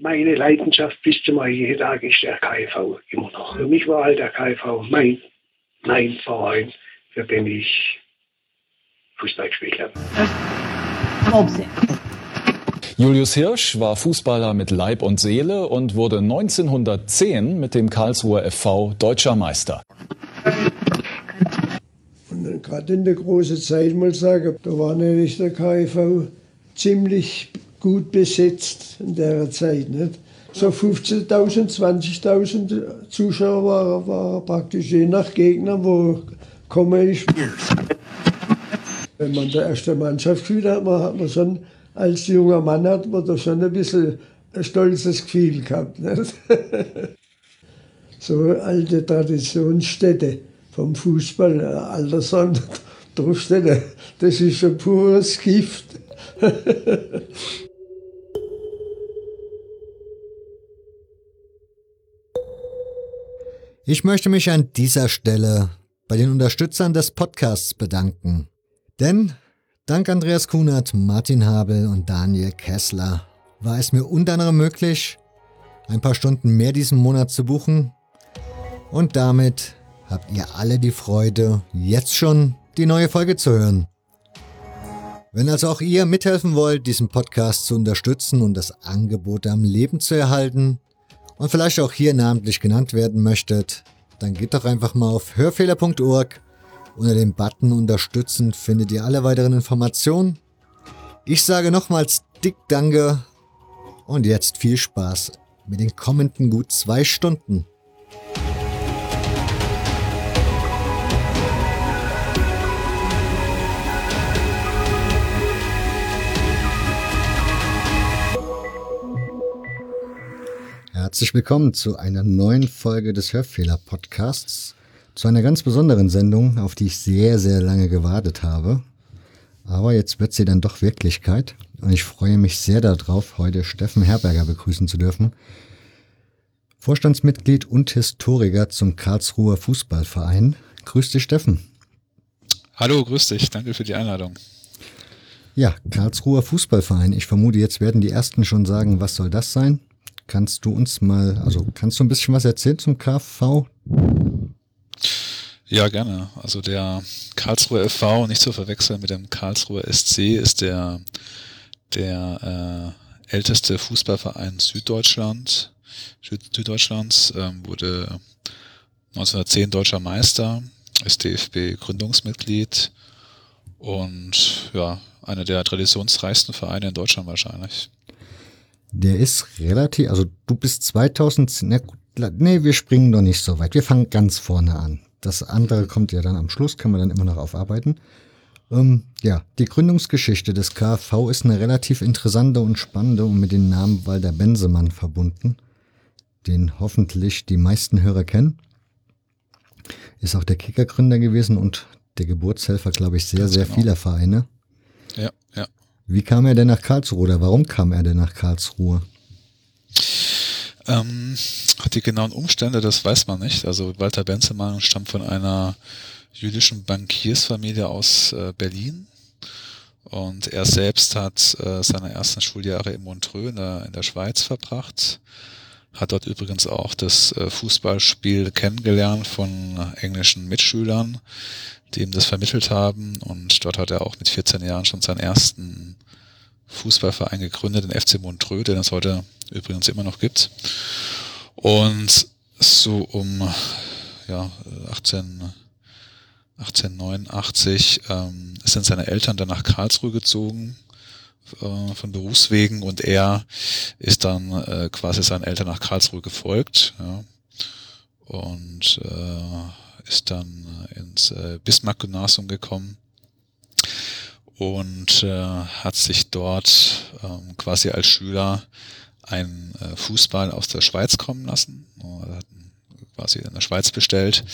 Meine Leidenschaft bis zum heutigen Tag ist der KV immer noch. Für mich war halt der KV mein, mein Verein, für den ich Fußball gespielt habe. Julius Hirsch war Fußballer mit Leib und Seele und wurde 1910 mit dem Karlsruher FV deutscher Meister. Und gerade in der großen Zeit mal sagen, da war nämlich der KV ziemlich gut besetzt in der Zeit. Nicht? So 15.000, 20.000 Zuschauer waren, waren praktisch je nach Gegner, wo komme ich. Wenn man der erste Mannschaft gespielt hat, man hat man schon als junger Mann hat man da schon ein bisschen ein stolzes Gefühl gehabt. Nicht? so alte Traditionsstätte vom Fußball, Altersson, Druckstätte, das ist schon pures Gift. Ich möchte mich an dieser Stelle bei den Unterstützern des Podcasts bedanken. Denn dank Andreas Kunert, Martin Habel und Daniel Kessler war es mir unter anderem möglich, ein paar Stunden mehr diesen Monat zu buchen. Und damit habt ihr alle die Freude, jetzt schon die neue Folge zu hören. Wenn also auch ihr mithelfen wollt, diesen Podcast zu unterstützen und das Angebot am Leben zu erhalten und vielleicht auch hier namentlich genannt werden möchtet, dann geht doch einfach mal auf hörfehler.org. Unter dem Button Unterstützen findet ihr alle weiteren Informationen. Ich sage nochmals dick Danke und jetzt viel Spaß mit den kommenden gut zwei Stunden. Herzlich willkommen zu einer neuen Folge des Hörfehler-Podcasts. Zu einer ganz besonderen Sendung, auf die ich sehr, sehr lange gewartet habe. Aber jetzt wird sie dann doch Wirklichkeit. Und ich freue mich sehr darauf, heute Steffen Herberger begrüßen zu dürfen. Vorstandsmitglied und Historiker zum Karlsruher Fußballverein. Grüß dich, Steffen. Hallo, grüß dich. Danke für die Einladung. Ja, Karlsruher Fußballverein. Ich vermute, jetzt werden die Ersten schon sagen, was soll das sein? Kannst du uns mal, also kannst du ein bisschen was erzählen zum KV? Ja, gerne. Also der Karlsruher FV, nicht zu verwechseln mit dem Karlsruher SC, ist der, der äh, älteste Fußballverein Süddeutschland, Süddeutschlands, ähm, wurde 1910 deutscher Meister, ist DFB-Gründungsmitglied und ja, einer der traditionsreichsten Vereine in Deutschland wahrscheinlich. Der ist relativ, also du bist 2000, na gut, nee, wir springen doch nicht so weit. Wir fangen ganz vorne an. Das andere kommt ja dann am Schluss, kann man dann immer noch aufarbeiten. Ähm, ja, die Gründungsgeschichte des KV ist eine relativ interessante und spannende und mit dem Namen Walter Bensemann verbunden, den hoffentlich die meisten Hörer kennen. Ist auch der Kickergründer gewesen und der Geburtshelfer, glaube ich, sehr, Ganz sehr genau. vieler Vereine. Ja, ja. Wie kam er denn nach Karlsruhe oder warum kam er denn nach Karlsruhe? Ähm, die genauen Umstände, das weiß man nicht. Also Walter Benzemann stammt von einer jüdischen Bankiersfamilie aus äh, Berlin. Und er selbst hat äh, seine ersten Schuljahre in Montreux in der, in der Schweiz verbracht. Hat dort übrigens auch das äh, Fußballspiel kennengelernt von englischen Mitschülern, die ihm das vermittelt haben. Und dort hat er auch mit 14 Jahren schon seinen ersten Fußballverein gegründet, den FC Montreux, den es heute übrigens immer noch gibt. Und so um ja, 18, 1889 ähm, sind seine Eltern dann nach Karlsruhe gezogen äh, von Berufswegen und er ist dann äh, quasi seinen Eltern nach Karlsruhe gefolgt ja, und äh, ist dann ins äh, Bismarck-Gymnasium gekommen und äh, hat sich dort ähm, quasi als Schüler einen äh, Fußball aus der Schweiz kommen lassen. Er hat quasi in der Schweiz bestellt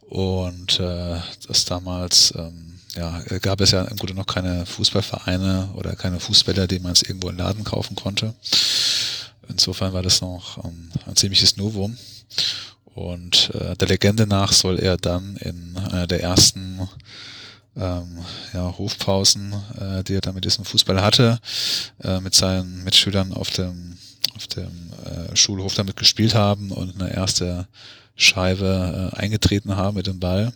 und äh, das damals ähm, ja, gab es ja im Grunde noch keine Fußballvereine oder keine Fußbälle, die man es irgendwo im Laden kaufen konnte. Insofern war das noch ähm, ein ziemliches Novum. Und äh, der Legende nach soll er dann in einer der ersten ähm, ja, Hofpausen, äh, die er dann mit diesem Fußball hatte, äh, mit seinen Mitschülern auf dem auf dem äh, Schulhof damit gespielt haben und eine erste Scheibe äh, eingetreten haben mit dem Ball.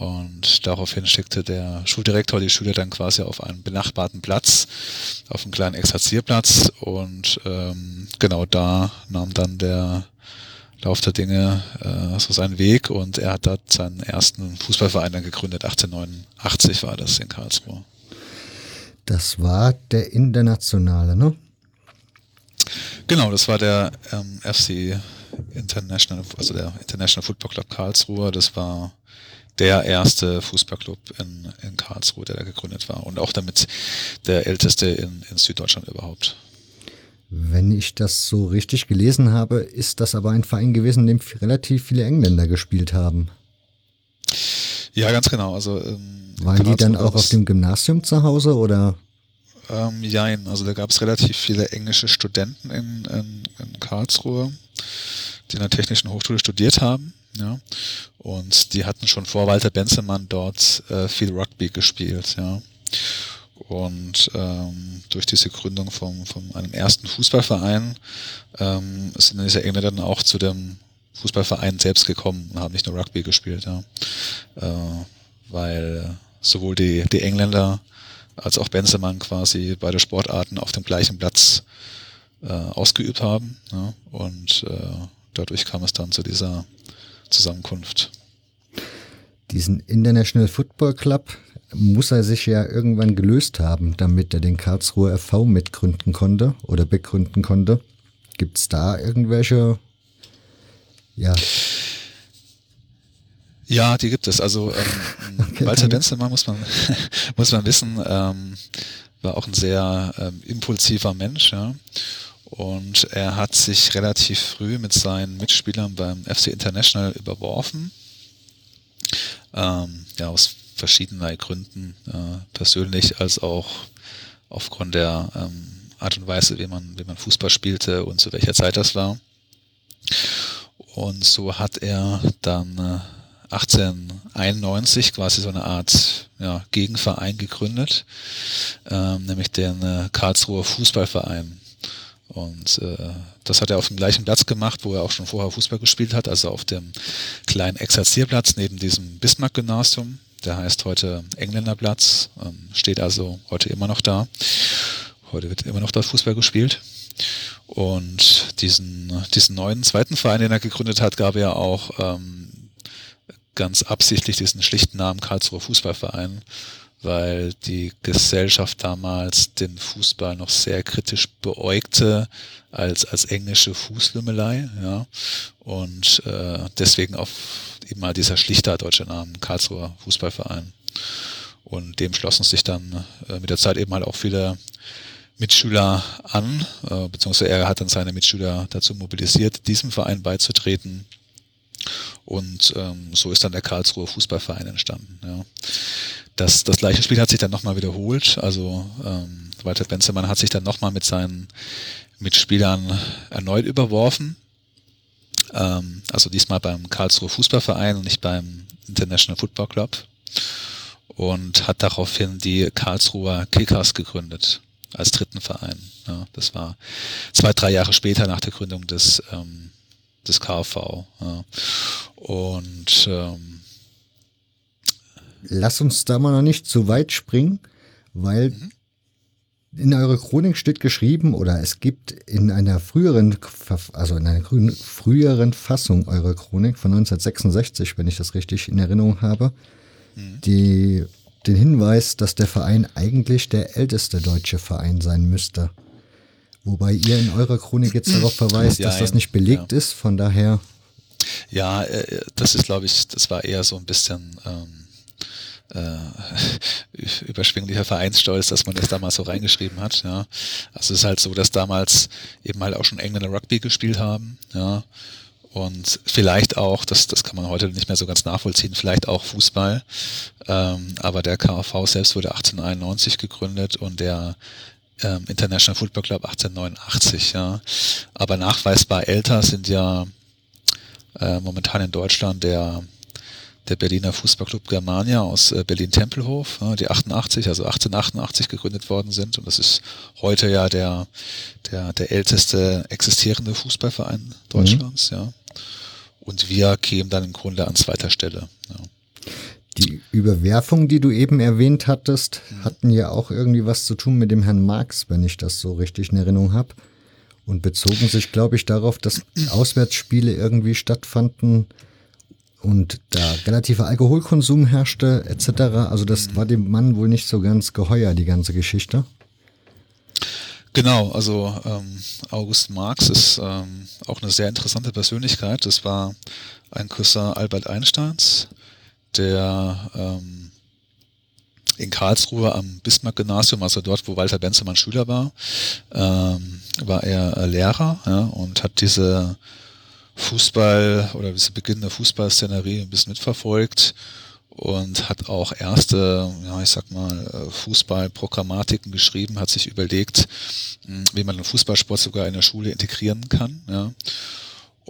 Und daraufhin schickte der Schuldirektor die Schüler dann quasi auf einen benachbarten Platz, auf einen kleinen Exerzierplatz. Und ähm, genau da nahm dann der Lauf der Dinge äh, so seinen Weg und er hat dort seinen ersten Fußballverein dann gegründet. 1889 war das in Karlsruhe. Das war der internationale, ne? Genau, das war der ähm, FC International, also der International Football Club Karlsruhe. Das war der erste Fußballclub in, in Karlsruhe, der da gegründet war und auch damit der älteste in, in Süddeutschland überhaupt. Wenn ich das so richtig gelesen habe, ist das aber ein Verein gewesen, in dem relativ viele Engländer gespielt haben. Ja, ganz genau. Also ähm, waren die dann auch auf dem Gymnasium zu Hause oder? Ähm, jein, also da gab es relativ viele englische Studenten in, in, in Karlsruhe, die in der Technischen Hochschule studiert haben. Ja, und die hatten schon vor Walter Benzemann dort äh, viel Rugby gespielt. Ja, und ähm, durch diese Gründung von, von einem ersten Fußballverein ähm, sind diese Engländer dann auch zu dem Fußballverein selbst gekommen und haben nicht nur Rugby gespielt, ja. Äh, weil sowohl die, die Engländer als auch Benzemann quasi beide Sportarten auf dem gleichen Platz äh, ausgeübt haben. Ja. Und äh, dadurch kam es dann zu dieser Zusammenkunft. Diesen International Football Club, muss er sich ja irgendwann gelöst haben, damit er den Karlsruher FV mitgründen konnte oder begründen konnte. Gibt es da irgendwelche, ja. Ja, die gibt es. Also ähm, okay, Walter Benzelmann muss man muss man wissen, ähm, war auch ein sehr ähm, impulsiver Mensch, ja. Und er hat sich relativ früh mit seinen Mitspielern beim FC International überworfen. Ähm, ja, aus verschiedener Gründen, äh, persönlich als auch aufgrund der ähm, Art und Weise, wie man, wie man Fußball spielte und zu welcher Zeit das war. Und so hat er dann äh, 1891 quasi so eine Art ja, Gegenverein gegründet, ähm, nämlich den äh, Karlsruher Fußballverein. Und äh, das hat er auf dem gleichen Platz gemacht, wo er auch schon vorher Fußball gespielt hat, also auf dem kleinen Exerzierplatz neben diesem Bismarck-Gymnasium. Der heißt heute Engländerplatz, ähm, steht also heute immer noch da. Heute wird immer noch dort Fußball gespielt. Und diesen, diesen neuen zweiten Verein, den er gegründet hat, gab er auch ähm, ganz absichtlich diesen schlichten Namen Karlsruher Fußballverein, weil die Gesellschaft damals den Fußball noch sehr kritisch beäugte als, als englische Fußlümmelei, ja, und äh, deswegen eben mal dieser schlichter deutsche Name, Karlsruher Fußballverein. Und dem schlossen sich dann äh, mit der Zeit eben halt auch viele Mitschüler an, äh, beziehungsweise er hat dann seine Mitschüler dazu mobilisiert, diesem Verein beizutreten. Und ähm, so ist dann der Karlsruher Fußballverein entstanden. Ja. Das, das gleiche Spiel hat sich dann nochmal wiederholt. Also ähm, Walter Benzemann hat sich dann nochmal mit seinen Mitspielern erneut überworfen. Ähm, also diesmal beim Karlsruher Fußballverein und nicht beim International Football Club. Und hat daraufhin die Karlsruher Kickers gegründet als dritten Verein. Ja, das war zwei, drei Jahre später nach der Gründung des, ähm, des KV. Ja. Und ähm, lass uns da mal noch nicht zu weit springen, weil mhm. in eurer Chronik steht geschrieben oder es gibt in einer früheren, also in einer früheren Fassung eurer Chronik von 1966, wenn ich das richtig in Erinnerung habe, mhm. die den Hinweis, dass der Verein eigentlich der älteste deutsche Verein sein müsste. Wobei ihr in eurer Chronik jetzt darauf verweist, ja, dass das nicht belegt ja. ist, von daher. Ja, äh, das ist, glaube ich, das war eher so ein bisschen ähm, äh, überschwinglicher Vereinsstolz, dass man das damals so reingeschrieben hat. Ja. Also es ist halt so, dass damals eben halt auch schon Engländer Rugby gespielt haben. Ja und vielleicht auch, das, das kann man heute nicht mehr so ganz nachvollziehen, vielleicht auch Fußball. Ähm, aber der KV selbst wurde 1891 gegründet und der ähm, International Football Club 1889, ja. Aber nachweisbar älter sind ja äh, momentan in Deutschland der der Berliner Fußballclub Germania aus äh, Berlin-Tempelhof, die 88, also 1888 gegründet worden sind. Und das ist heute ja der, der, der älteste existierende Fußballverein Deutschlands, mhm. ja. Und wir kämen dann im Grunde an zweiter Stelle. Ja. Die Überwerfung, die du eben erwähnt hattest, hatten ja auch irgendwie was zu tun mit dem Herrn Marx, wenn ich das so richtig in Erinnerung habe. Und bezogen sich, glaube ich, darauf, dass Auswärtsspiele irgendwie stattfanden, und da relativer Alkoholkonsum herrschte etc. Also das war dem Mann wohl nicht so ganz geheuer, die ganze Geschichte. Genau, also ähm, August Marx ist ähm, auch eine sehr interessante Persönlichkeit. Das war ein Cousin Albert Einsteins, der ähm, in Karlsruhe am Bismarck-Gymnasium, also dort, wo Walter Benzemann Schüler war, ähm, war er Lehrer ja, und hat diese Fußball oder diese beginnende Fußballszenerie ein bisschen mitverfolgt und hat auch erste, ja, ich sag mal, äh, Fußballprogrammatiken geschrieben, hat sich überlegt, hm, wie man den Fußballsport sogar in der Schule integrieren kann. Ja.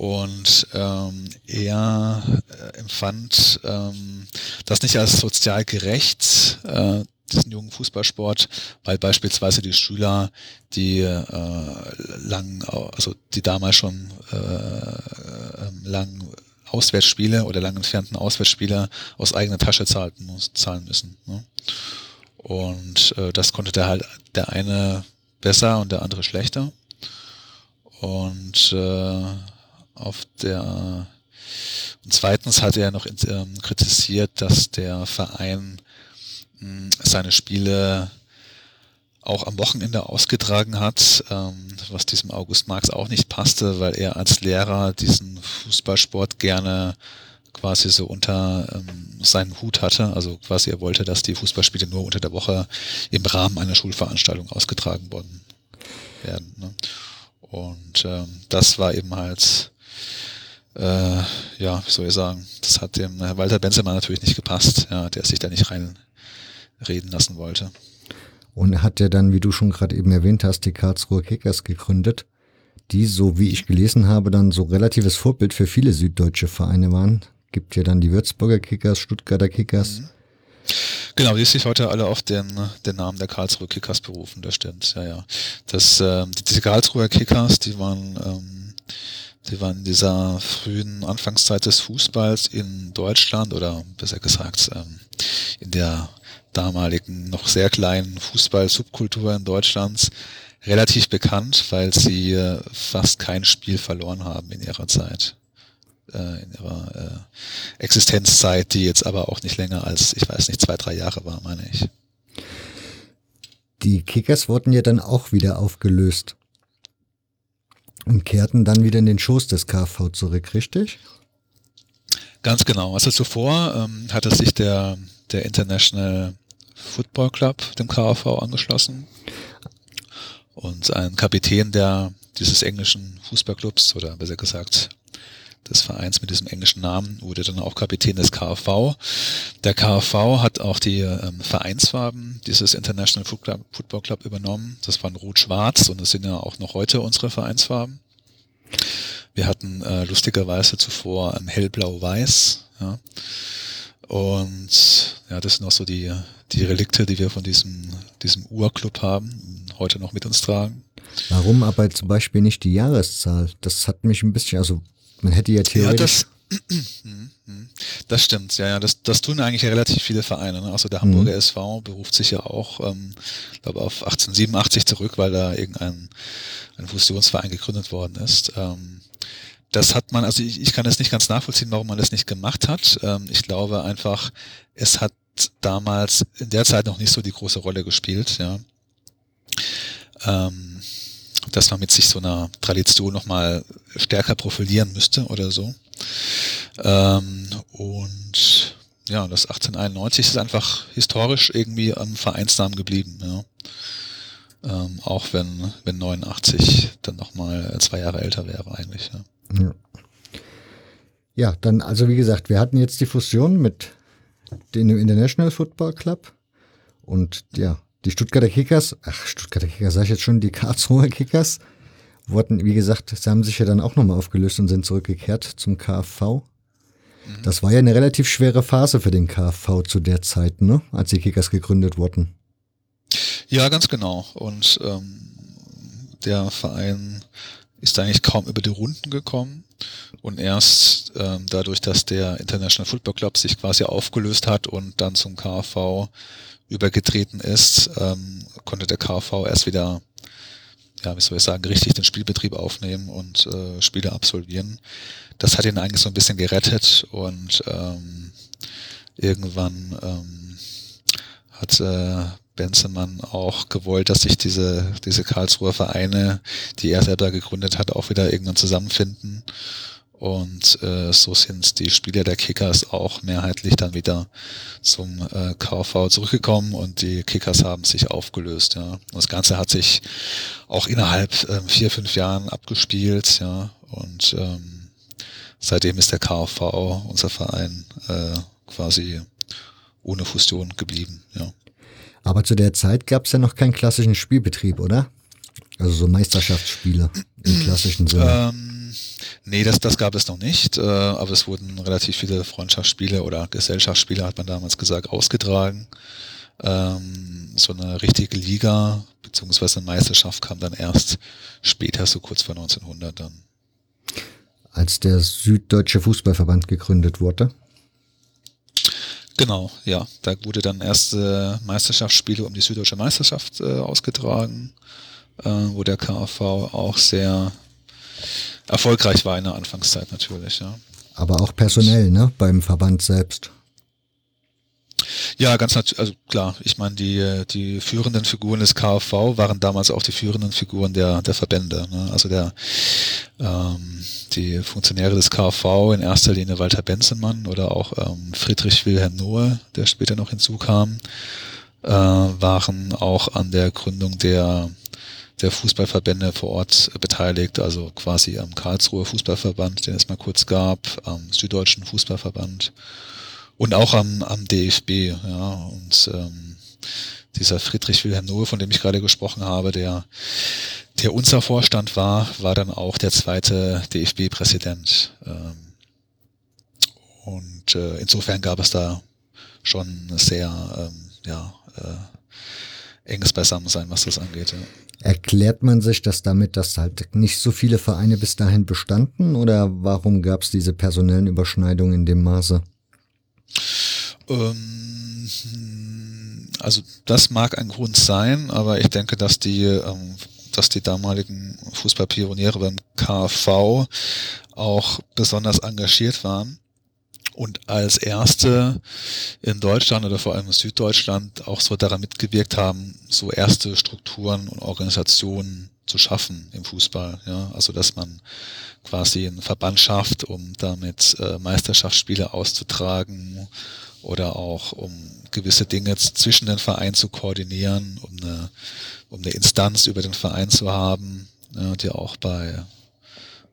Und ähm, er äh, empfand ähm, das nicht als sozial gerecht, äh, diesen jungen Fußballsport, weil beispielsweise die Schüler, die äh, lang, also die damals schon äh, ähm, lang Auswärtsspiele oder lang entfernten Auswärtsspiele aus eigener Tasche zahlten muss, zahlen müssen. Ne? Und äh, das konnte der halt der eine besser und der andere schlechter. Und äh, auf der und zweitens hat er noch ähm, kritisiert, dass der Verein seine Spiele auch am Wochenende ausgetragen hat, ähm, was diesem August Marx auch nicht passte, weil er als Lehrer diesen Fußballsport gerne quasi so unter ähm, seinen Hut hatte. Also quasi er wollte, dass die Fußballspiele nur unter der Woche im Rahmen einer Schulveranstaltung ausgetragen worden werden. Ne? Und ähm, das war eben halt, äh, ja, wie soll ich sagen, das hat dem Walter Benzemann natürlich nicht gepasst, ja, der sich da nicht rein reden lassen wollte. Und er hat ja dann, wie du schon gerade eben erwähnt hast, die Karlsruher Kickers gegründet, die, so wie ich gelesen habe, dann so relatives Vorbild für viele süddeutsche Vereine waren. Gibt ja dann die Würzburger Kickers, Stuttgarter Kickers. Mhm. Genau, die sich heute alle auf den, den Namen der Karlsruher Kickers berufen, das stimmt, ja, ja. Das, äh, diese Karlsruher Kickers, die waren, ähm, die waren in dieser frühen Anfangszeit des Fußballs in Deutschland oder besser gesagt ähm, in der damaligen noch sehr kleinen Fußball-Subkultur in Deutschlands relativ bekannt, weil sie äh, fast kein Spiel verloren haben in ihrer Zeit, äh, in ihrer äh, Existenzzeit, die jetzt aber auch nicht länger als, ich weiß nicht, zwei, drei Jahre war, meine ich. Die Kickers wurden ja dann auch wieder aufgelöst und kehrten dann wieder in den Schoß des KV zurück, richtig? Ganz genau. Also zuvor ähm, hatte sich der, der International Football Club dem KAV angeschlossen. Und ein Kapitän der dieses englischen Fußballclubs oder besser gesagt des Vereins mit diesem englischen Namen wurde dann auch Kapitän des KAV. Der KAV hat auch die ähm, Vereinsfarben dieses International Football Club übernommen. Das waren rot-schwarz und das sind ja auch noch heute unsere Vereinsfarben. Wir hatten äh, lustigerweise zuvor ähm, hellblau-weiß. Ja. Und ja, das sind auch so die, die Relikte, die wir von diesem, diesem Urclub haben, heute noch mit uns tragen. Warum aber zum Beispiel nicht die Jahreszahl? Das hat mich ein bisschen, also man hätte ja theoretisch. Ja, das, mhm, das stimmt, ja, ja, das, das tun eigentlich relativ viele Vereine. Ne? Also der Hamburger mhm. SV beruft sich ja auch, ähm, glaube auf 1887 zurück, weil da irgendein ein Fusionsverein gegründet worden ist. Ähm, das hat man, also ich, ich kann das nicht ganz nachvollziehen, warum man das nicht gemacht hat. Ähm, ich glaube einfach, es hat damals in der Zeit noch nicht so die große Rolle gespielt, ja. Ähm, dass man mit sich so einer Tradition nochmal stärker profilieren müsste oder so. Ähm, und ja, das 1891 ist einfach historisch irgendwie am Vereinsnamen geblieben, ja. Ähm, auch wenn, wenn 89 dann nochmal zwei Jahre älter wäre eigentlich. Ja. Ja. ja, dann, also wie gesagt, wir hatten jetzt die Fusion mit dem International Football Club und ja, die Stuttgarter Kickers, ach, Stuttgarter Kickers, sag ich jetzt schon, die Karlsruher Kickers, wurden, wie gesagt, sie haben sich ja dann auch nochmal aufgelöst und sind zurückgekehrt zum KfV. Mhm. Das war ja eine relativ schwere Phase für den KfV zu der Zeit, ne? als die Kickers gegründet wurden. Ja, ganz genau. Und ähm, der Verein ist eigentlich kaum über die Runden gekommen. Und erst ähm, dadurch, dass der International Football Club sich quasi aufgelöst hat und dann zum KfV übergetreten ist, ähm, konnte der KfV erst wieder, ja, wie soll ich sagen, richtig den Spielbetrieb aufnehmen und äh, Spiele absolvieren. Das hat ihn eigentlich so ein bisschen gerettet und ähm, irgendwann ähm, hat äh, Benzemann auch gewollt, dass sich diese, diese Karlsruher Vereine, die er selber gegründet hat, auch wieder irgendwann zusammenfinden. Und äh, so sind die Spieler der Kickers auch mehrheitlich dann wieder zum äh, KV zurückgekommen und die Kickers haben sich aufgelöst. Ja. Und das Ganze hat sich auch innerhalb äh, vier, fünf Jahren abgespielt. Ja. Und ähm, seitdem ist der KV, unser Verein, äh, quasi ohne Fusion geblieben. Ja. Aber zu der Zeit gab es ja noch keinen klassischen Spielbetrieb, oder? Also so Meisterschaftsspiele im klassischen Sinne. Ähm, nee, das, das gab es noch nicht, äh, aber es wurden relativ viele Freundschaftsspiele oder Gesellschaftsspiele, hat man damals gesagt, ausgetragen. Ähm, so eine richtige Liga beziehungsweise eine Meisterschaft kam dann erst später, so kurz vor 1900 dann. Als der Süddeutsche Fußballverband gegründet wurde? Genau, ja. Da wurde dann erste Meisterschaftsspiele um die Süddeutsche Meisterschaft äh, ausgetragen, äh, wo der KV auch sehr erfolgreich war in der Anfangszeit natürlich, ja. Aber auch personell, ne, beim Verband selbst. Ja, ganz natürlich, also klar, ich meine, die, die führenden Figuren des KfV waren damals auch die führenden Figuren der, der Verbände. Ne? Also der ähm, die Funktionäre des KfV, in erster Linie Walter Benzemann oder auch ähm, Friedrich Wilhelm Nohe, der später noch hinzukam, äh, waren auch an der Gründung der der Fußballverbände vor Ort beteiligt, also quasi am Karlsruher Fußballverband, den es mal kurz gab, am Süddeutschen Fußballverband und auch am, am DFB, ja, und ähm, dieser Friedrich Wilhelm Nohe, von dem ich gerade gesprochen habe, der, der unser Vorstand war, war dann auch der zweite DFB-Präsident. Ähm, und äh, insofern gab es da schon sehr ähm, ja, äh, enges Beisammensein, was das angeht. Ja. Erklärt man sich das damit, dass halt nicht so viele Vereine bis dahin bestanden oder warum gab es diese personellen Überschneidungen in dem Maße? Ähm, also das mag ein Grund sein, aber ich denke, dass die, ähm, dass die damaligen Fußballpioniere beim KV auch besonders engagiert waren und als erste in Deutschland oder vor allem in Süddeutschland auch so daran mitgewirkt haben, so erste Strukturen und Organisationen zu schaffen im Fußball. Ja, also dass man quasi einen Verband schafft, um damit äh, Meisterschaftsspiele auszutragen oder auch um gewisse Dinge zwischen den Vereinen zu koordinieren, um eine, um eine Instanz über den Verein zu haben, ja, die auch bei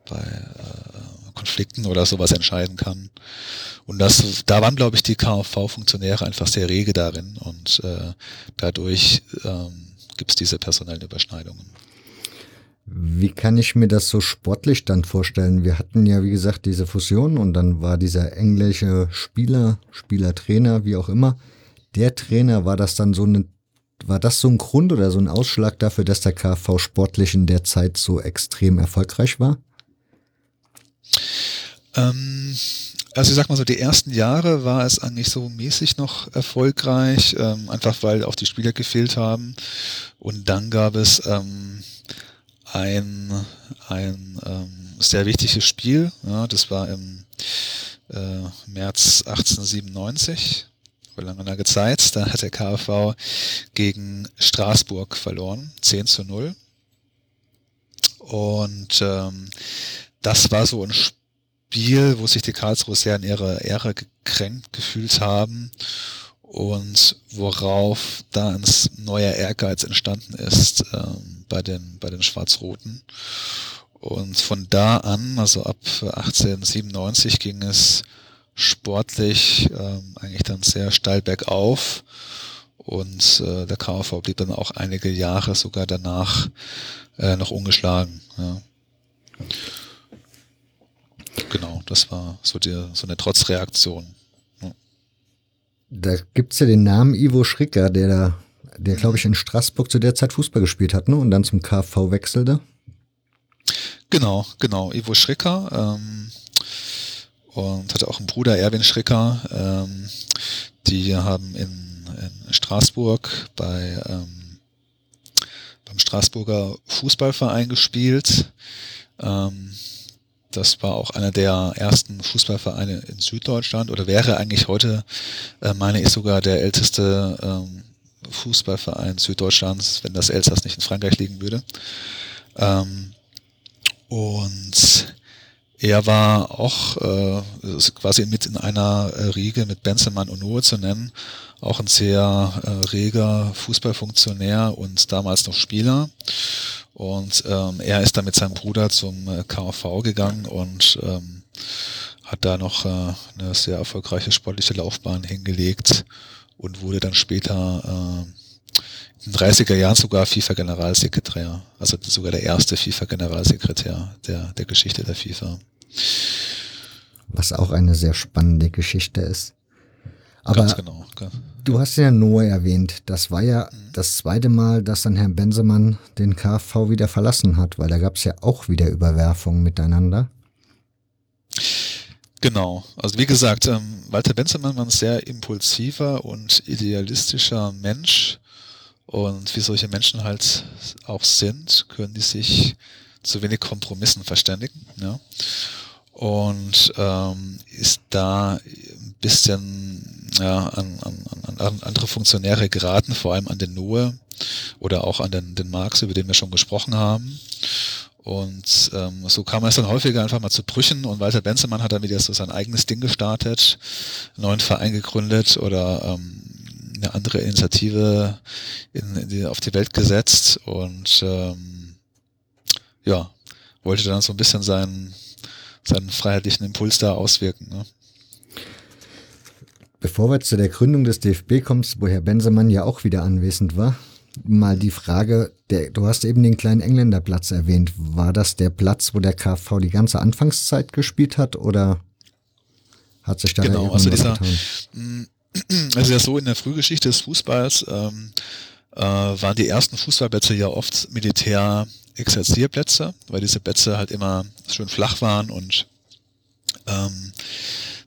bei äh, Konflikten oder sowas entscheiden kann. Und das, da waren, glaube ich, die KV-Funktionäre einfach sehr rege darin und äh, dadurch ähm, gibt es diese personellen Überschneidungen. Wie kann ich mir das so sportlich dann vorstellen? Wir hatten ja, wie gesagt, diese Fusion und dann war dieser englische Spieler, Spielertrainer, wie auch immer. Der Trainer, war das dann so ein, war das so ein Grund oder so ein Ausschlag dafür, dass der KV sportlich in der Zeit so extrem erfolgreich war? Ähm, also ich sag mal so, die ersten Jahre war es eigentlich so mäßig noch erfolgreich, ähm, einfach weil auch die Spieler gefehlt haben. Und dann gab es ähm, ein, ein ähm, sehr wichtiges Spiel. Ja, das war im äh, März 1897, vor langer, langer Zeit. Da hat der KfV gegen Straßburg verloren, 10 zu 0. Und ähm, das war so ein Spiel, wo sich die Karlsruhe sehr in ihrer Ehre gekränkt gefühlt haben und worauf da ein neuer Ehrgeiz entstanden ist ähm, bei den bei den Schwarz-Roten. Und von da an, also ab 1897, ging es sportlich ähm, eigentlich dann sehr steil bergauf. Und äh, der KV blieb dann auch einige Jahre sogar danach äh, noch ungeschlagen. Ja. Genau. das war so, die, so eine Trotzreaktion. Ja. Da gibt's ja den Namen Ivo Schricker, der da, der glaube ich in Straßburg zu der Zeit Fußball gespielt hat, ne? Und dann zum KV wechselte. Genau, genau. Ivo Schricker ähm, und hatte auch einen Bruder Erwin Schricker. Ähm, die haben in, in Straßburg bei ähm, beim Straßburger Fußballverein gespielt. Ähm, das war auch einer der ersten Fußballvereine in Süddeutschland oder wäre eigentlich heute, äh, meine ich, sogar der älteste ähm, Fußballverein Süddeutschlands, wenn das Elsass nicht in Frankreich liegen würde. Ähm, und er war auch äh, quasi mit in einer äh, Riege mit Benzemann und Nohe zu nennen, auch ein sehr äh, reger Fußballfunktionär und damals noch Spieler. Und ähm, er ist dann mit seinem Bruder zum äh, KV gegangen und ähm, hat da noch äh, eine sehr erfolgreiche sportliche Laufbahn hingelegt und wurde dann später äh, in den 30er Jahren sogar FIFA-Generalsekretär, also sogar der erste FIFA-Generalsekretär der, der Geschichte der FIFA. Was auch eine sehr spannende Geschichte ist. Aber Ganz genau. Du hast ja Noah erwähnt. Das war ja mhm. das zweite Mal, dass dann Herr Bensemann den KfV wieder verlassen hat, weil da gab es ja auch wieder Überwerfungen miteinander. Genau. Also wie gesagt, ähm, Walter Benzemann war ein sehr impulsiver und idealistischer Mensch. Und wie solche Menschen halt auch sind, können die sich zu wenig Kompromissen verständigen. Ja? Und ähm, ist da ein bisschen ja, an, an, an andere Funktionäre geraten, vor allem an den Noe oder auch an den, den Marx, über den wir schon gesprochen haben. Und ähm, so kam es dann häufiger einfach mal zu Brüchen und Walter Benzemann hat dann wieder so sein eigenes Ding gestartet, einen neuen Verein gegründet oder ähm, eine andere Initiative in, in die, auf die Welt gesetzt und ähm, ja, wollte dann so ein bisschen seinen, seinen freiheitlichen Impuls da auswirken. Ne? Bevor wir zu der Gründung des DFB kommen, wo Herr Bensemann ja auch wieder anwesend war, mal die Frage, der, du hast eben den kleinen Engländerplatz erwähnt. War das der Platz, wo der KV die ganze Anfangszeit gespielt hat oder hat sich da genau, also dieser, also ja so in der Frühgeschichte des Fußballs ähm, äh, waren die ersten Fußballplätze ja oft Militär Exerzierplätze, weil diese Plätze halt immer schön flach waren und ähm,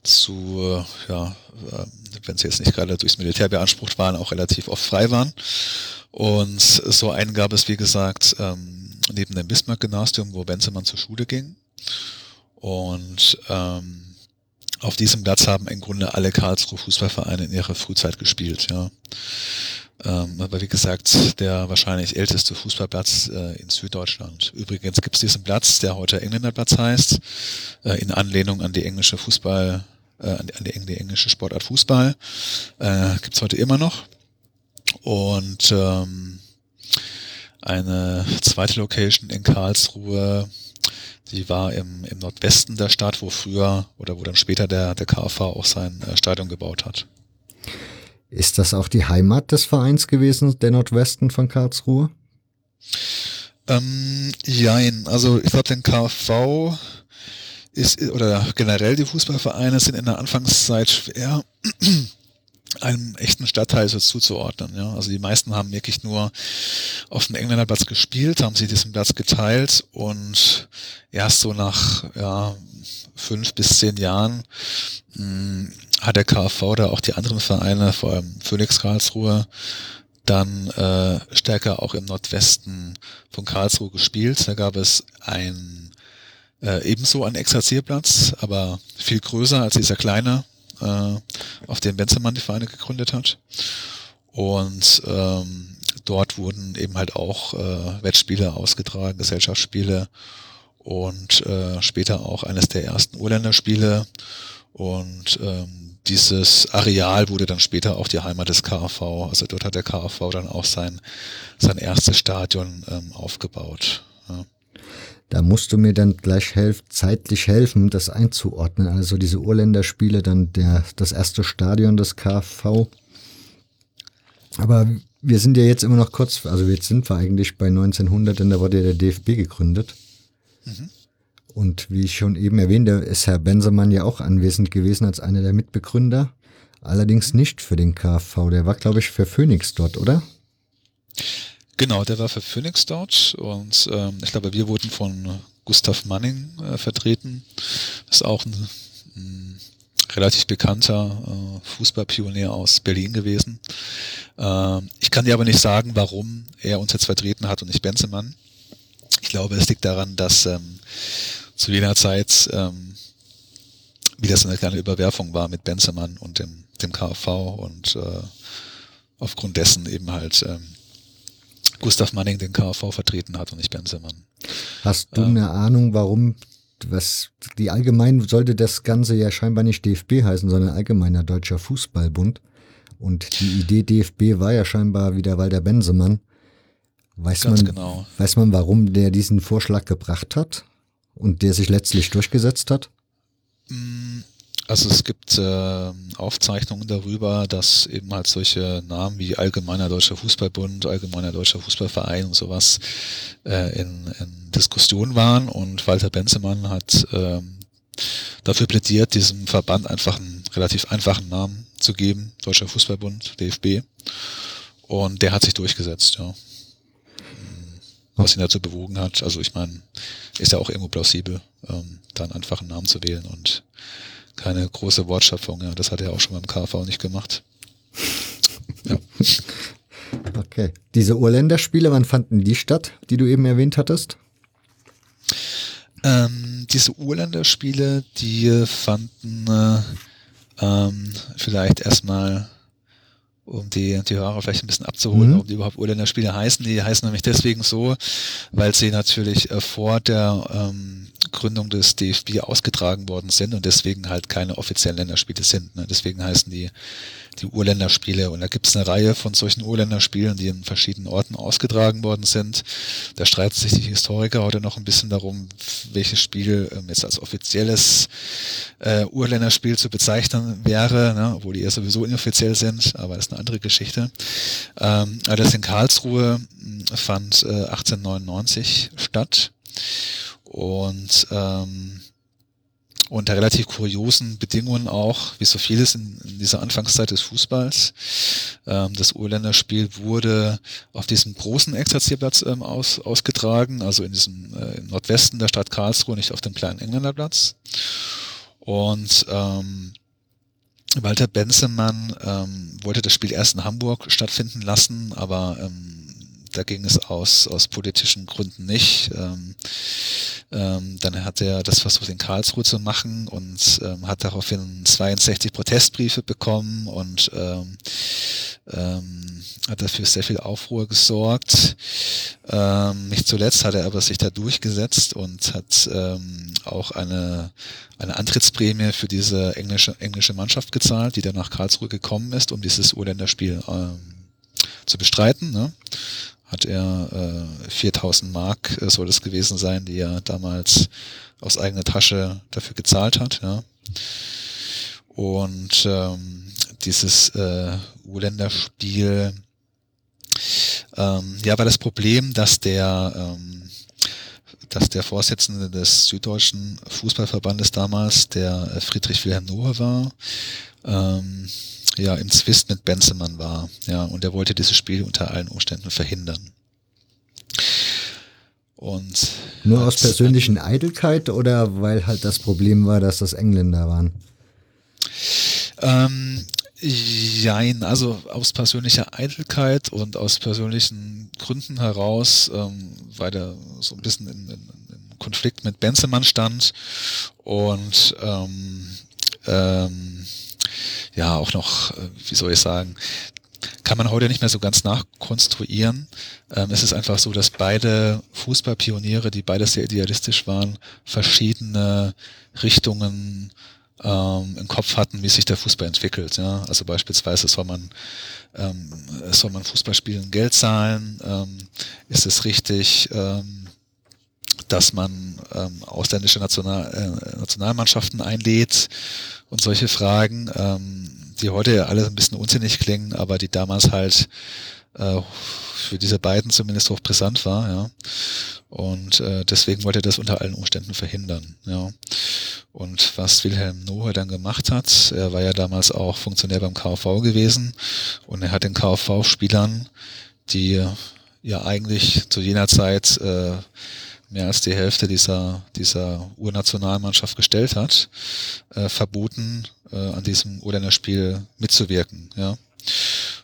zu, ja, äh, wenn sie jetzt nicht gerade durchs Militär beansprucht waren, auch relativ oft frei waren. Und so einen gab es, wie gesagt, ähm, neben dem Bismarck-Gymnasium, wo Benzemann zur Schule ging. Und ähm, auf diesem Platz haben im Grunde alle Karlsruhe Fußballvereine in ihrer Frühzeit gespielt, ja. Ähm, aber wie gesagt, der wahrscheinlich älteste Fußballplatz äh, in Süddeutschland. Übrigens gibt es diesen Platz, der heute Engländerplatz heißt, äh, in Anlehnung an die englische Fußball, äh, an, die, an die, englische Sportart Fußball. Äh, gibt es heute immer noch. Und ähm, eine zweite Location in Karlsruhe, die war im, im Nordwesten der Stadt, wo früher oder wo dann später der, der KV auch sein äh, Stadion gebaut hat. Ist das auch die Heimat des Vereins gewesen, der Nordwesten von Karlsruhe? Ähm, jein, also ich glaube, den KV ist, oder generell die Fußballvereine sind in der Anfangszeit schwer einem echten Stadtteil so zuzuordnen. Ja? Also die meisten haben wirklich nur auf dem Engländerplatz gespielt, haben sich diesen Platz geteilt und erst so nach ja, fünf bis zehn Jahren mh, hm, hat der KfV da auch die anderen Vereine, vor allem Phoenix Karlsruhe, dann äh, stärker auch im Nordwesten von Karlsruhe gespielt. Da gab es ein äh, ebenso einen Exerzierplatz, aber viel größer als dieser kleine äh, auf dem Benzemann die Vereine gegründet hat. Und ähm, dort wurden eben halt auch äh, Wettspiele ausgetragen, Gesellschaftsspiele und äh, später auch eines der ersten Urländerspiele. Und ähm, dieses Areal wurde dann später auch die Heimat des KAV. Also dort hat der KAV dann auch sein, sein erstes Stadion ähm, aufgebaut. Ja. Da musst du mir dann gleich helf, zeitlich helfen, das einzuordnen. Also diese Urländerspiele, dann der, das erste Stadion des KV. Aber wir sind ja jetzt immer noch kurz, also jetzt sind wir eigentlich bei 1900, denn da wurde ja der DFB gegründet. Mhm. Und wie ich schon eben erwähnte, ist Herr Bensemann ja auch anwesend gewesen als einer der Mitbegründer. Allerdings nicht für den KV. Der war, glaube ich, für Phoenix dort, oder? Genau, der war für Phoenix dort und ähm, ich glaube, wir wurden von Gustav Manning äh, vertreten. Ist auch ein, ein relativ bekannter äh, Fußballpionier aus Berlin gewesen. Äh, ich kann dir aber nicht sagen, warum er uns jetzt vertreten hat und nicht Benzemann. Ich glaube, es liegt daran, dass ähm, zu jener Zeit ähm, wieder so eine kleine Überwerfung war mit Benzemann und dem, dem KV und äh, aufgrund dessen eben halt ähm, Gustav Manning den KV vertreten hat und nicht Benzemann. Hast du ähm, eine Ahnung, warum was die allgemein sollte das Ganze ja scheinbar nicht DFB heißen, sondern allgemeiner Deutscher Fußballbund. Und die Idee DFB war ja scheinbar wieder Walter Bensemann. Weiß man, genau. weiß man, warum der diesen Vorschlag gebracht hat und der sich letztlich durchgesetzt hat? Also es gibt äh, Aufzeichnungen darüber, dass eben halt solche Namen wie Allgemeiner Deutscher Fußballbund, Allgemeiner Deutscher Fußballverein und sowas äh, in, in Diskussion waren und Walter Benzemann hat äh, dafür plädiert, diesem Verband einfach einen relativ einfachen Namen zu geben, Deutscher Fußballbund, DFB. Und der hat sich durchgesetzt, ja. Was ihn dazu bewogen hat. Also ich meine, ist ja auch irgendwo plausibel, ähm, da einen einfachen Namen zu wählen und keine große Wortschöpfung. Ja, das hat er auch schon beim KV nicht gemacht. Ja. Okay. Diese Urländerspiele, wann fanden die statt, die du eben erwähnt hattest? Ähm, diese Urländerspiele, die fanden äh, ähm, vielleicht erstmal um die, die Hörer vielleicht ein bisschen abzuholen, mhm. warum die überhaupt Urländerspiele heißen. Die heißen nämlich deswegen so, weil sie natürlich äh, vor der ähm, Gründung des DFB ausgetragen worden sind und deswegen halt keine offiziellen Länderspiele sind. Ne? Deswegen heißen die die Urländerspiele. Und da gibt es eine Reihe von solchen Urländerspielen, die in verschiedenen Orten ausgetragen worden sind. Da streiten sich die Historiker heute noch ein bisschen darum, welches Spiel ähm, jetzt als offizielles äh, Urländerspiel zu bezeichnen wäre, ne? obwohl die ja sowieso inoffiziell sind, aber das eine andere Geschichte. Ähm, das in Karlsruhe hm, fand äh, 1899 statt. Und ähm, unter relativ kuriosen Bedingungen auch, wie so vieles in, in dieser Anfangszeit des Fußballs. Ähm, das Urländerspiel wurde auf diesem großen Exerzierplatz ähm, aus, ausgetragen, also in diesem äh, im Nordwesten der Stadt Karlsruhe, nicht auf dem kleinen Engländerplatz. Und ähm, Walter Benzemann ähm, wollte das Spiel erst in Hamburg stattfinden lassen, aber ähm, da ging es aus, aus politischen Gründen nicht. Ähm, ähm, dann hat er das versucht in Karlsruhe zu machen und ähm, hat daraufhin 62 Protestbriefe bekommen und ähm, ähm, hat dafür sehr viel Aufruhr gesorgt. Ähm, nicht zuletzt hat er aber sich da durchgesetzt und hat ähm, auch eine, eine Antrittsprämie für diese englische, englische Mannschaft gezahlt, die dann nach Karlsruhe gekommen ist, um dieses Urländerspiel ähm, zu bestreiten. Ne? Hat er äh, 4000 Mark, äh, soll es gewesen sein, die er damals aus eigener Tasche dafür gezahlt hat. Ja. Und ähm, dieses äh, Urländerspiel, ähm, ja, war das Problem, dass der ähm, dass der Vorsitzende des Süddeutschen Fußballverbandes damals, der äh, Friedrich Wilhelm Nohe war, ähm, ja im Zwist mit Benzemann war, ja, und er wollte dieses Spiel unter allen Umständen verhindern. Und nur aus persönlichen Eitelkeit oder weil halt das Problem war, dass das Engländer waren? Ähm, Jein, also aus persönlicher Eitelkeit und aus persönlichen Gründen heraus, ähm, weil er so ein bisschen in, in, in Konflikt mit Benzemann stand und ähm, ähm, ja auch noch, äh, wie soll ich sagen, kann man heute nicht mehr so ganz nachkonstruieren. Ähm, es ist einfach so, dass beide Fußballpioniere, die beide sehr idealistisch waren, verschiedene Richtungen ähm, im Kopf hatten, wie sich der Fußball entwickelt. Ja? Also beispielsweise soll man ähm, soll man Fußballspielen Geld zahlen? Ähm, ist es richtig? Dass man ausländische National, äh, Nationalmannschaften einlädt und solche Fragen, ähm, die heute ja alle ein bisschen unsinnig klingen, aber die damals halt äh, für diese beiden zumindest hoch brisant war, ja. Und äh, deswegen wollte er das unter allen Umständen verhindern. Ja. Und was Wilhelm Nohe dann gemacht hat, er war ja damals auch Funktionär beim KV gewesen und er hat den KV-Spielern, die ja eigentlich zu jener Zeit äh, mehr als die Hälfte dieser, dieser Urnationalmannschaft gestellt hat, äh, verboten, äh, an diesem Urländerspiel mitzuwirken. Ja.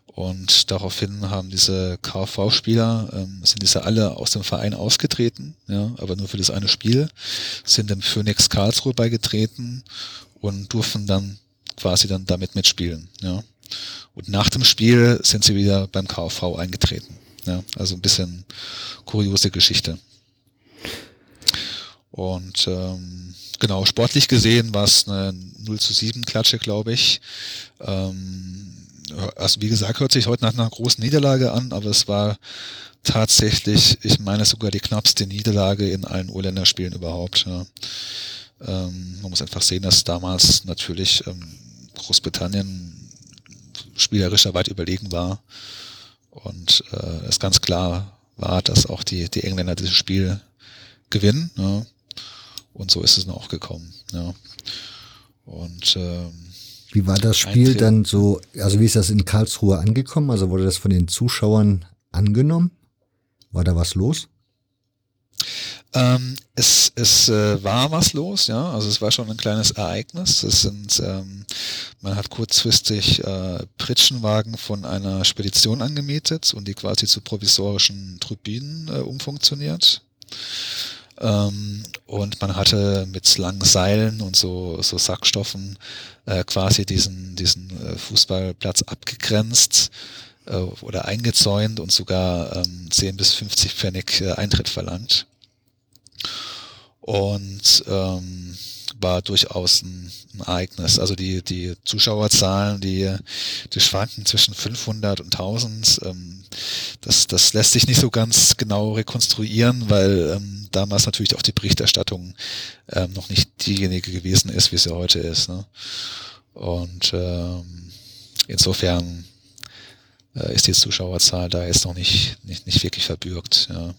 Und daraufhin haben diese KV-Spieler, ähm, sind diese alle aus dem Verein ausgetreten, ja, aber nur für das eine Spiel, sind dem Phoenix Karlsruhe beigetreten und durften dann quasi dann damit mitspielen. Ja. Und nach dem Spiel sind sie wieder beim KV eingetreten. Ja. Also ein bisschen kuriose Geschichte. Und ähm, genau, sportlich gesehen war es eine 0 zu 7 Klatsche, glaube ich. Ähm, also wie gesagt, hört sich heute nach einer großen Niederlage an, aber es war tatsächlich, ich meine sogar die knappste Niederlage in allen Urländerspielen überhaupt. Ja. Ähm, man muss einfach sehen, dass damals natürlich ähm, Großbritannien spielerischer weit überlegen war und äh, es ganz klar war, dass auch die, die Engländer dieses Spiel gewinnen. Ja. Und so ist es noch auch gekommen. Ja. Und ähm, wie war das Spiel dann so, also wie ist das in Karlsruhe angekommen? Also wurde das von den Zuschauern angenommen? War da was los? Ähm, es es äh, war was los, ja. Also es war schon ein kleines Ereignis. Es sind, ähm, man hat kurzfristig äh, Pritschenwagen von einer Spedition angemietet und die quasi zu provisorischen Tribünen äh, umfunktioniert. Ähm, und man hatte mit langen Seilen und so, so Sackstoffen äh, quasi diesen, diesen äh, Fußballplatz abgegrenzt äh, oder eingezäunt und sogar ähm, 10 bis 50 Pfennig äh, Eintritt verlangt. Und ähm, war durchaus ein, ein Ereignis. Also die, die Zuschauerzahlen, die, die schwanken zwischen 500 und 1000. Ähm, das, das lässt sich nicht so ganz genau rekonstruieren, weil ähm, damals natürlich auch die Berichterstattung ähm, noch nicht diejenige gewesen ist, wie sie heute ist. Ne? Und ähm, insofern äh, ist die Zuschauerzahl da jetzt noch nicht, nicht, nicht wirklich verbürgt. Ja.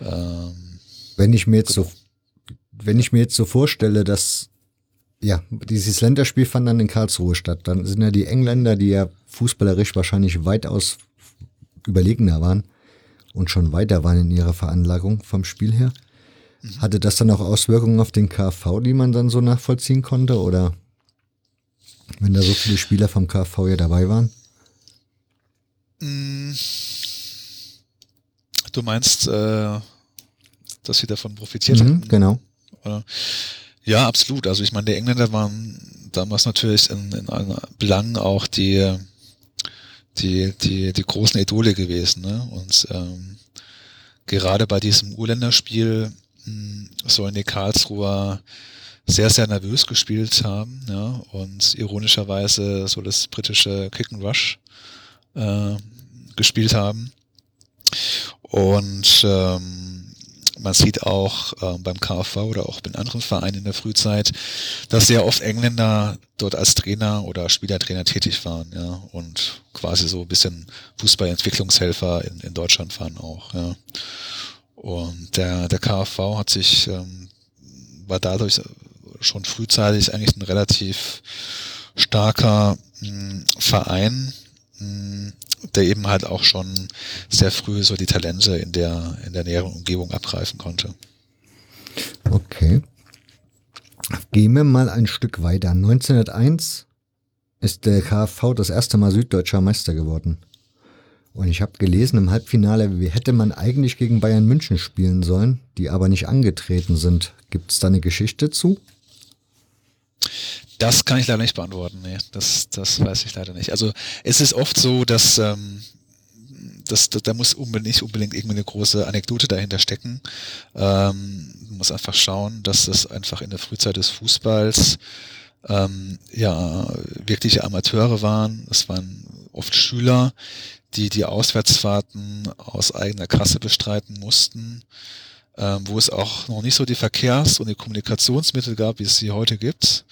Ähm, Wenn ich mir jetzt genau. so wenn ich mir jetzt so vorstelle, dass ja, dieses Länderspiel fand dann in Karlsruhe statt, dann sind ja die Engländer, die ja fußballerisch wahrscheinlich weitaus überlegener waren und schon weiter waren in ihrer Veranlagung vom Spiel her. Hatte das dann auch Auswirkungen auf den KV, die man dann so nachvollziehen konnte? Oder wenn da so viele Spieler vom KV ja dabei waren? Mm. Du meinst, äh, dass sie davon profitiert mhm, haben? Genau. Ja, absolut. Also ich meine, die Engländer waren damals natürlich in, in einer Belang auch die, die, die, die großen Idole gewesen. Ne? Und ähm, gerade bei diesem Urländerspiel hm, sollen die Karlsruher sehr, sehr nervös gespielt haben. Ja? Und ironischerweise so das britische Kick and Rush äh, gespielt haben. Und ähm, man sieht auch äh, beim KfV oder auch in anderen Vereinen in der Frühzeit, dass sehr oft Engländer dort als Trainer oder Spielertrainer tätig waren, ja, und quasi so ein bisschen Fußballentwicklungshelfer in, in Deutschland waren auch, ja. Und der, der KfV hat sich, ähm, war dadurch schon frühzeitig eigentlich ein relativ starker mh, hm, Verein, mh, hm, der eben halt auch schon sehr früh so die Talente in der, in der näheren Umgebung abgreifen konnte. Okay. Gehen wir mal ein Stück weiter. 1901 ist der KfV das erste Mal süddeutscher Meister geworden. Und ich habe gelesen im Halbfinale, wie hätte man eigentlich gegen Bayern München spielen sollen, die aber nicht angetreten sind. Gibt es da eine Geschichte zu? Das kann ich leider nicht beantworten. Nee, das, das weiß ich leider nicht. Also es ist oft so, dass ähm, das, das, da muss unbedingt, nicht unbedingt irgendwie eine große Anekdote dahinter stecken. Ähm, man muss einfach schauen, dass das einfach in der Frühzeit des Fußballs ähm, ja wirkliche Amateure waren. Es waren oft Schüler, die die Auswärtsfahrten aus eigener Kasse bestreiten mussten, ähm, wo es auch noch nicht so die Verkehrs- und die Kommunikationsmittel gab, wie es sie heute gibt.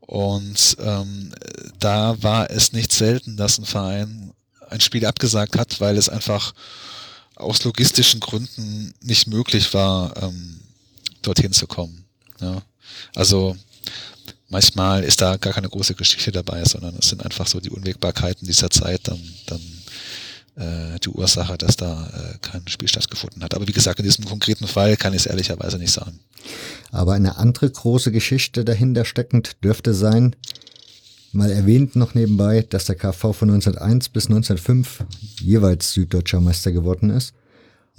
Und ähm, da war es nicht selten, dass ein Verein ein Spiel abgesagt hat, weil es einfach aus logistischen Gründen nicht möglich war, ähm, dorthin zu kommen. Ja. Also manchmal ist da gar keine große Geschichte dabei, sondern es sind einfach so die Unwägbarkeiten dieser Zeit dann, dann äh, die Ursache, dass da äh, kein Spiel stattgefunden hat. Aber wie gesagt, in diesem konkreten Fall kann ich es ehrlicherweise nicht sagen. Aber eine andere große Geschichte dahinter steckend dürfte sein, mal erwähnt noch nebenbei, dass der KV von 1901 bis 1905 jeweils süddeutscher Meister geworden ist.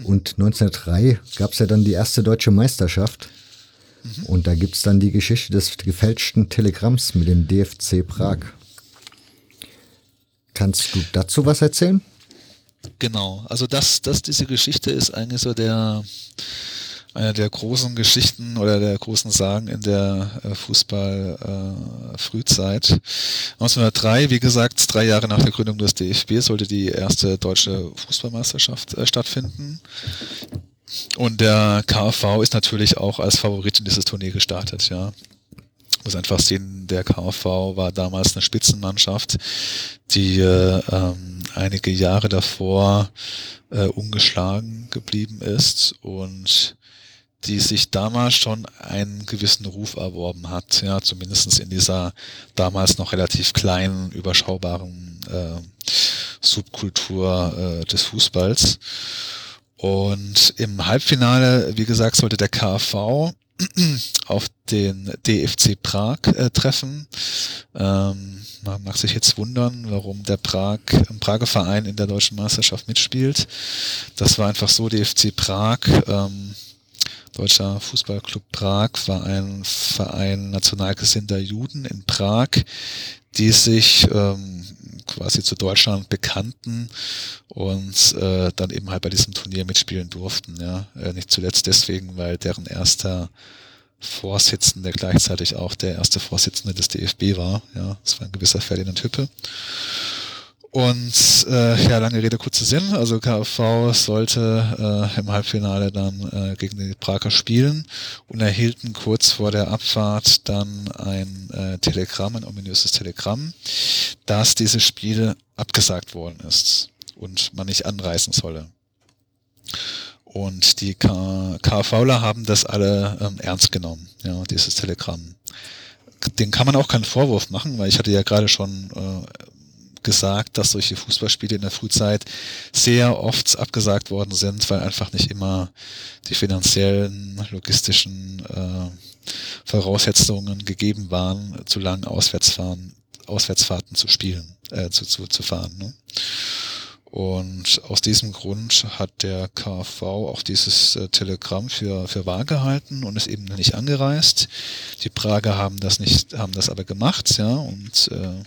Und 1903 gab es ja dann die erste deutsche Meisterschaft. Mhm. Und da gibt es dann die Geschichte des gefälschten Telegramms mit dem DFC Prag. Kannst du dazu was erzählen? Genau, also das, das, diese Geschichte ist eigentlich so der, eine der großen Geschichten oder der großen Sagen in der äh, Fußball-Frühzeit. Äh, 1903, wie gesagt, drei Jahre nach der Gründung des DFB, sollte die erste deutsche Fußballmeisterschaft äh, stattfinden. Und der KfV ist natürlich auch als Favorit in dieses Turnier gestartet, ja. Muss einfach sehen, der KfV war damals eine Spitzenmannschaft, die äh, ähm, einige Jahre davor äh, ungeschlagen geblieben ist und die sich damals schon einen gewissen Ruf erworben hat, ja, zumindestens in dieser damals noch relativ kleinen, überschaubaren äh, Subkultur äh, des Fußballs. Und im Halbfinale, wie gesagt, sollte der KV auf den DFC Prag äh, treffen. Ähm, man mag sich jetzt wundern, warum der Prag, ein Prager Verein in der deutschen Meisterschaft mitspielt. Das war einfach so, DFC Prag ähm, Deutscher Fußballclub Prag war ein Verein nationalgesinnter Juden in Prag, die sich ähm, quasi zu Deutschland bekannten und äh, dann eben halt bei diesem Turnier mitspielen durften. Ja, äh, nicht zuletzt deswegen, weil deren erster Vorsitzende gleichzeitig auch der erste Vorsitzende des DFB war. Ja, das war ein gewisser Ferdinand Hüppe. Und äh, ja, lange Rede, kurzer Sinn. Also KfV sollte äh, im Halbfinale dann äh, gegen die Prager spielen und erhielten kurz vor der Abfahrt dann ein äh, Telegramm, ein ominöses Telegramm, dass dieses Spiel abgesagt worden ist und man nicht anreisen solle. Und die KfVler haben das alle ähm, ernst genommen, ja, dieses Telegramm. Den kann man auch keinen Vorwurf machen, weil ich hatte ja gerade schon äh, gesagt, dass solche Fußballspiele in der Frühzeit sehr oft abgesagt worden sind, weil einfach nicht immer die finanziellen, logistischen äh, Voraussetzungen gegeben waren, zu langen Auswärtsfahrten zu spielen, äh, zu, zu, zu fahren. Ne? Und aus diesem Grund hat der KV auch dieses äh, Telegramm für, für wahr gehalten und ist eben nicht angereist. Die Prager haben das nicht, haben das aber gemacht, ja, und äh,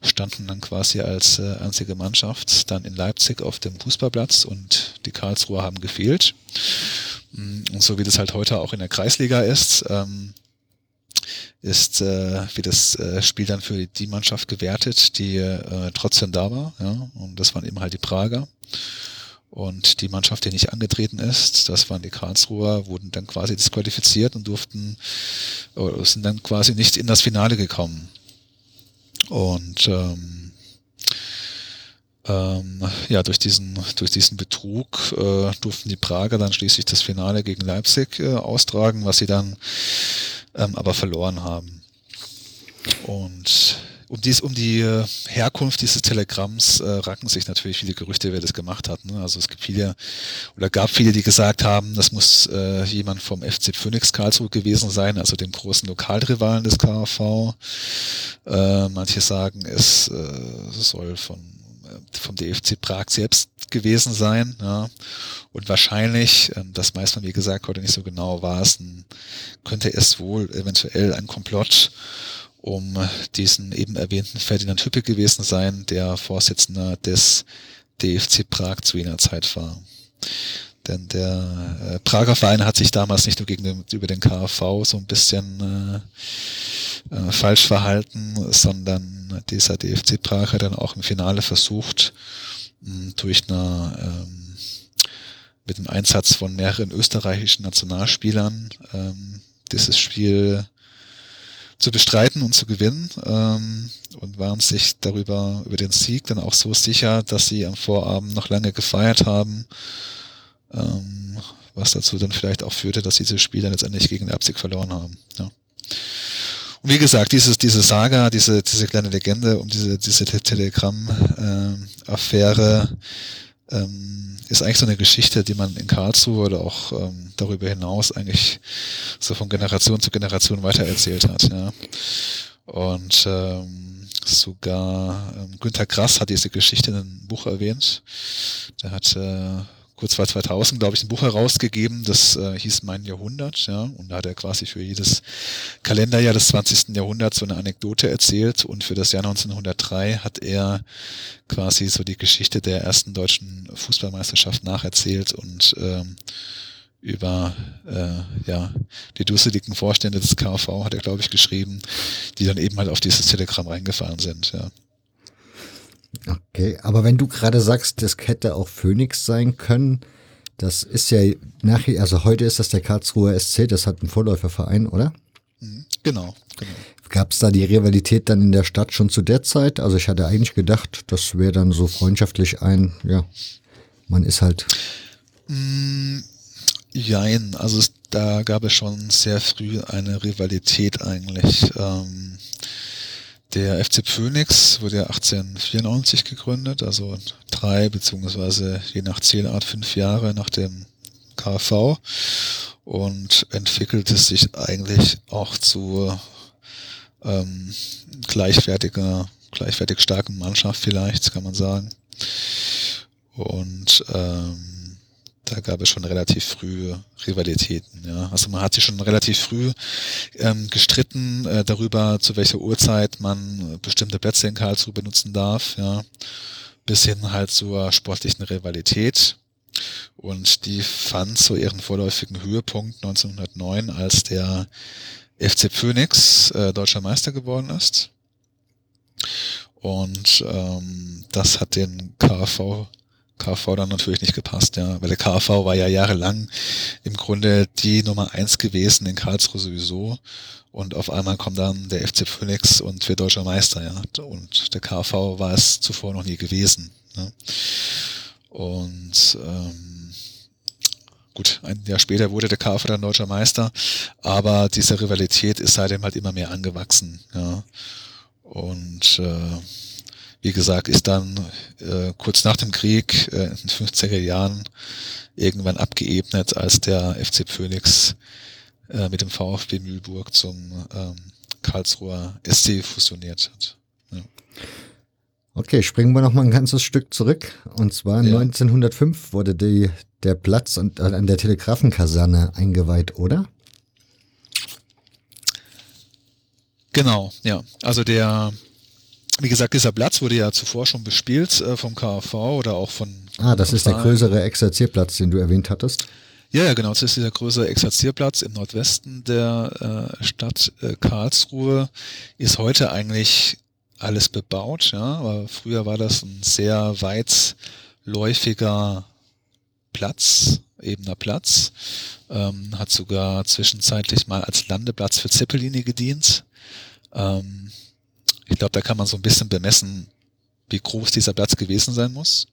standen dann quasi als äh, einzige Mannschaft dann in Leipzig auf dem Fußballplatz und die Karlsruher haben gefehlt. Mm, und so wie das halt heute auch in der Kreisliga ist, ähm, ist äh, wie das äh, Spiel dann für die Mannschaft gewertet, die äh, trotzdem da war. Ja? Und das waren eben halt die Prager. Und die Mannschaft, die nicht angetreten ist, das waren die Karlsruher, wurden dann quasi disqualifiziert und durften, oder sind dann quasi nicht in das Finale gekommen. Und ähm, ähm, ja, durch diesen, durch diesen Betrug äh, durften die Prager dann schließlich das Finale gegen Leipzig äh, austragen, was sie dann ähm, aber verloren haben. Und um, dies, um die äh, Herkunft dieses Telegramms äh, ranken sich natürlich viele Gerüchte, wer das gemacht hat. Ne? Also es gibt viele oder gab viele, die gesagt haben, das muss äh, jemand vom FC Phoenix Karlsruhe gewesen sein, also dem großen Lokalrivalen des KV. Äh, manche sagen, es äh, soll von vom DFC Prag selbst gewesen sein. Ja. Und wahrscheinlich, ähm, das weiß man wie gesagt heute nicht so genau, war es ein, könnte es wohl eventuell ein Komplott um diesen eben erwähnten Ferdinand Hüppe gewesen sein, der Vorsitzender des DFC Prag zu jener Zeit war. Denn der äh, Prager Verein hat sich damals nicht nur gegen den, über den KfV so ein bisschen äh, äh, falsch verhalten, sondern dieser DFC Prag hat dann auch im Finale versucht, mh, durch eine ähm, mit dem Einsatz von mehreren österreichischen Nationalspielern ähm, dieses Spiel zu bestreiten und zu gewinnen ähm, und waren sich darüber über den Sieg dann auch so sicher, dass sie am Vorabend noch lange gefeiert haben ähm, was dazu dann vielleicht auch führte, dass diese Spieler letztendlich gegen Leipzig verloren haben. Ja. Und wie gesagt, dieses, diese Saga, diese, diese kleine Legende um diese, diese Telegram-Affäre äh, ähm, ist eigentlich so eine Geschichte, die man in Karlsruhe oder auch ähm, darüber hinaus eigentlich so von Generation zu Generation weitererzählt hat. Ja. Und ähm, sogar ähm, Günter Grass hat diese Geschichte in einem Buch erwähnt. Der hat äh, kurz vor 2000, glaube ich, ein Buch herausgegeben, das äh, hieß Mein Jahrhundert, ja, und da hat er quasi für jedes Kalenderjahr des 20. Jahrhunderts so eine Anekdote erzählt und für das Jahr 1903 hat er quasi so die Geschichte der ersten deutschen Fußballmeisterschaft nacherzählt und ähm, über äh, ja die dusseligen Vorstände des KV hat er, glaube ich, geschrieben, die dann eben halt auf dieses Telegramm reingefahren sind, ja. Okay, aber wenn du gerade sagst, das hätte auch Phoenix sein können, das ist ja nachher, also heute ist das der Karlsruher SC, das hat einen Vorläuferverein, oder? Mhm, genau, genau. Gab es da die Rivalität dann in der Stadt schon zu der Zeit? Also ich hatte eigentlich gedacht, das wäre dann so freundschaftlich ein, ja, man ist halt. Mm, jein, also es, da gab es schon sehr früh eine Rivalität eigentlich. Ähm, der FC Phoenix wurde ja 1894 gegründet, also drei beziehungsweise je nach Zielart fünf Jahre nach dem KV und entwickelte sich eigentlich auch zu ähm, gleichwertiger, gleichwertig starken Mannschaft vielleicht, kann man sagen. Und ähm, da gab es schon relativ früh Rivalitäten. Ja. Also man hat sich schon relativ früh ähm, gestritten äh, darüber, zu welcher Uhrzeit man bestimmte Plätze in Karlsruhe benutzen darf, ja, bis hin halt zur sportlichen Rivalität. Und die fand so ihren vorläufigen Höhepunkt 1909, als der FC Phoenix äh, deutscher Meister geworden ist. Und ähm, das hat den KV KV dann natürlich nicht gepasst, ja, weil der KV war ja jahrelang im Grunde die Nummer eins gewesen in Karlsruhe sowieso und auf einmal kommt dann der FC Phoenix und wird deutscher Meister, ja, und der KV war es zuvor noch nie gewesen. Ne? Und ähm, gut, ein Jahr später wurde der KV dann deutscher Meister, aber diese Rivalität ist seitdem halt immer mehr angewachsen, ja. Und äh, wie gesagt, ist dann äh, kurz nach dem Krieg äh, in den 50er Jahren irgendwann abgeebnet, als der FC Phoenix äh, mit dem VfB Mühlburg zum ähm, Karlsruher SC fusioniert hat. Ja. Okay, springen wir noch mal ein ganzes Stück zurück. Und zwar ja. 1905 wurde die, der Platz an, an der Telegrafenkaserne eingeweiht, oder? Genau, ja. Also der wie gesagt, dieser Platz wurde ja zuvor schon bespielt äh, vom KV oder auch von. Ah, das ist der größere Exerzierplatz, den du erwähnt hattest. Ja, ja, genau. Das ist dieser größere Exerzierplatz im Nordwesten der äh, Stadt äh, Karlsruhe. Ist heute eigentlich alles bebaut, ja, aber früher war das ein sehr weitläufiger Platz, ebener Platz. Ähm, hat sogar zwischenzeitlich mal als Landeplatz für Zeppeline gedient. Ähm, ich glaube, da kann man so ein bisschen bemessen, wie groß dieser Platz gewesen sein muss.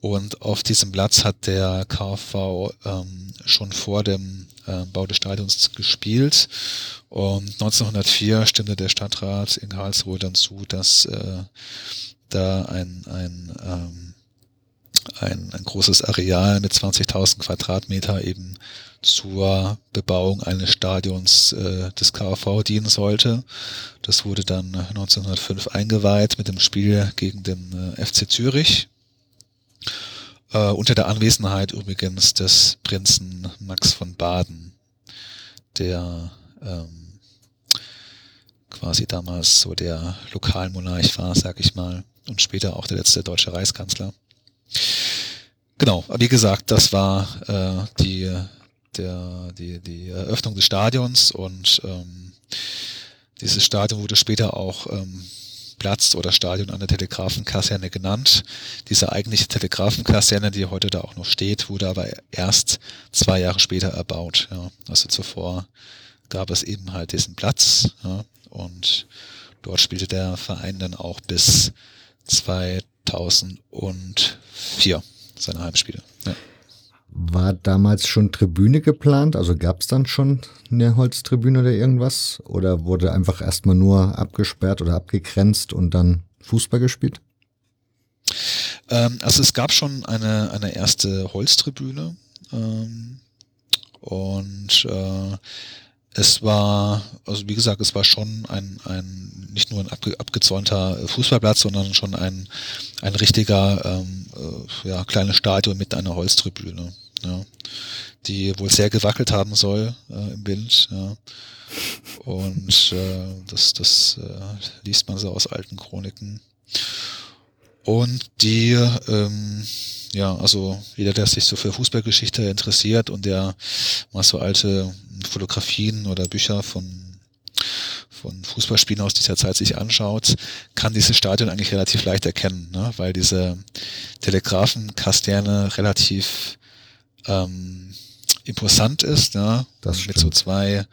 Und auf diesem Platz hat der KV ähm, schon vor dem äh, Bau des Stadions gespielt. Und 1904 stimmte der Stadtrat in Karlsruhe dann zu, dass äh, da ein, ein, ähm, ein, ein großes Areal mit 20.000 Quadratmeter eben zur Bebauung eines Stadions äh, des KV dienen sollte. Das wurde dann 1905 eingeweiht mit dem Spiel gegen den äh, FC Zürich. Äh, unter der Anwesenheit übrigens des Prinzen Max von Baden, der ähm, quasi damals so der Lokalmonarch war, sag ich mal, und später auch der letzte deutsche Reichskanzler. Genau, wie gesagt, das war äh, die der, die, die Eröffnung des Stadions und ähm, dieses Stadion wurde später auch ähm, Platz oder Stadion an der Telegrafenkaserne genannt. Diese eigentliche Telegrafenkaserne, die heute da auch noch steht, wurde aber erst zwei Jahre später erbaut. Ja. Also zuvor gab es eben halt diesen Platz ja, und dort spielte der Verein dann auch bis 2004 seine Heimspiele. War damals schon Tribüne geplant? Also gab es dann schon eine Holztribüne oder irgendwas? Oder wurde einfach erstmal nur abgesperrt oder abgegrenzt und dann Fußball gespielt? Ähm, also es gab schon eine, eine erste Holztribüne ähm, und äh, es war, also wie gesagt, es war schon ein, ein nicht nur ein abge, abgezäunter Fußballplatz, sondern schon ein, ein richtiger ähm, äh, ja, kleines Stadion mit einer Holztribüne, ja, die wohl sehr gewackelt haben soll äh, im Wind. Ja. Und äh, das, das äh, liest man so aus alten Chroniken. Und die, ähm, ja, also jeder, der sich so für Fußballgeschichte interessiert und der mal so alte Fotografien oder Bücher von von Fußballspielen aus dieser Zeit sich anschaut, kann dieses Stadion eigentlich relativ leicht erkennen, ne? weil diese Telegrafenkasterne relativ ähm, imposant ist, ne? Das mit so zwei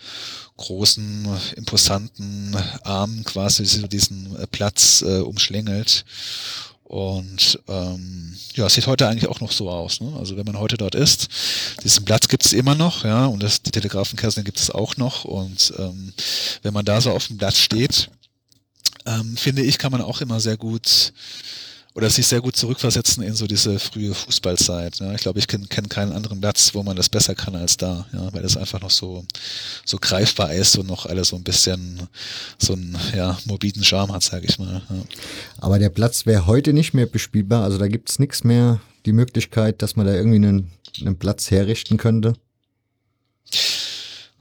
großen, imposanten Armen quasi so diesen Platz äh, umschlängelt. Und ähm, ja, es sieht heute eigentlich auch noch so aus. Ne? Also wenn man heute dort ist, diesen Platz gibt es immer noch, ja, und das, die Telegrafenkasten gibt es auch noch. Und ähm, wenn man da so auf dem Platz steht, ähm, finde ich, kann man auch immer sehr gut oder sich sehr gut zurückversetzen in so diese frühe Fußballzeit. Ja. Ich glaube, ich kenne kenn keinen anderen Platz, wo man das besser kann als da, ja, weil das einfach noch so, so greifbar ist und noch alles so ein bisschen so einen ja, morbiden Charme hat, sage ich mal. Ja. Aber der Platz wäre heute nicht mehr bespielbar, also da gibt es nichts mehr, die Möglichkeit, dass man da irgendwie einen, einen Platz herrichten könnte.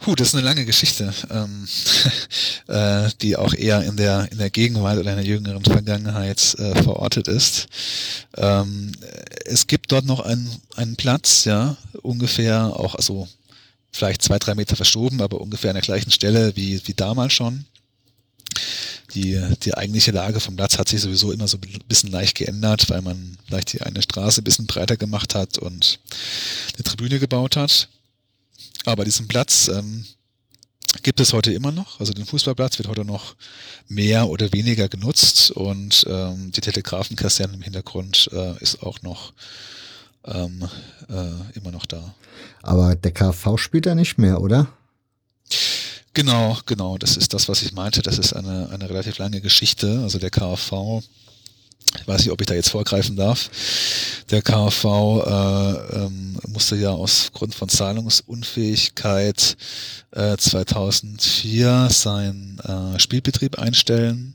Puh, das ist eine lange Geschichte, ähm, äh, die auch eher in der in der Gegenwart oder in der jüngeren Vergangenheit äh, verortet ist. Ähm, es gibt dort noch einen einen Platz, ja, ungefähr auch also vielleicht zwei drei Meter verschoben, aber ungefähr an der gleichen Stelle wie wie damals schon. Die, die eigentliche Lage vom Platz hat sich sowieso immer so ein bisschen leicht geändert, weil man vielleicht die eine Straße ein bisschen breiter gemacht hat und eine Tribüne gebaut hat. Aber diesen Platz ähm, gibt es heute immer noch. Also den Fußballplatz wird heute noch mehr oder weniger genutzt und ähm, die Telegrafenkaserne im Hintergrund äh, ist auch noch ähm, äh, immer noch da. Aber der KV spielt da nicht mehr, oder? Genau, genau. Das ist das, was ich meinte. Das ist eine, eine relativ lange Geschichte. Also der KV ich weiß nicht, ob ich da jetzt vorgreifen darf. Der KV äh, ähm, musste ja aus Grund von Zahlungsunfähigkeit äh, 2004 seinen äh, Spielbetrieb einstellen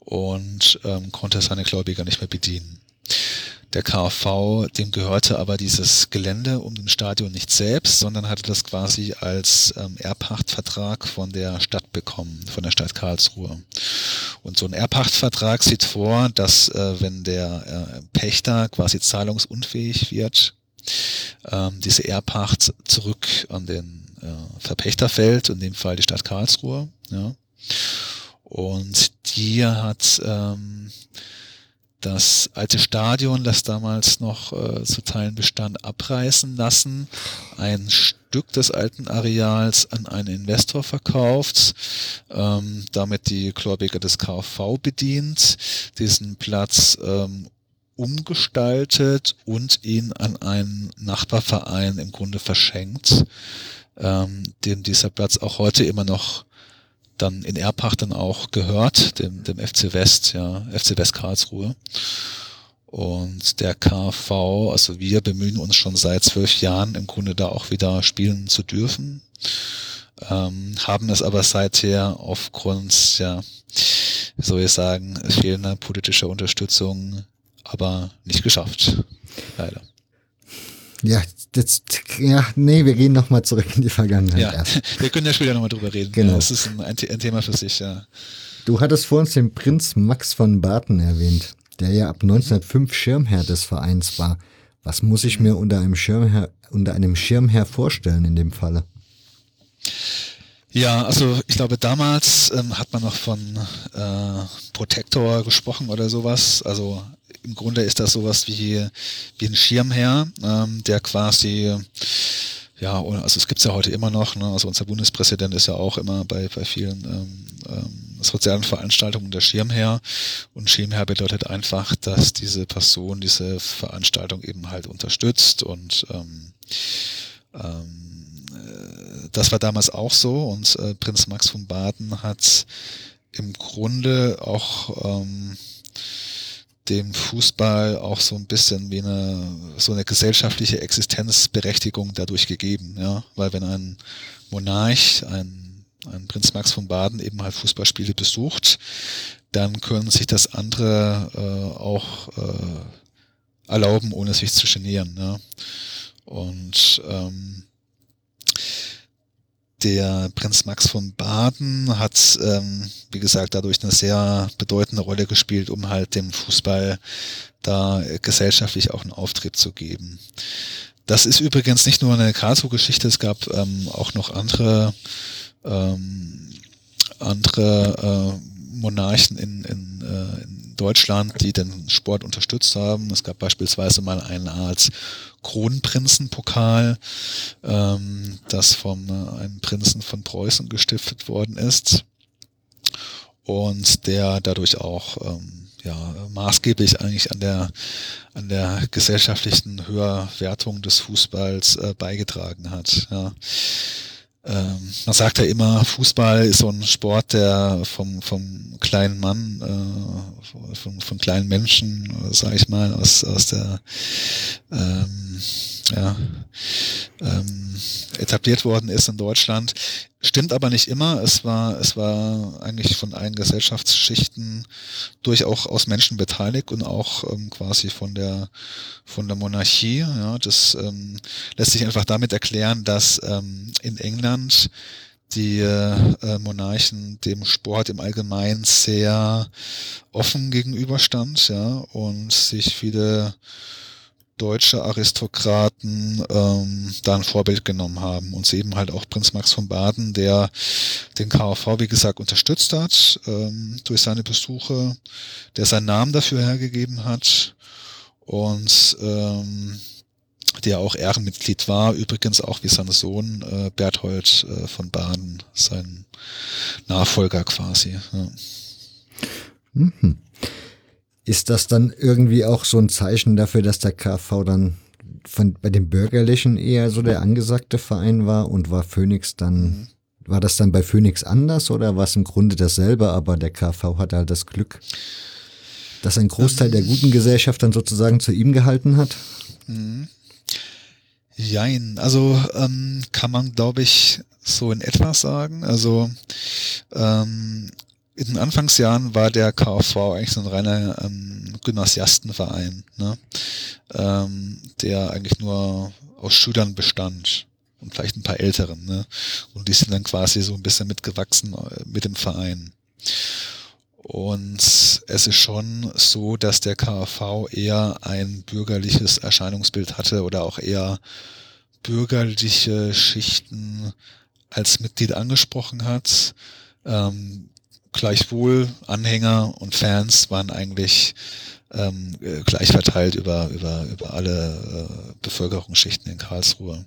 und ähm, konnte seine Gläubiger nicht mehr bedienen. Der KV, dem gehörte aber dieses Gelände um dem Stadion nicht selbst, sondern hatte das quasi als ähm, Erbpachtvertrag von der Stadt bekommen, von der Stadt Karlsruhe. Und so ein Erbpachtvertrag sieht vor, dass äh, wenn der äh, Pächter quasi zahlungsunfähig wird, ähm, diese Erbpacht zurück an den äh, Verpächter fällt, in dem Fall die Stadt Karlsruhe. Ja. Und die hat ähm, das alte Stadion, das damals noch äh, zu Teilen bestand, abreißen lassen, ein Stück des alten Areals an einen Investor verkauft, ähm, damit die Chlorbeker des KV bedient, diesen Platz ähm, umgestaltet und ihn an einen Nachbarverein im Grunde verschenkt, ähm, dem dieser Platz auch heute immer noch dann in Erbpacht dann auch gehört, dem, dem FC West, ja, FC West Karlsruhe. Und der KV, also wir bemühen uns schon seit zwölf Jahren im Grunde da auch wieder spielen zu dürfen, ähm, haben es aber seither aufgrund, ja, wie soll ich sagen, fehlender politischer Unterstützung aber nicht geschafft. Leider. Ja, das, ja, nee, wir gehen nochmal zurück in die Vergangenheit. Ja, erst. wir können ja später nochmal drüber reden. Genau. Das ist ein, ein, Thema für sich, ja. Du hattest vor uns den Prinz Max von Barton erwähnt, der ja ab 1905 Schirmherr des Vereins war. Was muss ich mir unter einem Schirmherr, unter einem Schirmherr vorstellen in dem Falle? Ja, also ich glaube, damals ähm, hat man noch von äh, Protektor gesprochen oder sowas. Also im Grunde ist das sowas wie, wie ein Schirmherr, ähm, der quasi ja, also es gibt's ja heute immer noch, ne? also unser Bundespräsident ist ja auch immer bei, bei vielen ähm, ähm, sozialen Veranstaltungen der Schirmherr. Und Schirmherr bedeutet einfach, dass diese Person diese Veranstaltung eben halt unterstützt und ähm, ähm, äh, das war damals auch so und äh, Prinz Max von Baden hat im Grunde auch ähm, dem Fußball auch so ein bisschen wie eine so eine gesellschaftliche Existenzberechtigung dadurch gegeben, ja, weil wenn ein Monarch, ein, ein Prinz Max von Baden eben halt Fußballspiele besucht, dann können sich das andere äh, auch äh, erlauben, ohne sich zu genieren. Ja. Und ähm, der Prinz Max von Baden hat, ähm, wie gesagt, dadurch eine sehr bedeutende Rolle gespielt, um halt dem Fußball da gesellschaftlich auch einen Auftrieb zu geben. Das ist übrigens nicht nur eine Karlsruhe-Geschichte, es gab ähm, auch noch andere, ähm, andere äh, Monarchen in, in, äh, in Deutschland, die den Sport unterstützt haben. Es gab beispielsweise mal eine Art Kronprinzenpokal, ähm, das vom äh, einem Prinzen von Preußen gestiftet worden ist und der dadurch auch ähm, ja, maßgeblich eigentlich an der an der gesellschaftlichen Höherwertung des Fußballs äh, beigetragen hat. Ja. Ähm, man sagt ja immer, Fußball ist so ein Sport, der vom, vom kleinen Mann, äh, von, von kleinen Menschen, äh, sage ich mal, aus, aus der ähm, ja, ähm, etabliert worden ist in Deutschland. Stimmt aber nicht immer. Es war, es war eigentlich von allen Gesellschaftsschichten durchaus aus Menschen beteiligt und auch ähm, quasi von der, von der Monarchie. Ja, das ähm, lässt sich einfach damit erklären, dass ähm, in England die äh, Monarchen dem Sport im Allgemeinen sehr offen gegenüberstand, ja, und sich viele deutsche Aristokraten ähm, da ein Vorbild genommen haben. Und sie eben halt auch Prinz Max von Baden, der den KV, wie gesagt, unterstützt hat ähm, durch seine Besuche, der seinen Namen dafür hergegeben hat und ähm, der auch Ehrenmitglied war, übrigens auch wie sein Sohn äh, Berthold äh, von Baden, sein Nachfolger quasi. Ja. Mhm. Ist das dann irgendwie auch so ein Zeichen dafür, dass der KV dann von, bei den Bürgerlichen eher so der angesagte Verein war und war Phoenix dann, mhm. war das dann bei Phoenix anders oder war es im Grunde dasselbe, aber der KV hatte halt das Glück, dass ein Großteil der guten Gesellschaft dann sozusagen zu ihm gehalten hat? Mhm. Jein, also ähm, kann man, glaube ich, so in etwas sagen. Also ähm, in den Anfangsjahren war der KV eigentlich so ein reiner ähm, Gymnasiastenverein, ne? ähm, der eigentlich nur aus Schülern bestand und vielleicht ein paar Älteren. Ne? Und die sind dann quasi so ein bisschen mitgewachsen äh, mit dem Verein. Und es ist schon so, dass der KV eher ein bürgerliches Erscheinungsbild hatte oder auch eher bürgerliche Schichten als Mitglied angesprochen hat. Ähm, Gleichwohl Anhänger und Fans waren eigentlich ähm, äh, gleich verteilt über, über, über alle äh, Bevölkerungsschichten in Karlsruhe.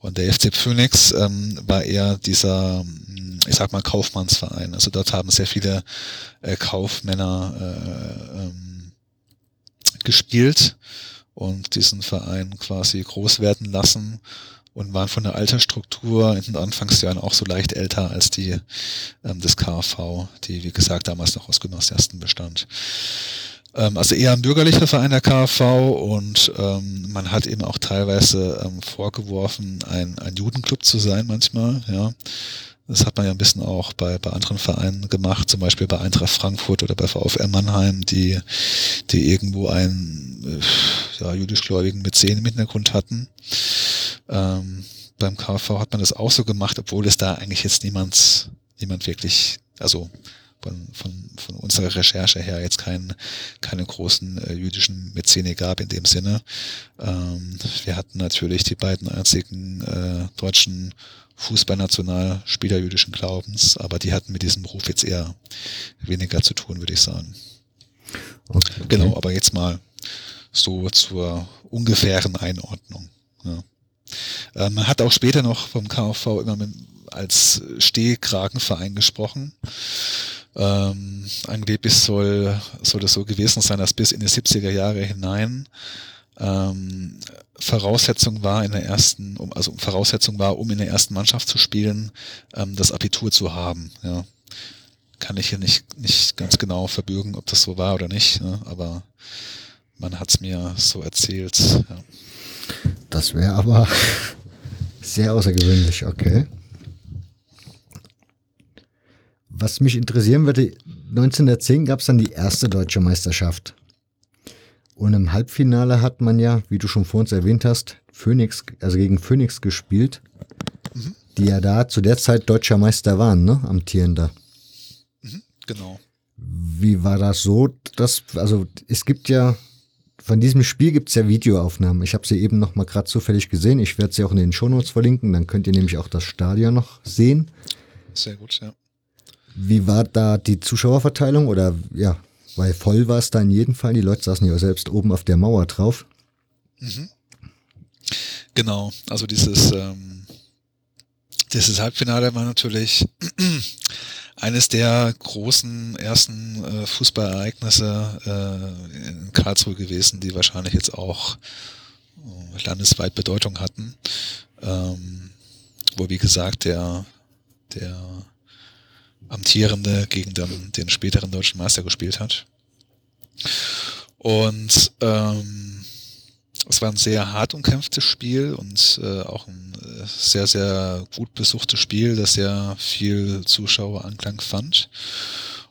Und der FC Phoenix ähm, war eher dieser, hm, ich sag mal, Kaufmannsverein. Also dort haben sehr viele äh, Kaufmänner äh, ähm, gespielt und diesen Verein quasi groß werden lassen und waren von der Altersstruktur in den Anfangsjahren auch so leicht älter als die ähm, des KV, die wie gesagt damals noch aus Gymnasiasten bestand. Ähm, also eher ein bürgerlicher Verein der KV und ähm, man hat eben auch teilweise ähm, vorgeworfen, ein, ein Judenclub zu sein manchmal, ja. Das hat man ja ein bisschen auch bei, bei anderen Vereinen gemacht, zum Beispiel bei Eintracht Frankfurt oder bei VfR Mannheim, die, die irgendwo einen äh, ja, jüdischgläubigen Mäzen im Hintergrund hatten. Ähm, beim KV hat man das auch so gemacht, obwohl es da eigentlich jetzt niemand, niemand wirklich, also von, von, von unserer Recherche her jetzt keinen keine großen äh, jüdischen Mäzene gab in dem Sinne. Ähm, wir hatten natürlich die beiden einzigen äh, deutschen Fußballnationalspieler jüdischen Glaubens, aber die hatten mit diesem Ruf jetzt eher weniger zu tun, würde ich sagen. Okay. Genau, aber jetzt mal so zur ungefähren Einordnung. Ja. Äh, man hat auch später noch vom KV immer mit, als Stehkragenverein gesprochen. Ähm, angeblich soll, soll das so gewesen sein, dass bis in die 70er Jahre hinein ähm, Voraussetzung war in der ersten, um, also Voraussetzung war, um in der ersten Mannschaft zu spielen, ähm, das Abitur zu haben. Ja. Kann ich hier nicht, nicht ganz genau verbürgen, ob das so war oder nicht, ne? aber man hat es mir so erzählt. Ja. Das wäre aber sehr außergewöhnlich, okay. Was mich interessieren würde, 1910 gab es dann die erste deutsche Meisterschaft. Und im Halbfinale hat man ja, wie du schon vor uns erwähnt hast, Phoenix, also gegen Phoenix gespielt, mhm. die ja da zu der Zeit deutscher Meister waren, ne? Amtierender. Mhm, genau. Wie war das so? Dass, also es gibt ja, von diesem Spiel gibt es ja Videoaufnahmen. Ich habe sie eben noch mal gerade zufällig gesehen. Ich werde sie auch in den Shownotes verlinken, dann könnt ihr nämlich auch das Stadion noch sehen. Sehr gut, ja. Wie war da die Zuschauerverteilung oder ja, weil voll war es da in jedem Fall. Die Leute saßen ja selbst oben auf der Mauer drauf. Mhm. Genau, also dieses, ähm, dieses Halbfinale war natürlich eines der großen ersten äh, Fußballereignisse äh, in Karlsruhe gewesen, die wahrscheinlich jetzt auch äh, landesweit Bedeutung hatten. Ähm, wo wie gesagt der, der amtierende gegen den, den späteren deutschen Meister gespielt hat. Und ähm, es war ein sehr hart umkämpftes Spiel und äh, auch ein äh, sehr, sehr gut besuchtes Spiel, das sehr viel Zuschaueranklang fand.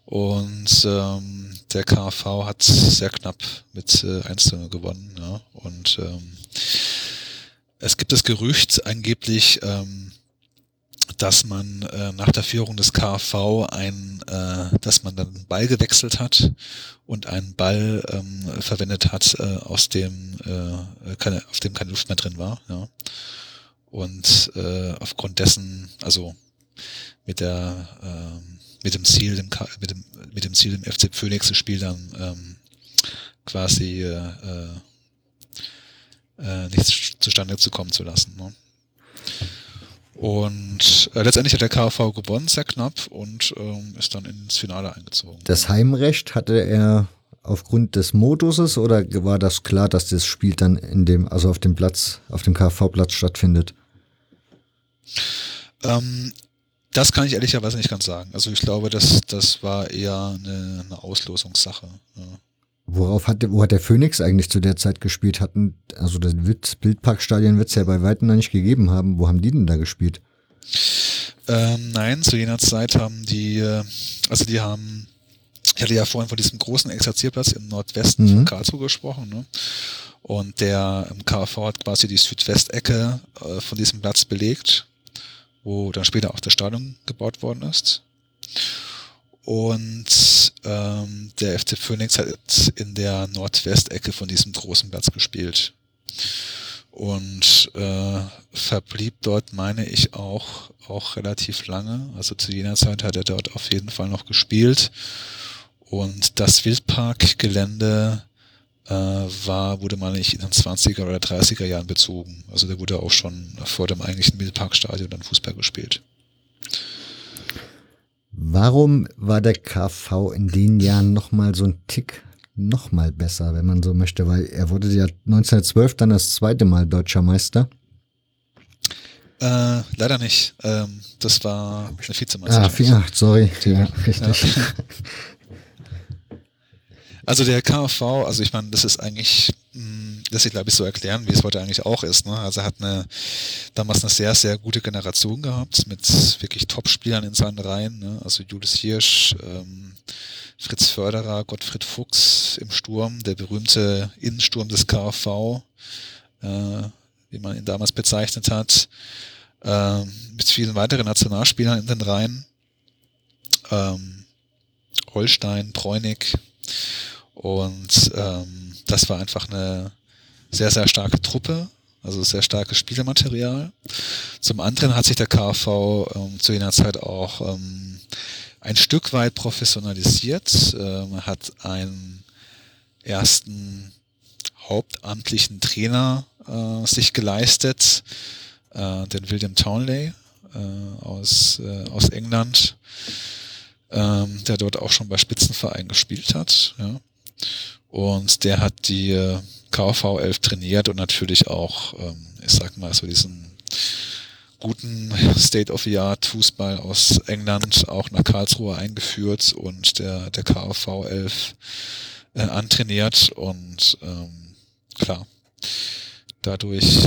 Und ähm, der KV hat sehr knapp mit äh, 1 gewonnen. Ja. Und ähm, es gibt das Gerücht angeblich, ähm, dass man äh, nach der Führung des KV ein, äh, dass man dann einen Ball gewechselt hat und einen Ball ähm, verwendet hat, äh, aus dem äh, keine, auf dem keine Luft mehr drin war. Ja. Und äh, aufgrund dessen, also mit der äh, mit dem Ziel, dem, mit dem mit dem Ziel, dem FC Phoenix das Spiel dann ähm, quasi äh, äh, nichts zustande zu kommen zu lassen. Ne? Und äh, letztendlich hat der KV gewonnen, sehr knapp, und ähm, ist dann ins Finale eingezogen. Das Heimrecht hatte er aufgrund des Moduses oder war das klar, dass das Spiel dann in dem, also auf dem Platz, auf dem KV-Platz stattfindet? Ähm, das kann ich ehrlicherweise nicht ganz sagen. Also ich glaube, das, das war eher eine, eine Auslosungssache. Ja. Worauf hat, wo hat der Phoenix eigentlich zu der Zeit gespielt? Hatten, also das Bildparkstadion wird es ja bei weitem noch nicht gegeben haben. Wo haben die denn da gespielt? Ähm, nein, zu jener Zeit haben die, äh, also die haben, ich hatte ja vorhin von diesem großen Exerzierplatz im Nordwesten mhm. von Karlsruhe gesprochen, ne? Und der im KV hat quasi die Südwestecke äh, von diesem Platz belegt, wo dann später auch das Stadion gebaut worden ist. Und ähm, der FC Phoenix hat in der Nordwestecke von diesem großen Platz gespielt. Und äh, verblieb dort, meine ich, auch, auch relativ lange. Also zu jener Zeit hat er dort auf jeden Fall noch gespielt. Und das Wildparkgelände äh, war, wurde mal nicht in den 20er oder 30er Jahren bezogen. Also da wurde auch schon vor dem eigentlichen Wildparkstadion dann Fußball gespielt. Warum war der KV in den Jahren nochmal so ein Tick nochmal besser, wenn man so möchte? Weil er wurde ja 1912 dann das zweite Mal deutscher Meister. Äh, leider nicht. Ähm, das war eine Vizemeisterschaft. Ah, sorry. Ja, richtig. Ja. Also der KV, also ich meine, das ist eigentlich, hm, das ich glaube ich so erklären, wie es heute eigentlich auch ist. Ne? Also er hat eine damals eine sehr, sehr gute Generation gehabt mit wirklich Top-Spielern in seinen Reihen. Ne? Also Julius Hirsch, ähm, Fritz Förderer, Gottfried Fuchs im Sturm, der berühmte Innensturm des KV, äh, wie man ihn damals bezeichnet hat, äh, mit vielen weiteren Nationalspielern in den Reihen. Ähm, Holstein, Bräunig, und ähm, das war einfach eine sehr, sehr starke Truppe, also sehr starkes Spielematerial. Zum anderen hat sich der KV ähm, zu jener Zeit auch ähm, ein Stück weit professionalisiert, ähm, hat einen ersten hauptamtlichen Trainer äh, sich geleistet, äh, den William Townley äh, aus, äh, aus England ähm, der dort auch schon bei Spitzenvereinen gespielt hat. Ja. Und der hat die äh, KV 11 trainiert und natürlich auch, ähm, ich sag mal, so diesen guten State-of-the-Art Fußball aus England auch nach Karlsruhe eingeführt und der, der KV 11 äh, antrainiert. Und ähm, klar, dadurch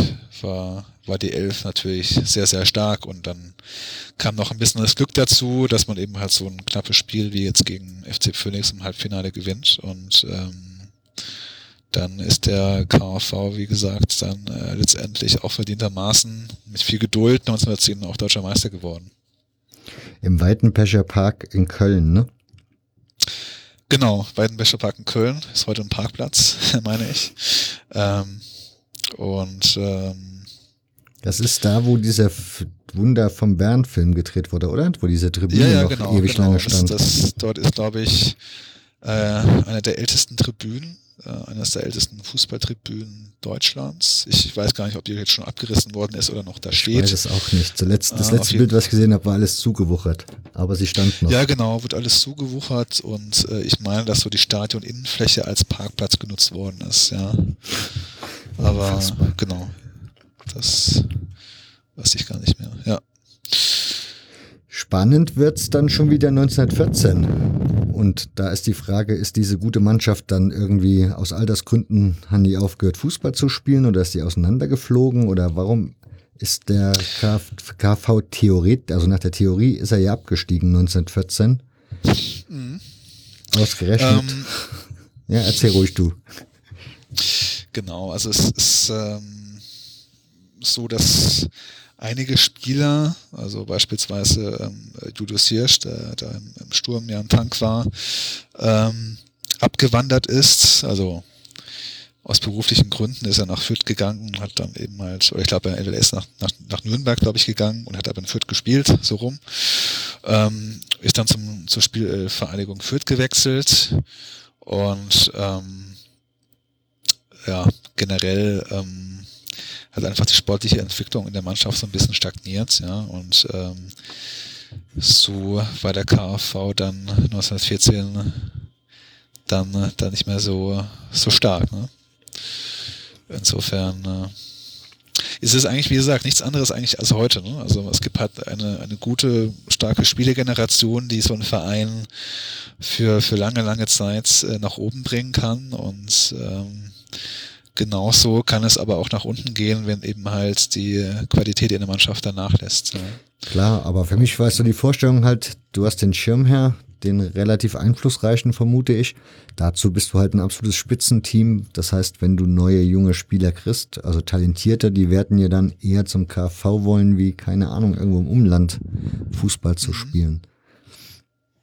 war, war die Elf natürlich sehr, sehr stark. Und dann kam noch ein bisschen das Glück dazu, dass man eben halt so ein knappes Spiel wie jetzt gegen FC Phoenix im Halbfinale gewinnt. Und ähm, dann ist der KV, wie gesagt, dann äh, letztendlich auch verdientermaßen mit viel Geduld 1910 auch deutscher Meister geworden. Im Weitenpecher Park in Köln, ne? Genau, Weidenbecher Park in Köln ist heute ein Parkplatz, meine ich. Ähm, und ähm, das ist da, wo dieser Wunder vom Bern-Film gedreht wurde, oder? Wo diese Tribüne ja, ja, noch genau, ewig genau. lange stand. Das, das, dort ist, glaube ich, äh, eine der ältesten Tribünen, eines der ältesten Fußballtribünen Deutschlands. Ich weiß gar nicht, ob die jetzt schon abgerissen worden ist oder noch da steht. Ich weiß es auch nicht. Zuletzt, das äh, letzte Bild, was ich gesehen habe, war alles zugewuchert. Aber sie stand noch. Ja, genau, wird alles zugewuchert und äh, ich meine, dass so die Stadion-Innenfläche als Parkplatz genutzt worden ist, ja. Aber Unfassbar. genau. Das weiß ich gar nicht mehr, ja. Spannend wird's dann schon wieder 1914. Und da ist die Frage, ist diese gute Mannschaft dann irgendwie aus Altersgründen, haben die aufgehört, Fußball zu spielen oder ist die auseinandergeflogen oder warum ist der KV Theoret, also nach der Theorie ist er ja abgestiegen 1914. Mhm. Ausgerechnet. Ähm, ja, erzähl ruhig du. Genau, also es ist ähm, so, dass einige Spieler, also beispielsweise ähm, Julius Hirsch, der da im, im, Sturm ja ein Tank war, ähm, abgewandert ist, also aus beruflichen Gründen ist er nach Fürth gegangen und hat dann eben halt, oder ich glaube, er ist nach, nach, nach Nürnberg, glaube ich, gegangen und hat aber in Fürth gespielt, so rum. Ähm, ist dann zum, zur Spielvereinigung Fürth gewechselt und ähm, ja, generell ähm, hat einfach die sportliche Entwicklung in der Mannschaft so ein bisschen stagniert, ja, und ähm, so war der KfV dann 1914 dann, dann nicht mehr so, so stark. Ne? Insofern äh, ist es eigentlich, wie gesagt, nichts anderes eigentlich als heute. Ne? Also es gibt halt eine, eine gute, starke Spielegeneration, die so einen Verein für, für lange, lange Zeit äh, nach oben bringen kann und ähm, genauso kann es aber auch nach unten gehen, wenn eben halt die Qualität in der Mannschaft danach lässt. Ja. Klar, aber für mich war es so die Vorstellung halt, du hast den Schirmherr, den relativ einflussreichen, vermute ich. Dazu bist du halt ein absolutes Spitzenteam. Das heißt, wenn du neue junge Spieler kriegst, also talentierte, die werden ja dann eher zum KV wollen, wie, keine Ahnung, irgendwo im Umland Fußball zu mhm.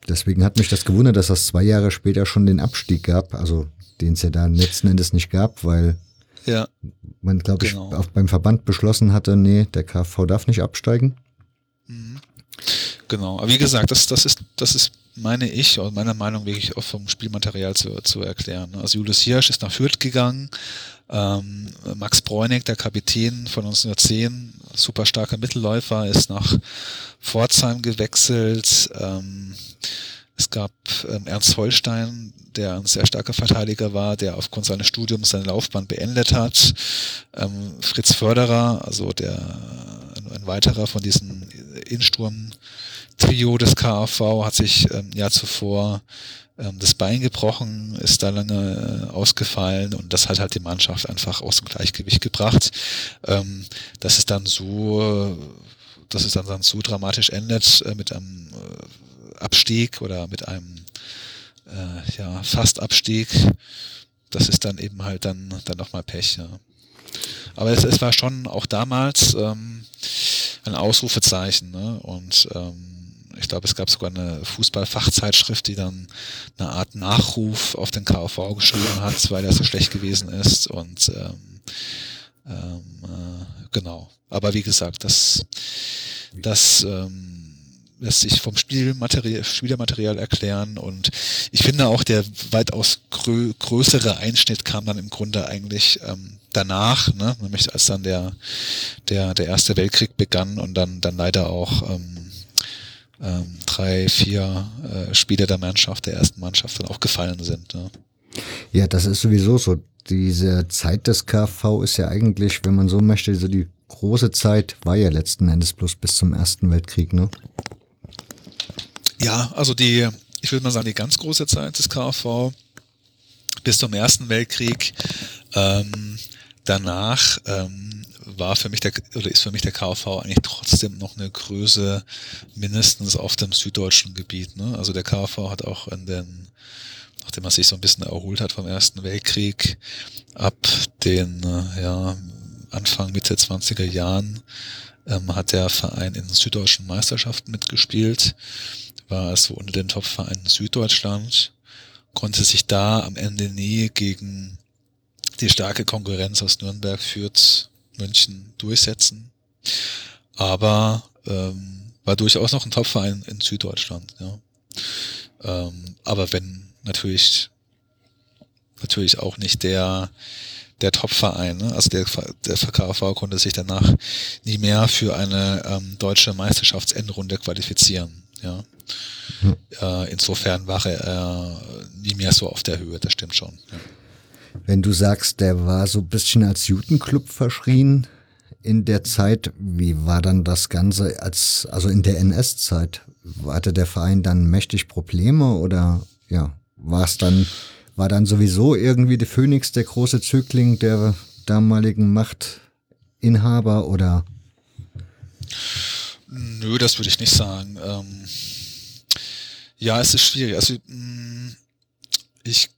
Deswegen hat mich das gewundert, dass das zwei Jahre später schon den Abstieg gab. Also den es ja da letzten Endes nicht gab, weil ja, man, glaube ich, genau. auch beim Verband beschlossen hatte, nee, der KV darf nicht absteigen. Mhm. Genau, aber wie gesagt, das, das ist, das ist, meine ich, aus meiner Meinung wirklich auch vom Spielmaterial zu, zu erklären. Also Julius Hirsch ist nach Fürth gegangen, ähm, Max Bräunig, der Kapitän von 1910, super starker Mittelläufer, ist nach Pforzheim gewechselt. Ähm, es gab ähm, Ernst Holstein, der ein sehr starker Verteidiger war, der aufgrund seines Studiums seine Laufbahn beendet hat. Ähm, Fritz Förderer, also der ein, weiterer von diesen Insturm-Trio des KAV, hat sich ähm, Jahr zuvor ähm, das Bein gebrochen, ist da lange äh, ausgefallen und das hat halt die Mannschaft einfach aus dem Gleichgewicht gebracht. Ähm, dass es dann so, dass es dann, dann so dramatisch endet äh, mit einem äh, Abstieg oder mit einem äh, ja, fast Abstieg. Das ist dann eben halt dann, dann nochmal Pech. Ja. Aber es, es war schon auch damals ähm, ein Ausrufezeichen. Ne? Und ähm, ich glaube, es gab sogar eine Fußballfachzeitschrift, die dann eine Art Nachruf auf den KV geschrieben hat, weil er so schlecht gewesen ist. Und ähm, ähm, äh, genau. Aber wie gesagt, das, das ähm, lässt sich vom Spielmaterial, Spielermaterial erklären und ich finde auch der weitaus grö größere Einschnitt kam dann im Grunde eigentlich ähm, danach, ne? nämlich als dann der, der, der Erste Weltkrieg begann und dann, dann leider auch ähm, ähm, drei, vier äh, Spieler der Mannschaft, der ersten Mannschaft dann auch gefallen sind. Ja. ja, das ist sowieso so. Diese Zeit des KV ist ja eigentlich, wenn man so möchte, so die große Zeit war ja letzten Endes bloß bis zum Ersten Weltkrieg, ne? Ja, also die, ich würde mal sagen, die ganz große Zeit des KV bis zum Ersten Weltkrieg. Ähm, danach ähm, war für mich der oder ist für mich der KV eigentlich trotzdem noch eine Größe mindestens auf dem süddeutschen Gebiet. Ne? Also der KV hat auch in den, nachdem er sich so ein bisschen erholt hat vom Ersten Weltkrieg, ab den äh, ja, Anfang Mitte 20er Jahren ähm, hat der Verein in süddeutschen Meisterschaften mitgespielt, war so unter den Top-Vereinen Süddeutschland, konnte sich da am Ende nie gegen die starke Konkurrenz aus Nürnberg führt München durchsetzen. Aber ähm, war durchaus noch ein Topverein in Süddeutschland. Ja. Ähm, aber wenn natürlich natürlich auch nicht der der Top-Verein. Ne? Also der, der KV konnte sich danach nie mehr für eine ähm, deutsche Meisterschaftsendrunde qualifizieren. Ja. Hm. Äh, insofern war er äh, nie mehr so auf der Höhe, das stimmt schon. Ja. Wenn du sagst, der war so ein bisschen als Jutenclub verschrien in der Zeit, wie war dann das Ganze als, also in der NS-Zeit? Hatte der Verein dann mächtig Probleme oder ja, war es dann, war dann sowieso irgendwie der Phoenix der große Zögling der damaligen Machtinhaber oder? Nö, das würde ich nicht sagen. Ähm, ja, es ist schwierig. Also mm, ich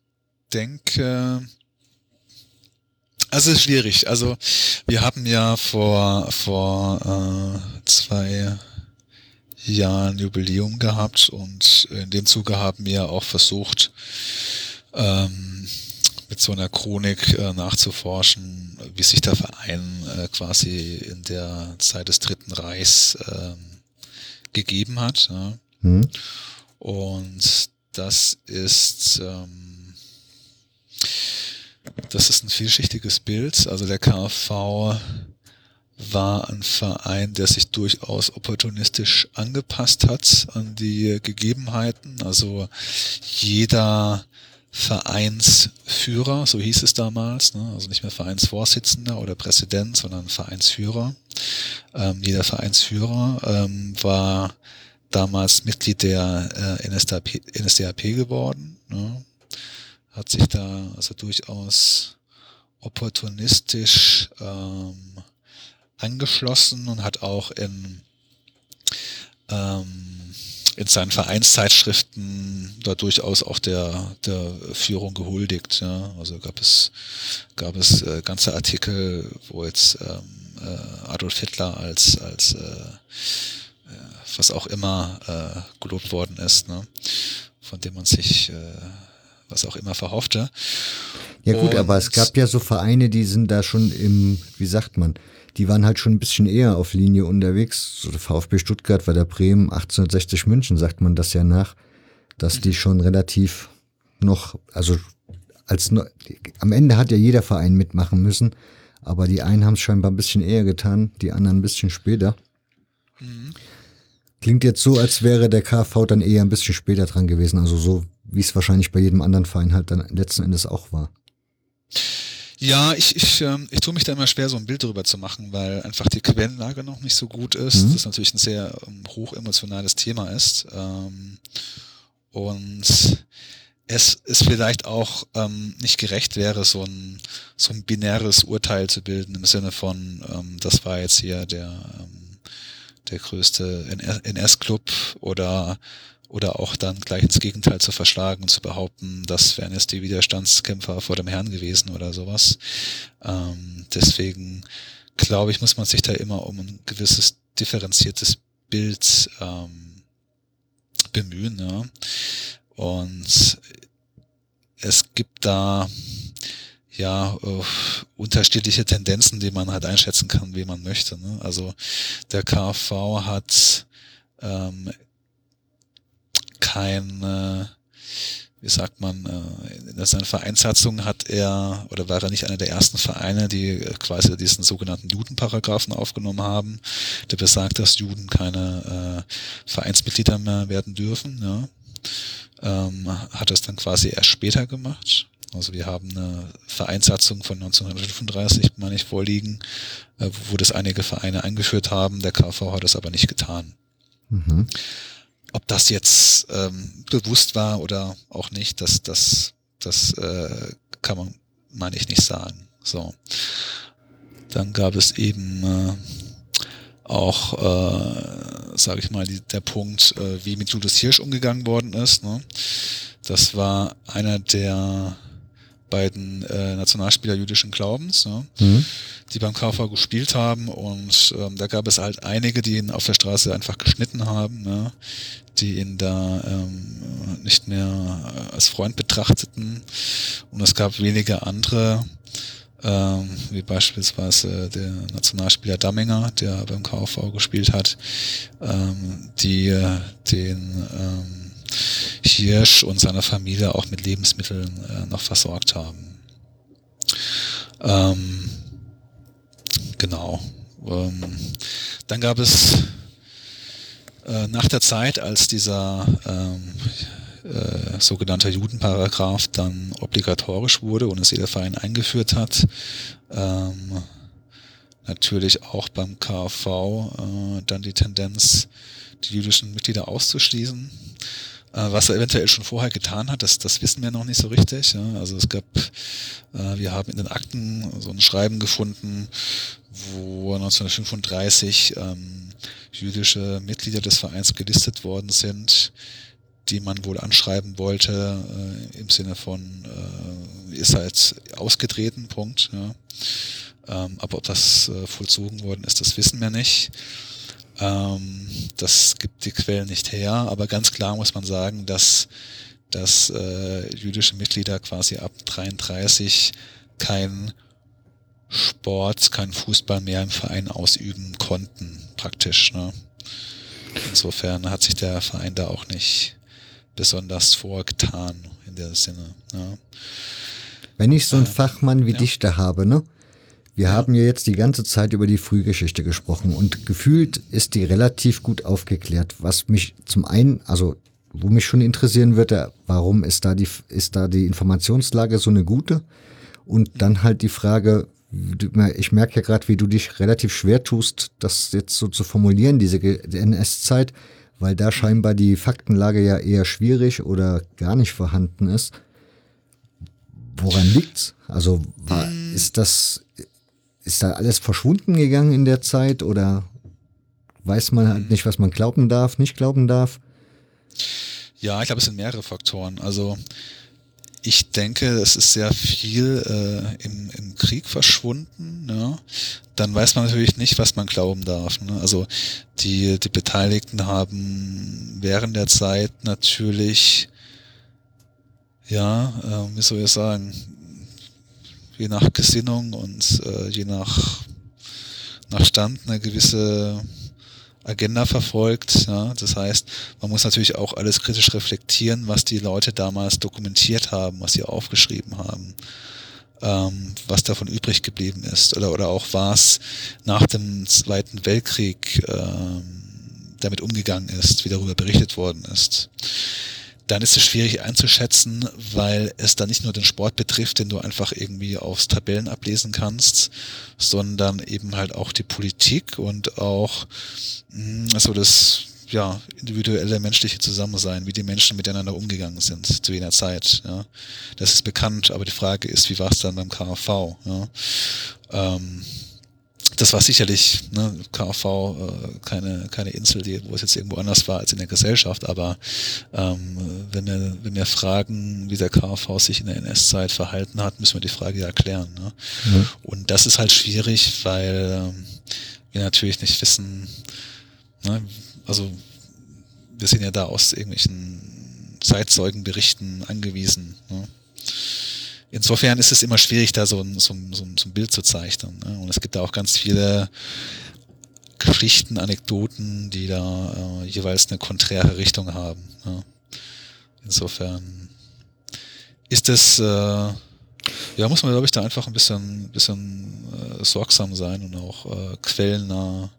denke, also es ist schwierig. Also wir haben ja vor vor äh, zwei Jahren Jubiläum gehabt und in dem Zuge haben wir auch versucht, ähm, mit so einer Chronik äh, nachzuforschen, wie sich der Verein äh, quasi in der Zeit des Dritten Reichs äh, gegeben hat. Ja. Mhm. Und das ist ähm, das ist ein vielschichtiges Bild. Also der KV war ein Verein, der sich durchaus opportunistisch angepasst hat an die Gegebenheiten. Also jeder Vereinsführer, so hieß es damals, ne? also nicht mehr Vereinsvorsitzender oder Präsident, sondern Vereinsführer. Ähm, jeder Vereinsführer ähm, war damals Mitglied der äh, NSDAP, NSDAP geworden. Ne? hat sich da also durchaus opportunistisch ähm, angeschlossen und hat auch in, ähm, in seinen Vereinszeitschriften da durchaus auch der, der Führung gehuldigt. Ja. Also gab es, gab es äh, ganze Artikel, wo jetzt ähm, äh, Adolf Hitler als, als äh, was auch immer äh, gelobt worden ist, ne? von dem man sich äh, was auch immer verhoffte. Ja gut, und aber es gab ja so Vereine, die sind da schon im, wie sagt man, die waren halt schon ein bisschen eher auf Linie unterwegs. So der VfB Stuttgart war der Bremen 1860 München, sagt man das ja nach, dass die schon relativ noch, also als am Ende hat ja jeder Verein mitmachen müssen, aber die einen haben es scheinbar ein bisschen eher getan, die anderen ein bisschen später. Mhm. Klingt jetzt so, als wäre der KV dann eher ein bisschen später dran gewesen, also so wie es wahrscheinlich bei jedem anderen Verein halt dann letzten Endes auch war. Ja, ich, ich, ähm, ich tue mich da immer schwer, so ein Bild darüber zu machen, weil einfach die Quellenlage noch nicht so gut ist. Mhm. Das natürlich ein sehr ähm, hoch emotionales Thema ist. Ähm, und es ist vielleicht auch ähm, nicht gerecht wäre, so ein, so ein binäres Urteil zu bilden im Sinne von, ähm, das war jetzt hier der, ähm, der größte NS-Club oder oder auch dann gleich ins Gegenteil zu verschlagen und zu behaupten, das wären jetzt die Widerstandskämpfer vor dem Herrn gewesen oder sowas. Ähm, deswegen glaube ich, muss man sich da immer um ein gewisses differenziertes Bild ähm, bemühen. Ja. Und es gibt da ja uh, unterschiedliche Tendenzen, die man halt einschätzen kann, wie man möchte. Ne? Also der KV hat ähm, kein, äh, wie sagt man, äh, in seiner Vereinssatzung hat er oder war er nicht einer der ersten Vereine, die quasi diesen sogenannten Judenparagraphen aufgenommen haben, der besagt, dass Juden keine äh, Vereinsmitglieder mehr werden dürfen. Ja. Ähm, hat es dann quasi erst später gemacht. Also wir haben eine Vereinssatzung von 1935, meine ich, vorliegen, äh, wo das einige Vereine eingeführt haben. Der KV hat es aber nicht getan. Mhm. Ob das jetzt ähm, bewusst war oder auch nicht, das, das, das äh, kann man, meine ich, nicht sagen. So. Dann gab es eben äh, auch, äh, sage ich mal, die, der Punkt, äh, wie mit Julius Hirsch umgegangen worden ist. Ne? Das war einer der beiden äh, Nationalspieler jüdischen Glaubens, ne? mhm. die beim KV gespielt haben und ähm, da gab es halt einige, die ihn auf der Straße einfach geschnitten haben, ne? die ihn da ähm, nicht mehr als Freund betrachteten und es gab wenige andere, ähm, wie beispielsweise der Nationalspieler Damminger, der beim KV gespielt hat, ähm, die äh, den ähm, Hirsch und seiner Familie auch mit Lebensmitteln äh, noch versorgt haben. Ähm, genau. Ähm, dann gab es äh, nach der Zeit, als dieser ähm, äh, sogenannte Judenparagraph dann obligatorisch wurde und es jeder Verein eingeführt hat, ähm, natürlich auch beim KV äh, dann die Tendenz, die jüdischen Mitglieder auszuschließen. Äh, was er eventuell schon vorher getan hat, das, das wissen wir noch nicht so richtig. Ja. Also es gab, äh, wir haben in den Akten so ein Schreiben gefunden, wo 1935 ähm, jüdische Mitglieder des Vereins gelistet worden sind, die man wohl anschreiben wollte, äh, im Sinne von, äh, ist halt ausgetreten, Punkt. Ja. Ähm, aber ob das äh, vollzogen worden ist, das wissen wir nicht. Ähm, das gibt die Quellen nicht her, aber ganz klar muss man sagen, dass, dass äh, jüdische Mitglieder quasi ab 33 kein Sport, kein Fußball mehr im Verein ausüben konnten, praktisch. Ne? Insofern hat sich der Verein da auch nicht besonders vorgetan in der Sinne. Ja. Wenn ich so einen äh, Fachmann wie ja. dich da habe, ne? Wir haben ja jetzt die ganze Zeit über die Frühgeschichte gesprochen und gefühlt ist die relativ gut aufgeklärt. Was mich zum einen, also wo mich schon interessieren würde, warum ist da die, ist da die Informationslage so eine gute? Und dann halt die Frage, ich merke ja gerade, wie du dich relativ schwer tust, das jetzt so zu formulieren, diese NS-Zeit, weil da scheinbar die Faktenlage ja eher schwierig oder gar nicht vorhanden ist. Woran liegt's? Also war, hm. ist das ist da alles verschwunden gegangen in der Zeit oder weiß man halt nicht, was man glauben darf, nicht glauben darf? Ja, ich glaube, es sind mehrere Faktoren. Also ich denke, es ist sehr viel äh, im, im Krieg verschwunden. Ne? Dann weiß man natürlich nicht, was man glauben darf. Ne? Also die, die Beteiligten haben während der Zeit natürlich, ja, äh, wie soll ich sagen, je nach Gesinnung und äh, je nach, nach Stand eine gewisse Agenda verfolgt. Ja? Das heißt, man muss natürlich auch alles kritisch reflektieren, was die Leute damals dokumentiert haben, was sie aufgeschrieben haben, ähm, was davon übrig geblieben ist oder, oder auch was nach dem Zweiten Weltkrieg ähm, damit umgegangen ist, wie darüber berichtet worden ist dann ist es schwierig einzuschätzen, weil es dann nicht nur den Sport betrifft, den du einfach irgendwie aufs Tabellen ablesen kannst, sondern eben halt auch die Politik und auch mh, hm, so das ja, individuelle menschliche Zusammensein, wie die Menschen miteinander umgegangen sind zu jener Zeit. Ja. Das ist bekannt, aber die Frage ist, wie war es dann beim KV? Ja. Ähm, das war sicherlich ne, KV äh, keine, keine Insel, die, wo es jetzt irgendwo anders war als in der Gesellschaft, aber ähm, wenn, wir, wenn wir fragen, wie der KV sich in der NS-Zeit verhalten hat, müssen wir die Frage ja erklären. Ne? Mhm. Und das ist halt schwierig, weil ähm, wir natürlich nicht wissen, ne, also wir sind ja da aus irgendwelchen Zeitzeugenberichten angewiesen. Ne? Insofern ist es immer schwierig, da so ein, so ein, so ein, Bild zu zeichnen. Ne? Und es gibt da auch ganz viele Geschichten, Anekdoten, die da äh, jeweils eine konträre Richtung haben. Ne? Insofern, ist das, äh, ja, muss man, glaube ich, da einfach ein bisschen, bisschen äh, sorgsam sein und auch äh, quellennah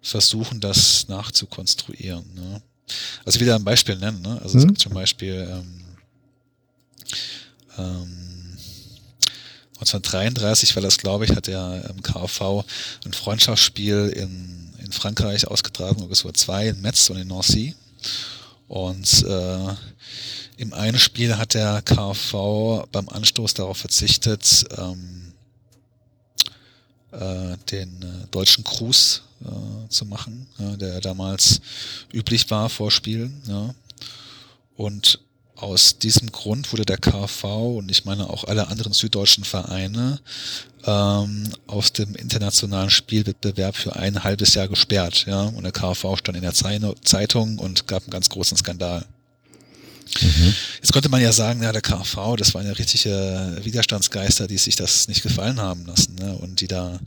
versuchen, das nachzukonstruieren. Ne? Also wieder ein Beispiel nennen. Ne? Also mhm. es gibt zum Beispiel ähm, ähm, 1933 war das, glaube ich, hat der ähm, KV ein Freundschaftsspiel in, in Frankreich ausgetragen, es war zwei in Metz und in Nancy. Und äh, im einen Spiel hat der KV beim Anstoß darauf verzichtet, ähm, äh, den äh, deutschen Gruß äh, zu machen, ja, der damals üblich war vor Spielen. Ja. Und aus diesem Grund wurde der KV und ich meine auch alle anderen süddeutschen Vereine ähm, aus dem internationalen Spielwettbewerb für ein halbes Jahr gesperrt. Ja? Und der KV stand in der Zeitung und gab einen ganz großen Skandal. Mhm. Jetzt könnte man ja sagen, ja, der KV, das waren ja richtige Widerstandsgeister, die sich das nicht gefallen haben lassen ne? und die da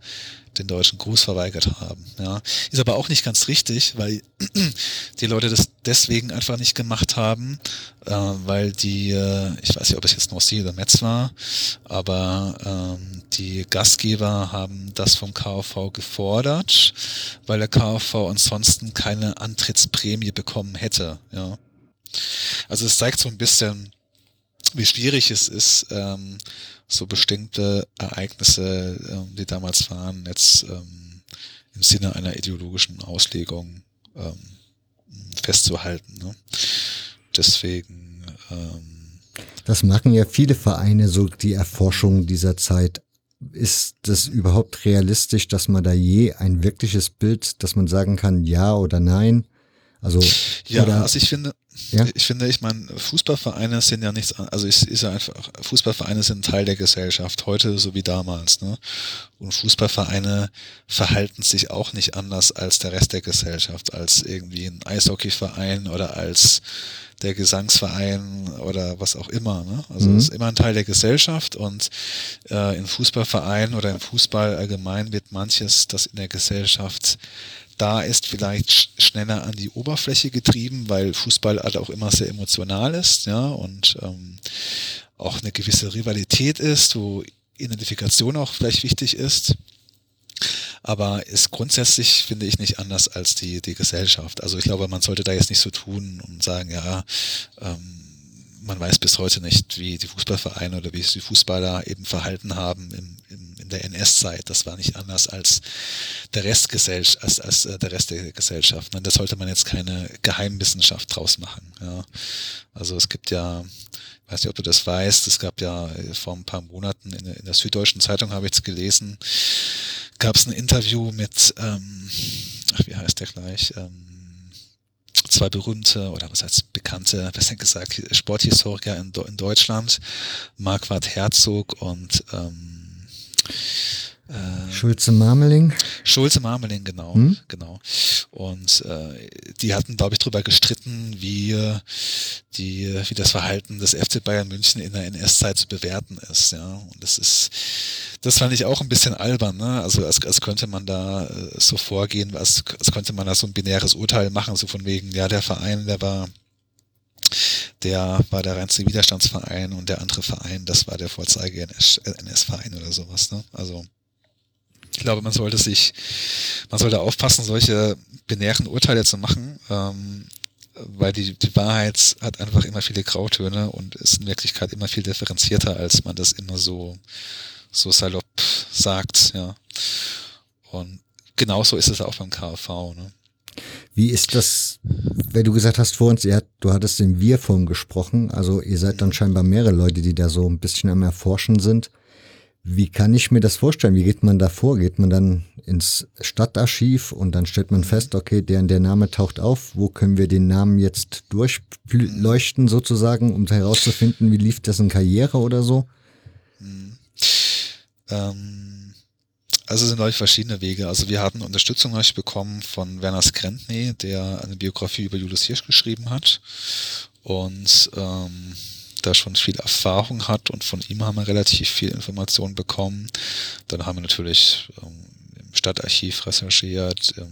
den deutschen Gruß verweigert haben. Ja. Ist aber auch nicht ganz richtig, weil die Leute das deswegen einfach nicht gemacht haben, äh, weil die, äh, ich weiß nicht, ob es jetzt Norsi oder Metz war, aber ähm, die Gastgeber haben das vom KV gefordert, weil der KV ansonsten keine Antrittsprämie bekommen hätte. Ja. Also es zeigt so ein bisschen, wie schwierig es ist, ähm, so bestimmte Ereignisse, ähm, die damals waren, jetzt ähm, im Sinne einer ideologischen Auslegung ähm, festzuhalten. Ne? Deswegen. Ähm, das machen ja viele Vereine, so die Erforschung dieser Zeit. Ist das überhaupt realistisch, dass man da je ein wirkliches Bild, dass man sagen kann, ja oder nein? Also, ja, oder, also ich finde, ja? Ich finde, ich meine, Fußballvereine sind ja nichts, also ich ist ja einfach, Fußballvereine sind Teil der Gesellschaft, heute so wie damals, ne? Und Fußballvereine verhalten sich auch nicht anders als der Rest der Gesellschaft, als irgendwie ein Eishockeyverein oder als der Gesangsverein oder was auch immer. Ne? Also mhm. ist immer ein Teil der Gesellschaft und äh, in Fußballvereinen oder im Fußball allgemein wird manches, das in der Gesellschaft da ist, vielleicht schneller an die Oberfläche getrieben, weil Fußball halt auch immer sehr emotional ist, ja, und ähm, auch eine gewisse Rivalität ist, wo Identifikation auch vielleicht wichtig ist. Aber ist grundsätzlich, finde ich, nicht anders als die, die Gesellschaft. Also ich glaube, man sollte da jetzt nicht so tun und sagen, ja, ähm, man weiß bis heute nicht, wie die Fußballvereine oder wie sich die Fußballer eben verhalten haben im, im, in der NS-Zeit. Das war nicht anders als der Rest als, als äh, der Rest der Gesellschaft. Und da sollte man jetzt keine Geheimwissenschaft draus machen. Ja. Also es gibt ja, ich weiß nicht, ob du das weißt, es gab ja äh, vor ein paar Monaten in, in der Süddeutschen Zeitung, habe ich es gelesen, gab es ein Interview mit, ähm, ach, wie heißt der gleich? Ähm, zwei berühmte oder was heißt bekannte, besser gesagt, Sporthistoriker in, in Deutschland, Marquardt Herzog und ähm, äh, Schulze Marmeling. Schulze Marmeling, genau, hm? genau. Und äh, die hatten, glaube ich, darüber gestritten, wie die, wie das Verhalten des FC Bayern München in der NS-Zeit zu bewerten ist. Ja, und das ist, das fand ich auch ein bisschen albern. Ne? Also als, als könnte man da äh, so vorgehen, als, als könnte man da so ein binäres Urteil machen, so von wegen, ja, der Verein, der war der war der reinste Widerstandsverein und der andere Verein, das war der Vorzeige NS-Verein oder sowas. Ne? Also ich glaube, man sollte sich, man sollte aufpassen, solche binären Urteile zu machen, ähm, weil die, die Wahrheit hat einfach immer viele Grautöne und ist in Wirklichkeit immer viel differenzierter, als man das immer so, so salopp sagt, ja. Und genauso ist es auch beim KV, ne? Wie ist das, wenn du gesagt hast vor uns, ihr, du hattest in Wir-Form gesprochen, also ihr seid dann scheinbar mehrere Leute, die da so ein bisschen am Erforschen sind. Wie kann ich mir das vorstellen? Wie geht man da vor? Geht man dann ins Stadtarchiv und dann stellt man fest, okay, der der Name taucht auf. Wo können wir den Namen jetzt durchleuchten sozusagen, um herauszufinden, wie lief dessen Karriere oder so? Hm. Ähm, also sind ich verschiedene Wege. Also wir hatten Unterstützung euch bekommen von Werner Skrentny, der eine Biografie über Julius Hirsch geschrieben hat. Und ähm, da schon viel Erfahrung hat und von ihm haben wir relativ viel Informationen bekommen. Dann haben wir natürlich ähm, im Stadtarchiv recherchiert, im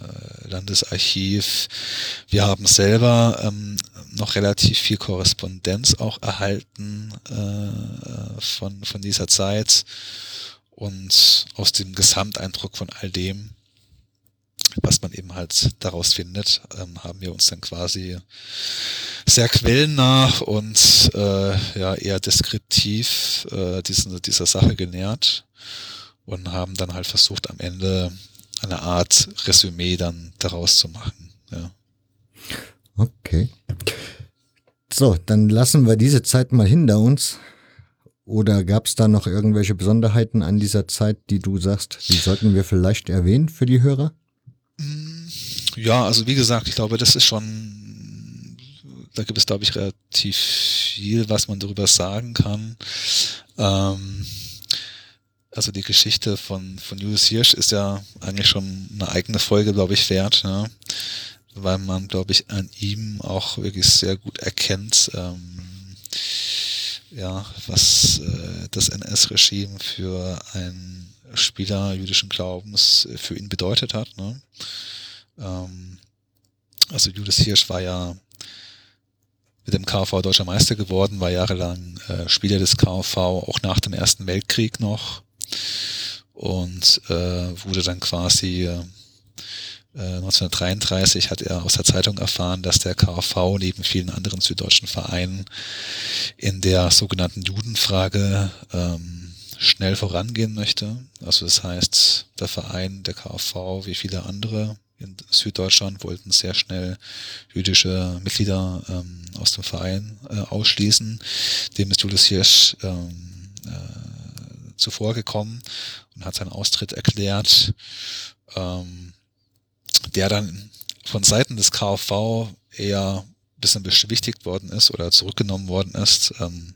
äh, Landesarchiv. Wir haben selber ähm, noch relativ viel Korrespondenz auch erhalten äh, von, von dieser Zeit. Und aus dem Gesamteindruck von all dem, was man eben halt daraus findet, ähm, haben wir uns dann quasi sehr quellennah und äh, ja eher deskriptiv äh, diesen, dieser Sache genährt und haben dann halt versucht, am Ende eine Art Resümee dann daraus zu machen. Ja. Okay. So, dann lassen wir diese Zeit mal hinter uns. Oder gab es da noch irgendwelche Besonderheiten an dieser Zeit, die du sagst, die sollten wir vielleicht erwähnen für die Hörer? Mm, ja, also wie gesagt, ich glaube, das ist schon, da gibt es, glaube ich, relativ viel, was man darüber sagen kann. Ähm, also die Geschichte von, von Julius Hirsch ist ja eigentlich schon eine eigene Folge, glaube ich, wert, ja? weil man, glaube ich, an ihm auch wirklich sehr gut erkennt, ähm, ja, was äh, das NS-Regime für einen Spieler jüdischen Glaubens für ihn bedeutet hat. Ne? Ähm, also Julius Hirsch war ja mit dem KV deutscher Meister geworden, war jahrelang äh, Spieler des KV, auch nach dem Ersten Weltkrieg noch und äh, wurde dann quasi äh, 1933 hat er aus der Zeitung erfahren, dass der KV neben vielen anderen süddeutschen Vereinen in der sogenannten Judenfrage ähm, schnell vorangehen möchte. Also das heißt, der Verein, der KV, wie viele andere in Süddeutschland wollten sehr schnell jüdische Mitglieder ähm, aus dem Verein äh, ausschließen. Dem ist Julius Hirsch ähm, äh, zuvor gekommen und hat seinen Austritt erklärt, ähm, der dann von Seiten des KfV eher ein bisschen beschwichtigt worden ist oder zurückgenommen worden ist, ähm,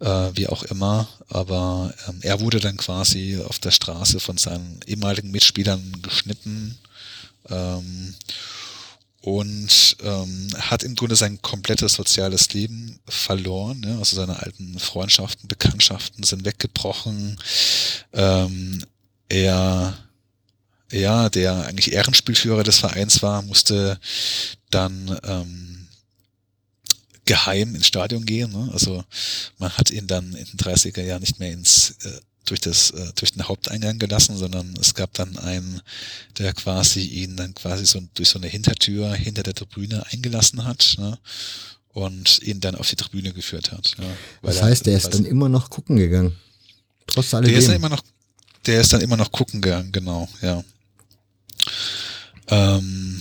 äh, wie auch immer. Aber ähm, er wurde dann quasi auf der Straße von seinen ehemaligen Mitspielern geschnitten. Ähm, und ähm, hat im Grunde sein komplettes soziales Leben verloren. Ne? Also seine alten Freundschaften, Bekanntschaften sind weggebrochen. Ähm, er, ja, der eigentlich Ehrenspielführer des Vereins war, musste dann ähm, geheim ins Stadion gehen. Ne? Also man hat ihn dann in den 30er Jahren nicht mehr ins äh, durch das äh, durch den Haupteingang gelassen, sondern es gab dann einen, der quasi ihn dann quasi so durch so eine Hintertür hinter der Tribüne eingelassen hat ne? und ihn dann auf die Tribüne geführt hat. Ja, das heißt, der ist dann immer noch gucken gegangen, trotz alledem. Der ist dann immer noch, der ist dann immer noch gucken gegangen, genau, ja. Ähm,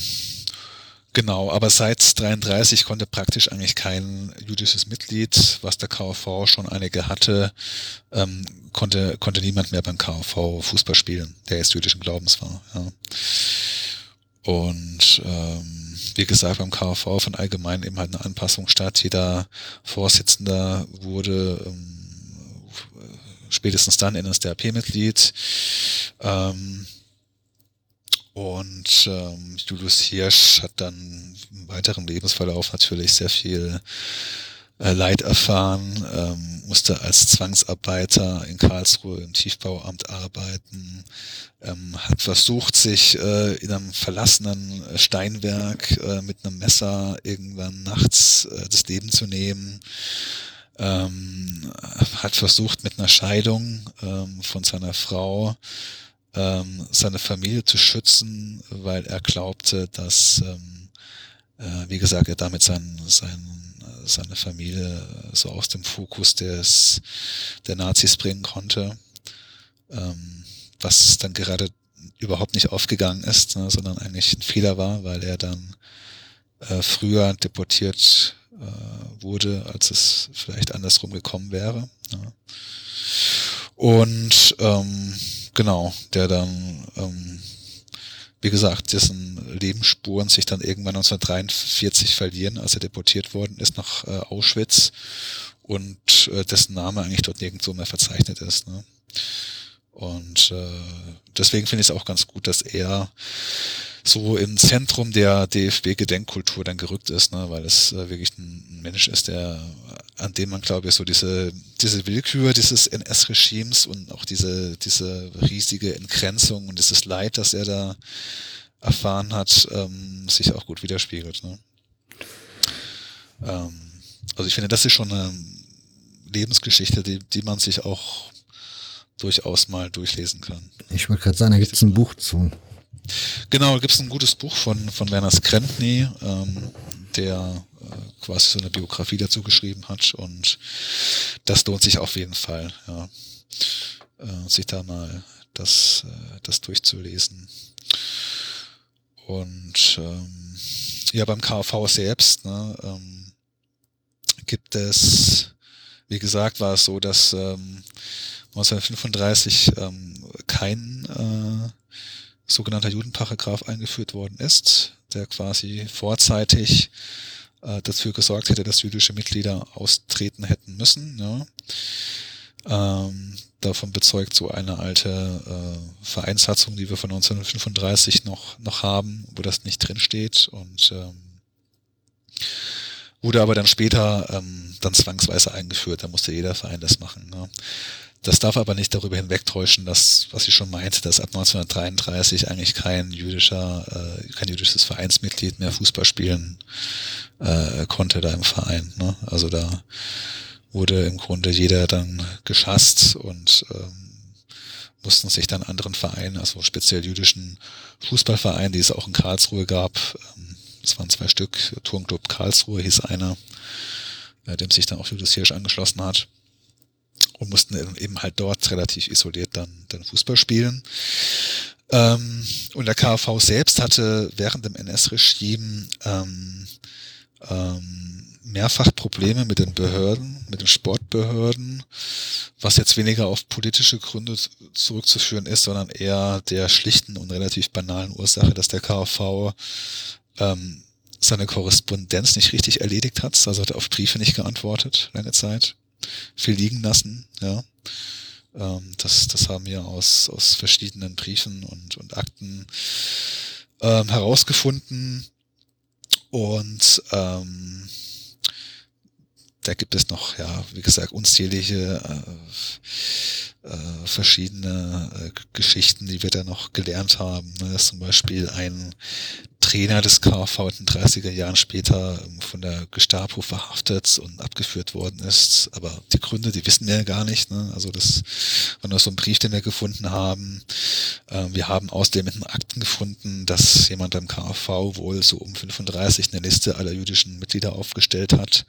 Genau, aber seit 33 konnte praktisch eigentlich kein jüdisches Mitglied, was der KV schon einige hatte, ähm, konnte, konnte niemand mehr beim KV Fußball spielen, der jetzt jüdischen Glaubens war. Ja. Und ähm, wie gesagt, beim KV von allgemein eben halt eine Anpassung statt. Jeder Vorsitzender wurde ähm, spätestens dann NSDAP-Mitglied. Ähm, und ähm, Julius Hirsch hat dann im weiteren Lebensverlauf natürlich sehr viel äh, Leid erfahren, ähm, musste als Zwangsarbeiter in Karlsruhe im Tiefbauamt arbeiten, ähm, hat versucht, sich äh, in einem verlassenen Steinwerk äh, mit einem Messer irgendwann nachts äh, das Leben zu nehmen. Ähm, hat versucht mit einer Scheidung ähm, von seiner Frau ähm, seine Familie zu schützen, weil er glaubte, dass, ähm, äh, wie gesagt, er damit sein, sein, seine Familie so aus dem Fokus des, der Nazis bringen konnte, ähm, was dann gerade überhaupt nicht aufgegangen ist, ne, sondern eigentlich ein Fehler war, weil er dann äh, früher deportiert äh, wurde, als es vielleicht andersrum gekommen wäre. Ja. Und ähm, Genau, der dann, ähm, wie gesagt, dessen Lebensspuren sich dann irgendwann 1943 verlieren, als er deportiert worden ist nach äh, Auschwitz und äh, dessen Name eigentlich dort nirgendwo mehr verzeichnet ist. Ne? Und äh, deswegen finde ich es auch ganz gut, dass er so im Zentrum der DFB-Gedenkkultur dann gerückt ist, ne, weil es äh, wirklich ein Mensch ist, der, an dem man, glaube ich, so diese, diese Willkür dieses NS-Regimes und auch diese, diese riesige Entgrenzung und dieses Leid, das er da erfahren hat, ähm, sich auch gut widerspiegelt. Ne. Ähm, also ich finde, das ist schon eine Lebensgeschichte, die, die man sich auch durchaus mal durchlesen kann. Ich wollte gerade sagen, da gibt es ein Buch zu. Genau, da gibt es ein gutes Buch von, von Werner Skrentny, ähm, der quasi so eine Biografie dazu geschrieben hat und das lohnt sich auf jeden Fall, ja, äh, sich da mal das, äh, das durchzulesen. Und ähm, ja, beim KV selbst ne, ähm, gibt es, wie gesagt, war es so, dass ähm, 1935 ähm, kein äh, sogenannter Judenparagraph eingeführt worden ist, der quasi vorzeitig äh, dafür gesorgt hätte, dass jüdische Mitglieder austreten hätten müssen. Ja. Ähm, davon bezeugt so eine alte äh, Vereinssatzung, die wir von 1935 noch, noch haben, wo das nicht drin steht und ähm, wurde aber dann später ähm, dann zwangsweise eingeführt. Da musste jeder Verein das machen. Ne? Das darf aber nicht darüber hinwegtäuschen, dass, was ich schon meinte, dass ab 1933 eigentlich kein jüdischer, äh, kein jüdisches Vereinsmitglied mehr Fußball spielen äh, konnte da im Verein. Ne? Also da wurde im Grunde jeder dann geschasst und ähm, mussten sich dann anderen Vereinen, also speziell jüdischen Fußballvereinen, die es auch in Karlsruhe gab, ähm, es waren zwei Stück, Turmclub Karlsruhe hieß einer, äh, dem sich dann auch Julius Hirsch angeschlossen hat und mussten eben halt dort relativ isoliert dann, dann Fußball spielen. Ähm, und der KV selbst hatte während dem NS-Regime ähm, ähm, mehrfach Probleme mit den Behörden, mit den Sportbehörden, was jetzt weniger auf politische Gründe zurückzuführen ist, sondern eher der schlichten und relativ banalen Ursache, dass der KV ähm, seine Korrespondenz nicht richtig erledigt hat, also hat er auf Briefe nicht geantwortet lange Zeit viel liegen lassen, ja. Ähm, das, das haben wir aus, aus verschiedenen Briefen und, und Akten ähm, herausgefunden. Und ähm, da gibt es noch, ja, wie gesagt, unzählige äh, äh, verschiedene äh, Geschichten, die wir da noch gelernt haben. Ne? Dass zum Beispiel ein Trainer des KV in den 30er Jahren später ähm, von der Gestapo verhaftet und abgeführt worden ist. Aber die Gründe, die wissen wir ja gar nicht. Ne? Also das war nur so ein Brief, den wir gefunden haben. Ähm, wir haben außerdem in den Akten gefunden, dass jemand am KV wohl so um 35 eine Liste aller jüdischen Mitglieder aufgestellt hat.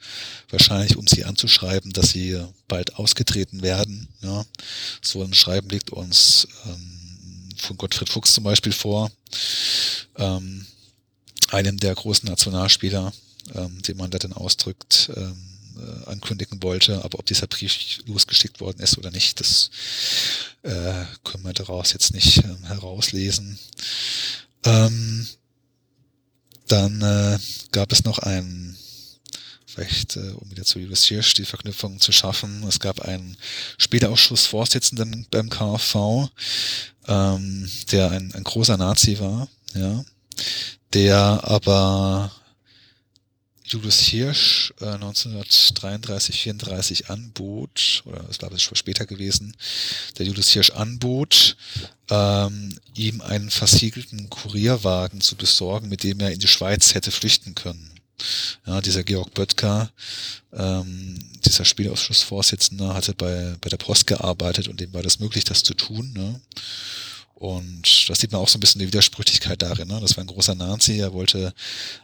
Wahrscheinlich, um sie anzuschreiben, dass sie bald ausgetreten werden. Ja? So ein Schreiben liegt uns ähm, von Gottfried Fuchs zum Beispiel vor. Einem der großen Nationalspieler, ähm, den man da dann ausdrückt, ähm, äh, ankündigen wollte. Aber ob dieser Brief losgeschickt worden ist oder nicht, das äh, können wir daraus jetzt nicht ähm, herauslesen. Ähm, dann äh, gab es noch einen vielleicht äh, um wieder zu Julius Hirsch die Verknüpfung zu schaffen. Es gab einen Späterausschussvorsitzenden beim KfV, ähm, der ein, ein großer Nazi war, ja, der aber Julius Hirsch äh, 1933, 34 anbot, oder es war schon später gewesen, der Julius Hirsch anbot, ähm, ihm einen versiegelten Kurierwagen zu besorgen, mit dem er in die Schweiz hätte flüchten können. Ja, dieser Georg Böttger, ähm, dieser Spielausschussvorsitzende, hatte bei, bei der Post gearbeitet und dem war das möglich, das zu tun. Ne? Und das sieht man auch so ein bisschen die Widersprüchlichkeit darin. Ne? Das war ein großer Nazi, er wollte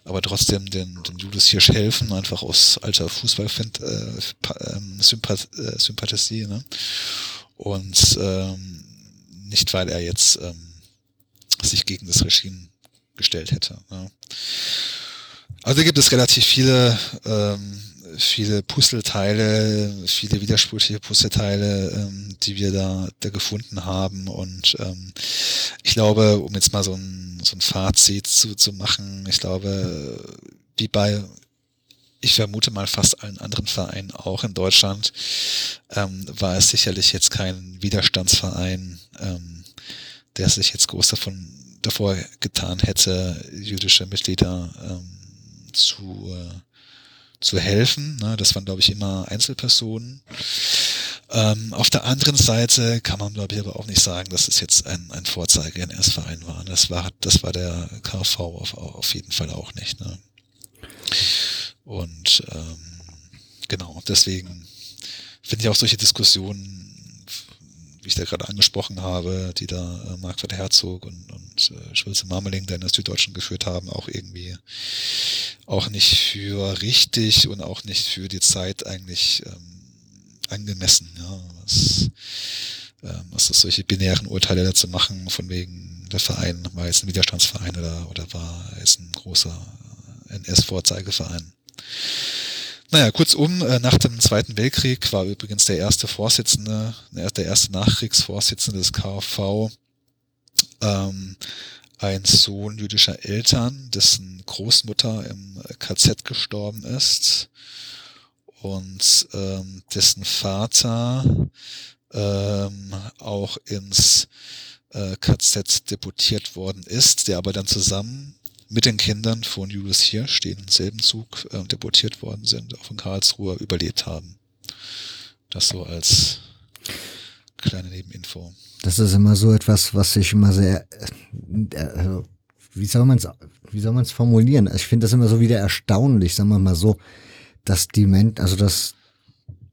aber trotzdem den, den Julius Hirsch helfen, einfach aus alter Fußball-Sympathie. Äh, äh, ne? Und ähm, nicht, weil er jetzt ähm, sich gegen das Regime gestellt hätte. Ne? Also gibt es relativ viele ähm, viele Puzzleteile, viele widersprüchliche Puzzleteile, ähm, die wir da, da gefunden haben. Und ähm, ich glaube, um jetzt mal so ein, so ein Fazit zu, zu machen, ich glaube, wie bei ich vermute mal fast allen anderen Vereinen auch in Deutschland, ähm, war es sicherlich jetzt kein Widerstandsverein, ähm, der sich jetzt groß davon davor getan hätte, jüdische Mitglieder ähm, zu äh, zu helfen. Ne? Das waren, glaube ich, immer Einzelpersonen. Ähm, auf der anderen Seite kann man, glaube ich, aber auch nicht sagen, dass es jetzt ein, ein Vorzeige-NS-Verein war. Das war, das war der KV auf, auf jeden Fall auch nicht. Ne? Und ähm, genau, deswegen finde ich auch solche Diskussionen, wie ich da gerade angesprochen habe, die da äh, Marquardt Herzog und, und äh, Schulze Marmeling da in der Süddeutschen geführt haben, auch irgendwie auch nicht für richtig und auch nicht für die Zeit eigentlich ähm, angemessen. Ja, was, ähm, was ist solche binären Urteile dazu machen, von wegen der Verein war jetzt ein Widerstandsverein oder, oder war es ein großer NS-Vorzeigeverein. Naja, kurzum, äh, nach dem Zweiten Weltkrieg war übrigens der erste Vorsitzende, der erste Nachkriegsvorsitzende des KV ähm, ein Sohn jüdischer Eltern, dessen Großmutter im KZ gestorben ist. Und ähm, dessen Vater ähm, auch ins äh, KZ deportiert worden ist, der aber dann zusammen mit den Kindern von Julius Hirsch, die im selben Zug äh, deportiert worden sind, auch in Karlsruhe überlebt haben. Das so als kleine Nebeninfo. Das ist immer so etwas, was ich immer sehr, äh, äh wie soll man es, wie soll man es formulieren? Ich finde das immer so wieder erstaunlich, sagen wir mal so, dass die Menschen, also dass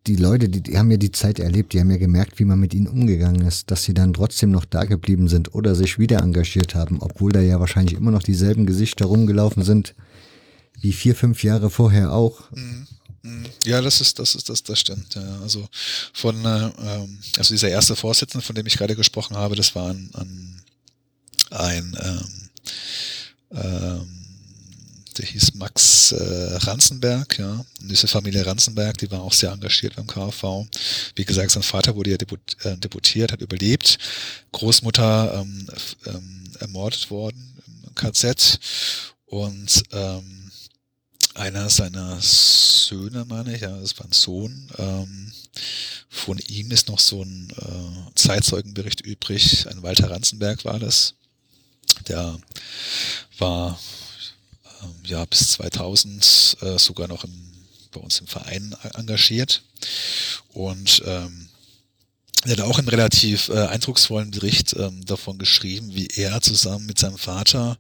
die Leute, die, die haben ja die Zeit erlebt, die haben ja gemerkt, wie man mit ihnen umgegangen ist, dass sie dann trotzdem noch da geblieben sind oder sich wieder engagiert haben, obwohl da ja wahrscheinlich immer noch dieselben Gesichter rumgelaufen sind, wie vier, fünf Jahre vorher auch. Mhm. Ja, das ist, das ist, das, das stimmt. Ja, also von, äh, ähm, also dieser erste Vorsitzende, von dem ich gerade gesprochen habe, das war ein, ein, ein ähm, ähm, der hieß Max äh, Ranzenberg, ja. Diese Familie Ranzenberg, die war auch sehr engagiert beim KfV. Wie gesagt, sein Vater wurde ja deput, äh, deputiert, hat überlebt. Großmutter ähm, ähm, ermordet worden im KZ. Und ähm, einer seiner Söhne, meine ich, ja, das war ein Sohn, ähm, von ihm ist noch so ein äh, Zeitzeugenbericht übrig. Ein Walter Ranzenberg war das. Der war ja bis 2000 äh, sogar noch im, bei uns im Verein engagiert. Und ähm, er hat auch einen relativ äh, eindrucksvollen Bericht ähm, davon geschrieben, wie er zusammen mit seinem Vater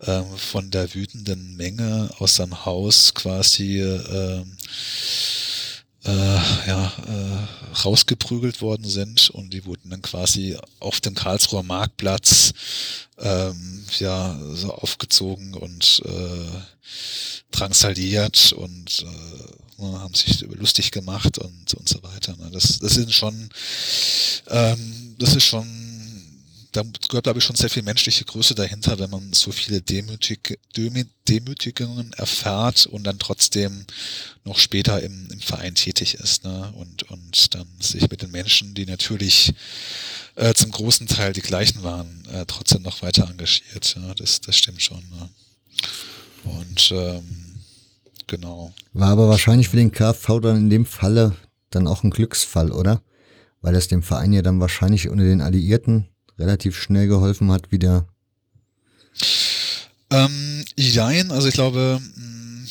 ähm, von der wütenden Menge aus seinem Haus quasi äh, äh, ja, äh, rausgeprügelt worden sind und die wurden dann quasi auf dem Karlsruher Marktplatz ähm, ja so aufgezogen und äh, drangsaliert und äh, ne, haben sich lustig gemacht und und so weiter. Ne? Das, das sind schon, ähm, das ist schon da gehört, glaube ich, schon sehr viel menschliche Größe dahinter, wenn man so viele Demütig Demütigungen erfährt und dann trotzdem noch später im, im Verein tätig ist. Ne? Und, und dann sich mit den Menschen, die natürlich äh, zum großen Teil die gleichen waren, äh, trotzdem noch weiter engagiert. Ja? Das, das stimmt schon. Ne? Und ähm, genau. War aber wahrscheinlich für den KV dann in dem Falle dann auch ein Glücksfall, oder? Weil es dem Verein ja dann wahrscheinlich unter den Alliierten relativ schnell geholfen hat, wieder? Ähm, jein, also ich glaube, mm,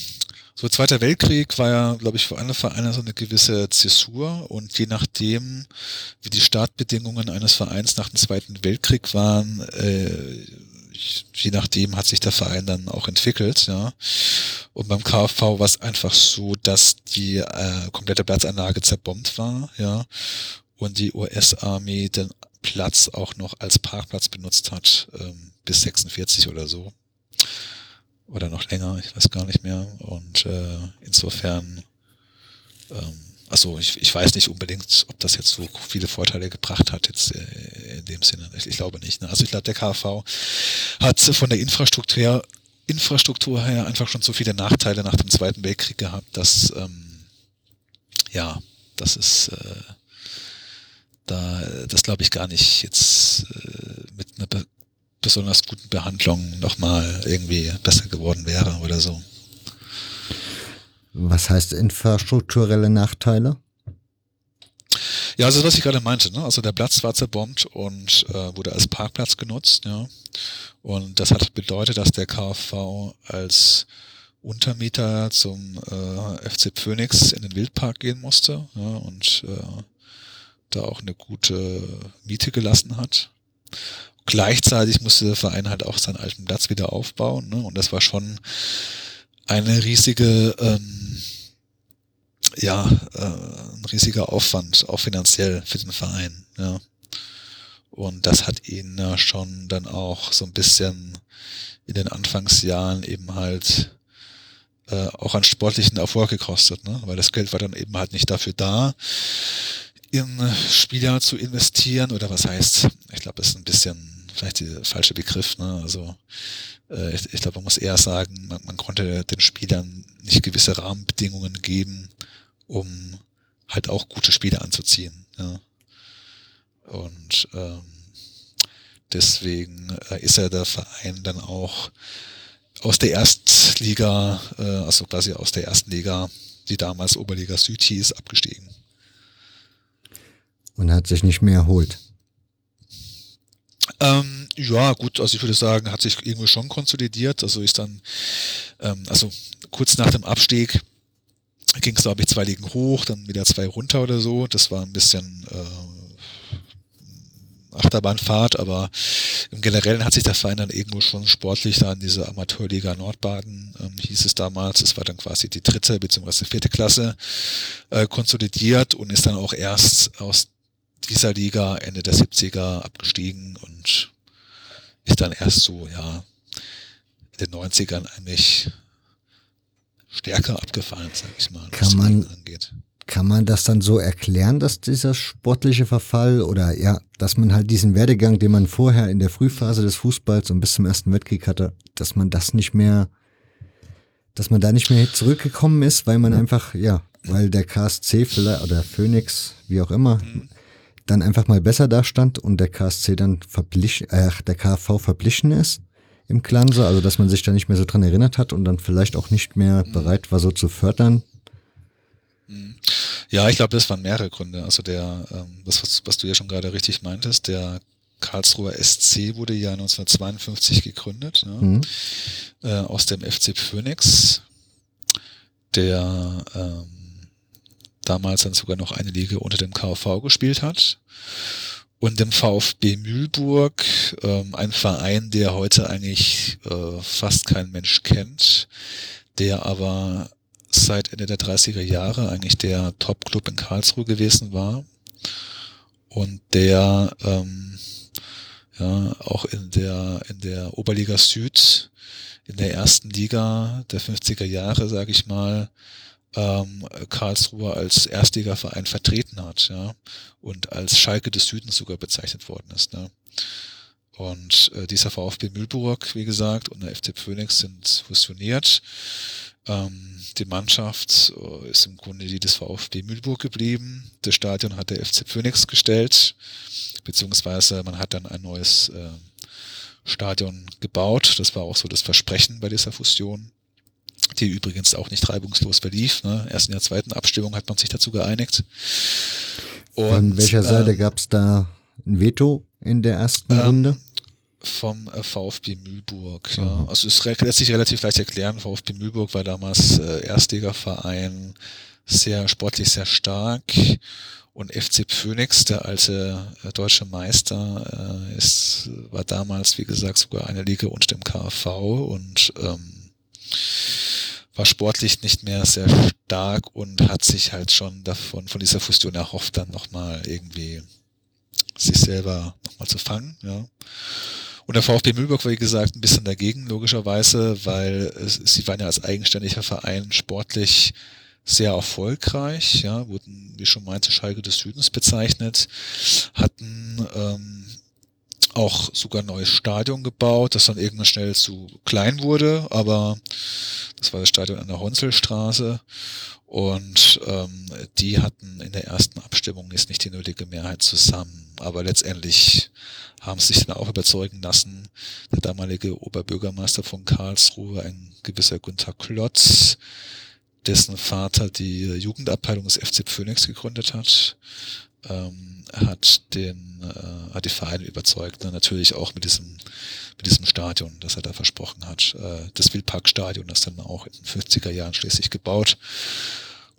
so Zweiter Weltkrieg war ja, glaube ich, für alle Vereine so eine gewisse Zäsur und je nachdem, wie die Startbedingungen eines Vereins nach dem Zweiten Weltkrieg waren, äh, je nachdem hat sich der Verein dann auch entwickelt, ja. Und beim KfV war es einfach so, dass die äh, komplette Platzanlage zerbombt war, ja. Und die US-Armee dann Platz auch noch als Parkplatz benutzt hat, ähm, bis 46 oder so. Oder noch länger, ich weiß gar nicht mehr. Und äh, insofern, ähm, also ich, ich weiß nicht unbedingt, ob das jetzt so viele Vorteile gebracht hat, jetzt äh, in dem Sinne. Ich, ich glaube nicht. Ne? Also ich glaube, der KV hat von der Infrastruktur, Infrastruktur her einfach schon so viele Nachteile nach dem Zweiten Weltkrieg gehabt, dass ähm, ja, das ist äh, da das glaube ich gar nicht jetzt äh, mit einer be besonders guten Behandlung nochmal irgendwie besser geworden wäre oder so. Was heißt infrastrukturelle Nachteile? Ja, also was ich gerade meinte, ne? also der Platz war zerbombt und äh, wurde als Parkplatz genutzt, ja. Und das hat bedeutet, dass der KfV als Untermieter zum äh, FC Phoenix in den Wildpark gehen musste ja, und äh, da auch eine gute Miete gelassen hat. Gleichzeitig musste der Verein halt auch seinen alten Platz wieder aufbauen. Ne? Und das war schon eine riesige, ähm, ja, äh, ein riesiger Aufwand, auch finanziell für den Verein. Ja. Und das hat ihn äh, schon dann auch so ein bisschen in den Anfangsjahren eben halt äh, auch an sportlichen Erfolg gekostet, ne? weil das Geld war dann eben halt nicht dafür da, in Spieler zu investieren oder was heißt, ich glaube, das ist ein bisschen vielleicht der falsche Begriff, ne? also äh, ich, ich glaube, man muss eher sagen, man, man konnte den Spielern nicht gewisse Rahmenbedingungen geben, um halt auch gute Spiele anzuziehen. Ja. Und ähm, deswegen äh, ist er der Verein dann auch aus der Erstliga, äh, also quasi aus der ersten Liga, die damals Oberliga Süd hieß, abgestiegen. Und hat sich nicht mehr erholt. Ähm, ja, gut, also ich würde sagen, hat sich irgendwie schon konsolidiert. Also ist dann, ähm, also kurz nach dem Abstieg ging es, glaube ich, zwei Ligen hoch, dann wieder zwei runter oder so. Das war ein bisschen äh, Achterbahnfahrt, aber im Generellen hat sich der Verein dann irgendwo schon sportlich da in dieser Amateurliga Nordbaden, ähm, hieß es damals, es war dann quasi die dritte bzw. vierte Klasse, äh, konsolidiert und ist dann auch erst aus dieser Liga Ende der 70er abgestiegen und ist dann erst so, ja, in den 90ern eigentlich stärker abgefallen, sag ich mal. Kann man, angeht. Kann man das dann so erklären, dass dieser sportliche Verfall oder ja, dass man halt diesen Werdegang, den man vorher in der Frühphase des Fußballs und bis zum Ersten Weltkrieg hatte, dass man das nicht mehr, dass man da nicht mehr zurückgekommen ist, weil man einfach, ja, weil der KSC vielleicht oder Phoenix, wie auch immer, mhm. Dann einfach mal besser dastand und der KSC dann verblichen, äh, der KV verblichen ist im Klanse, also dass man sich da nicht mehr so dran erinnert hat und dann vielleicht auch nicht mehr mhm. bereit war, so zu fördern, ja, ich glaube, das waren mehrere Gründe. Also der, ähm, das, was, was du ja schon gerade richtig meintest, der Karlsruher SC wurde ja 1952 gegründet, ne? mhm. äh, aus dem FC Phoenix, der ähm, damals dann sogar noch eine Liga unter dem KV gespielt hat. Und dem VfB Mühlburg, ähm, ein Verein, der heute eigentlich äh, fast kein Mensch kennt, der aber seit Ende der 30er Jahre eigentlich der Top-Club in Karlsruhe gewesen war und der ähm, ja auch in der in der Oberliga Süd in der ersten Liga der 50er Jahre, sage ich mal, ähm, Karlsruhe als Erstligaverein vertreten hat, ja, und als Schalke des Südens sogar bezeichnet worden ist. Ne? Und äh, dieser VfB Mühlburg, wie gesagt, und der FC Phoenix sind fusioniert. Ähm, die Mannschaft äh, ist im Grunde die des VfB Mühlburg geblieben. Das Stadion hat der FC Phoenix gestellt, beziehungsweise man hat dann ein neues äh, Stadion gebaut. Das war auch so das Versprechen bei dieser Fusion, die übrigens auch nicht reibungslos verlief. Ne? Erst in der zweiten Abstimmung hat man sich dazu geeinigt. Und, Von welcher Seite äh, gab es da ein Veto in der ersten ähm, Runde? vom äh, VfB Mühlburg. Ja. Mhm. Also es lässt sich relativ leicht erklären. VfB Mühlburg war damals äh, Erstligaverein, sehr sportlich sehr stark. Und FC Phoenix, der alte äh, deutsche Meister, äh, ist, war damals, wie gesagt, sogar eine Liga unter dem KV und ähm, war sportlich nicht mehr sehr stark und hat sich halt schon davon, von dieser Fusion erhofft, dann nochmal irgendwie sich selber nochmal zu fangen. Ja. Und der VfB Mühlburg war, wie gesagt, ein bisschen dagegen, logischerweise, weil es, sie waren ja als eigenständiger Verein sportlich sehr erfolgreich, ja, wurden, wie schon meinte, Schalke des Südens bezeichnet, hatten ähm, auch sogar ein neues Stadion gebaut, das dann irgendwann schnell zu klein wurde, aber das war das Stadion an der Honselstraße und ähm, die hatten in der ersten Abstimmung jetzt nicht die nötige Mehrheit zusammen. Aber letztendlich haben sich dann auch überzeugen lassen, der damalige Oberbürgermeister von Karlsruhe, ein gewisser Gunther Klotz, dessen Vater die Jugendabteilung des FC Phoenix gegründet hat, ähm, hat den äh, hat die Vereine überzeugt, ne? natürlich auch mit diesem mit diesem Stadion, das er da versprochen hat, äh, das Wildparkstadion, das dann auch in den 50er Jahren schließlich gebaut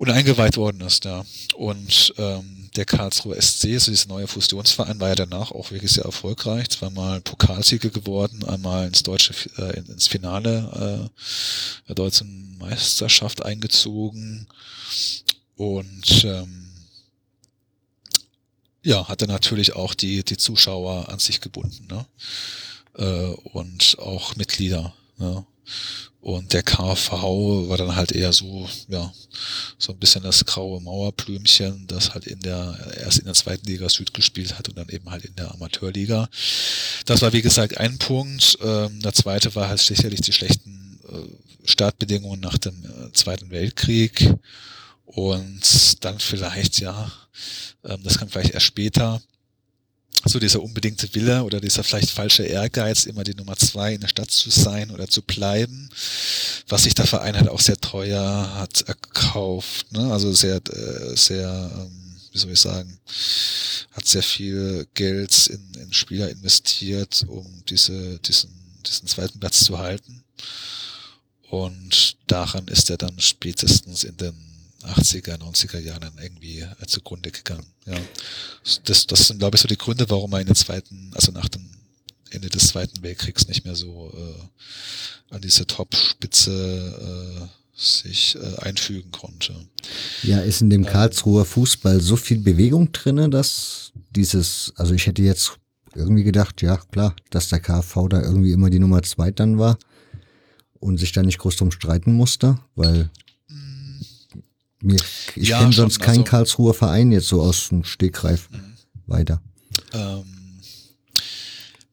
und eingeweiht worden ist, ja. Und ähm, der Karlsruher SC, also dieser neue Fusionsverein, war ja danach auch wirklich sehr erfolgreich. Zweimal Pokalsieger geworden, einmal ins deutsche äh, ins Finale äh, der deutschen Meisterschaft eingezogen und ähm, ja, hatte natürlich auch die die Zuschauer an sich gebunden, ne? Äh, und auch Mitglieder. Ne? Und der KV war dann halt eher so, ja, so ein bisschen das graue Mauerblümchen, das halt in der, erst in der zweiten Liga Süd gespielt hat und dann eben halt in der Amateurliga. Das war wie gesagt ein Punkt. Ähm, der zweite war halt sicherlich die schlechten äh, Startbedingungen nach dem äh, Zweiten Weltkrieg. Und dann vielleicht, ja, ähm, das kann vielleicht erst später, so dieser unbedingte Wille oder dieser vielleicht falsche Ehrgeiz, immer die Nummer zwei in der Stadt zu sein oder zu bleiben, was sich der Verein halt auch sehr teuer hat erkauft, ne? also sehr, äh, sehr, ähm, wie soll ich sagen, hat sehr viel Geld in, in Spieler investiert, um diese, diesen, diesen zweiten Platz zu halten. Und daran ist er dann spätestens in den 80er, 90er Jahren irgendwie äh, zugrunde gegangen. Ja. Das, das sind, glaube ich, so die Gründe, warum er in den zweiten, also nach dem Ende des Zweiten Weltkriegs nicht mehr so äh, an diese Top-Spitze äh, sich äh, einfügen konnte. Ja, ist in dem Karlsruher Fußball so viel Bewegung drinne, dass dieses, also ich hätte jetzt irgendwie gedacht, ja klar, dass der KV da irgendwie immer die Nummer zwei dann war und sich da nicht groß drum streiten musste, weil mir, ich ja, kenne sonst keinen also, Karlsruher Verein jetzt so aus dem Stegreif mhm. weiter. Ähm,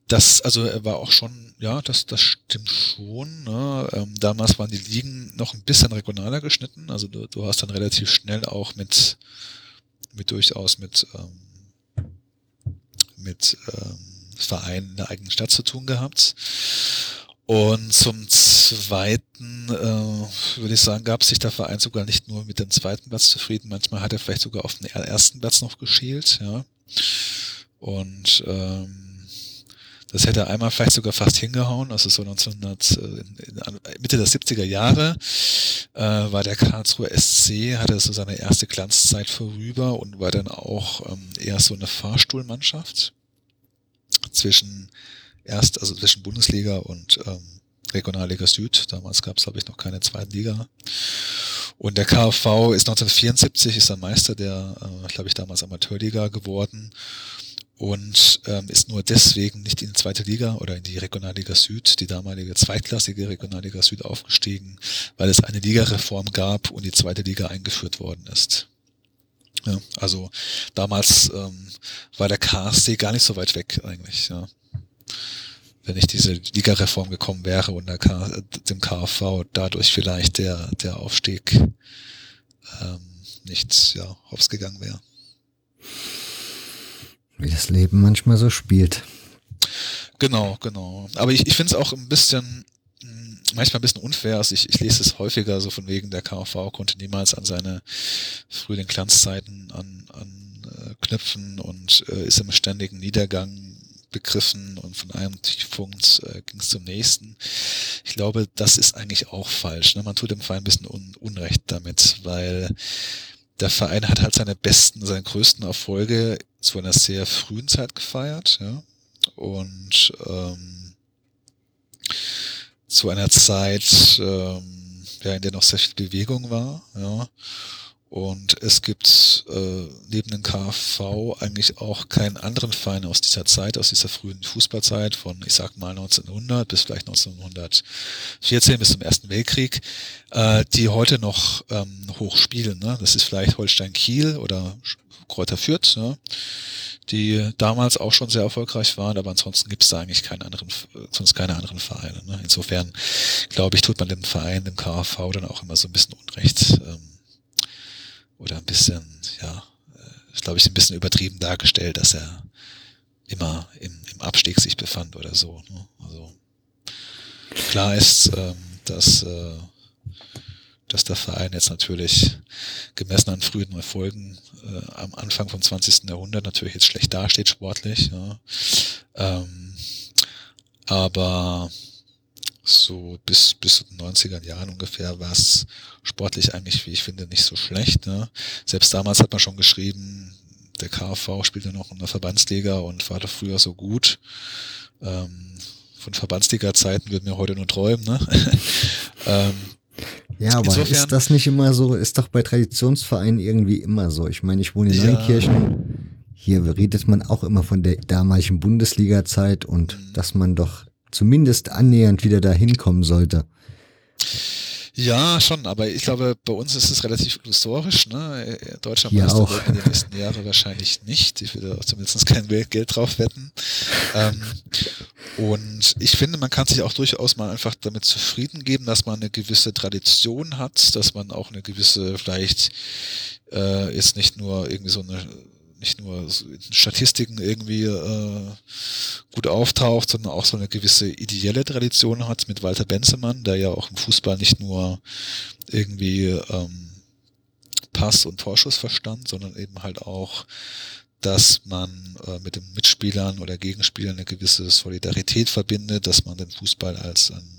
das, also er war auch schon, ja, das, das stimmt schon. Ne? Ähm, damals waren die Ligen noch ein bisschen regionaler geschnitten. Also du, du hast dann relativ schnell auch mit, mit durchaus mit, ähm, mit ähm, Vereinen in der eigenen Stadt zu tun gehabt. Und zum zweiten, äh, würde ich sagen, gab sich der Verein sogar nicht nur mit dem zweiten Platz zufrieden, manchmal hat er vielleicht sogar auf den ersten Platz noch geschielt, ja. Und ähm, das hätte einmal vielleicht sogar fast hingehauen, also so 1900, äh, Mitte der 70er Jahre äh, war der Karlsruher SC, hatte so seine erste Glanzzeit vorüber und war dann auch ähm, eher so eine Fahrstuhlmannschaft zwischen erst, also zwischen Bundesliga und ähm, Regionalliga Süd. Damals gab es, glaube ich, noch keine zweite Liga. Und der KfV ist 1974, ist dann Meister der, äh, glaube ich, damals Amateurliga geworden und ähm, ist nur deswegen nicht in die zweite Liga oder in die Regionalliga Süd, die damalige zweitklassige Regionalliga Süd aufgestiegen, weil es eine Ligareform gab und die zweite Liga eingeführt worden ist. Ja, also damals ähm, war der KSC gar nicht so weit weg eigentlich. Ja wenn nicht diese Ligareform gekommen wäre und K dem KfV dadurch vielleicht der, der Aufstieg ähm, nicht ja, hops gegangen wäre. Wie das Leben manchmal so spielt. Genau, genau. Aber ich, ich finde es auch ein bisschen, hm, manchmal ein bisschen unfair. Also ich, ich lese es häufiger so von wegen, der KfV konnte niemals an seine frühen Glanzzeiten an, an äh, knüpfen und äh, ist im ständigen Niedergang begriffen und von einem Tiefpunkt äh, ging es zum nächsten. Ich glaube, das ist eigentlich auch falsch. Ne? Man tut dem Verein ein bisschen un Unrecht damit, weil der Verein hat halt seine besten, seine größten Erfolge zu einer sehr frühen Zeit gefeiert, ja. Und ähm, zu einer Zeit, ähm, ja, in der noch sehr viel Bewegung war, ja. Und es gibt äh, neben dem KfV eigentlich auch keinen anderen Verein aus dieser Zeit, aus dieser frühen Fußballzeit von, ich sag mal 1900 bis vielleicht 1914 bis zum Ersten Weltkrieg, äh, die heute noch ähm, hoch spielen. Ne? Das ist vielleicht Holstein Kiel oder Kräuter Fürth, ne? die damals auch schon sehr erfolgreich waren, aber ansonsten gibt es da eigentlich keinen anderen, sonst keine anderen Vereine. Ne? Insofern glaube ich, tut man dem Verein, dem KfV dann auch immer so ein bisschen Unrecht. Ähm, oder ein bisschen, ja, ist glaube ich ein bisschen übertrieben dargestellt, dass er immer im, im Abstieg sich befand oder so. Ne? Also klar ist, ähm, dass, äh, dass der Verein jetzt natürlich gemessen an frühen Erfolgen äh, am Anfang vom 20. Jahrhundert natürlich jetzt schlecht dasteht sportlich. Ja. Ähm, aber so bis, bis zu den 90er Jahren ungefähr war es sportlich eigentlich, wie ich finde, nicht so schlecht. Ne? Selbst damals hat man schon geschrieben, der KV spielte noch in der Verbandsliga und war da früher so gut. Ähm, von Verbandsliga-Zeiten würden wir heute nur träumen. Ne? ähm, ja, aber Insofern, ist das nicht immer so? Ist doch bei Traditionsvereinen irgendwie immer so. Ich meine, ich wohne in ja. Neunkirchen. Hier redet man auch immer von der damaligen Bundesliga-Zeit und mhm. dass man doch zumindest annähernd wieder dahin kommen sollte. Ja, schon, aber ich glaube, bei uns ist es relativ illusorisch. Ne? Deutschland ja, wird in den nächsten Jahren wahrscheinlich nicht. Ich würde zumindest kein Geld drauf wetten. Ähm, und ich finde, man kann sich auch durchaus mal einfach damit zufrieden geben, dass man eine gewisse Tradition hat, dass man auch eine gewisse, vielleicht äh, jetzt nicht nur irgendwie so eine nicht nur in Statistiken irgendwie äh, gut auftaucht, sondern auch so eine gewisse ideelle Tradition hat mit Walter Benzemann, der ja auch im Fußball nicht nur irgendwie ähm, Pass und Torschuss verstand, sondern eben halt auch, dass man äh, mit den Mitspielern oder Gegenspielern eine gewisse Solidarität verbindet, dass man den Fußball als ein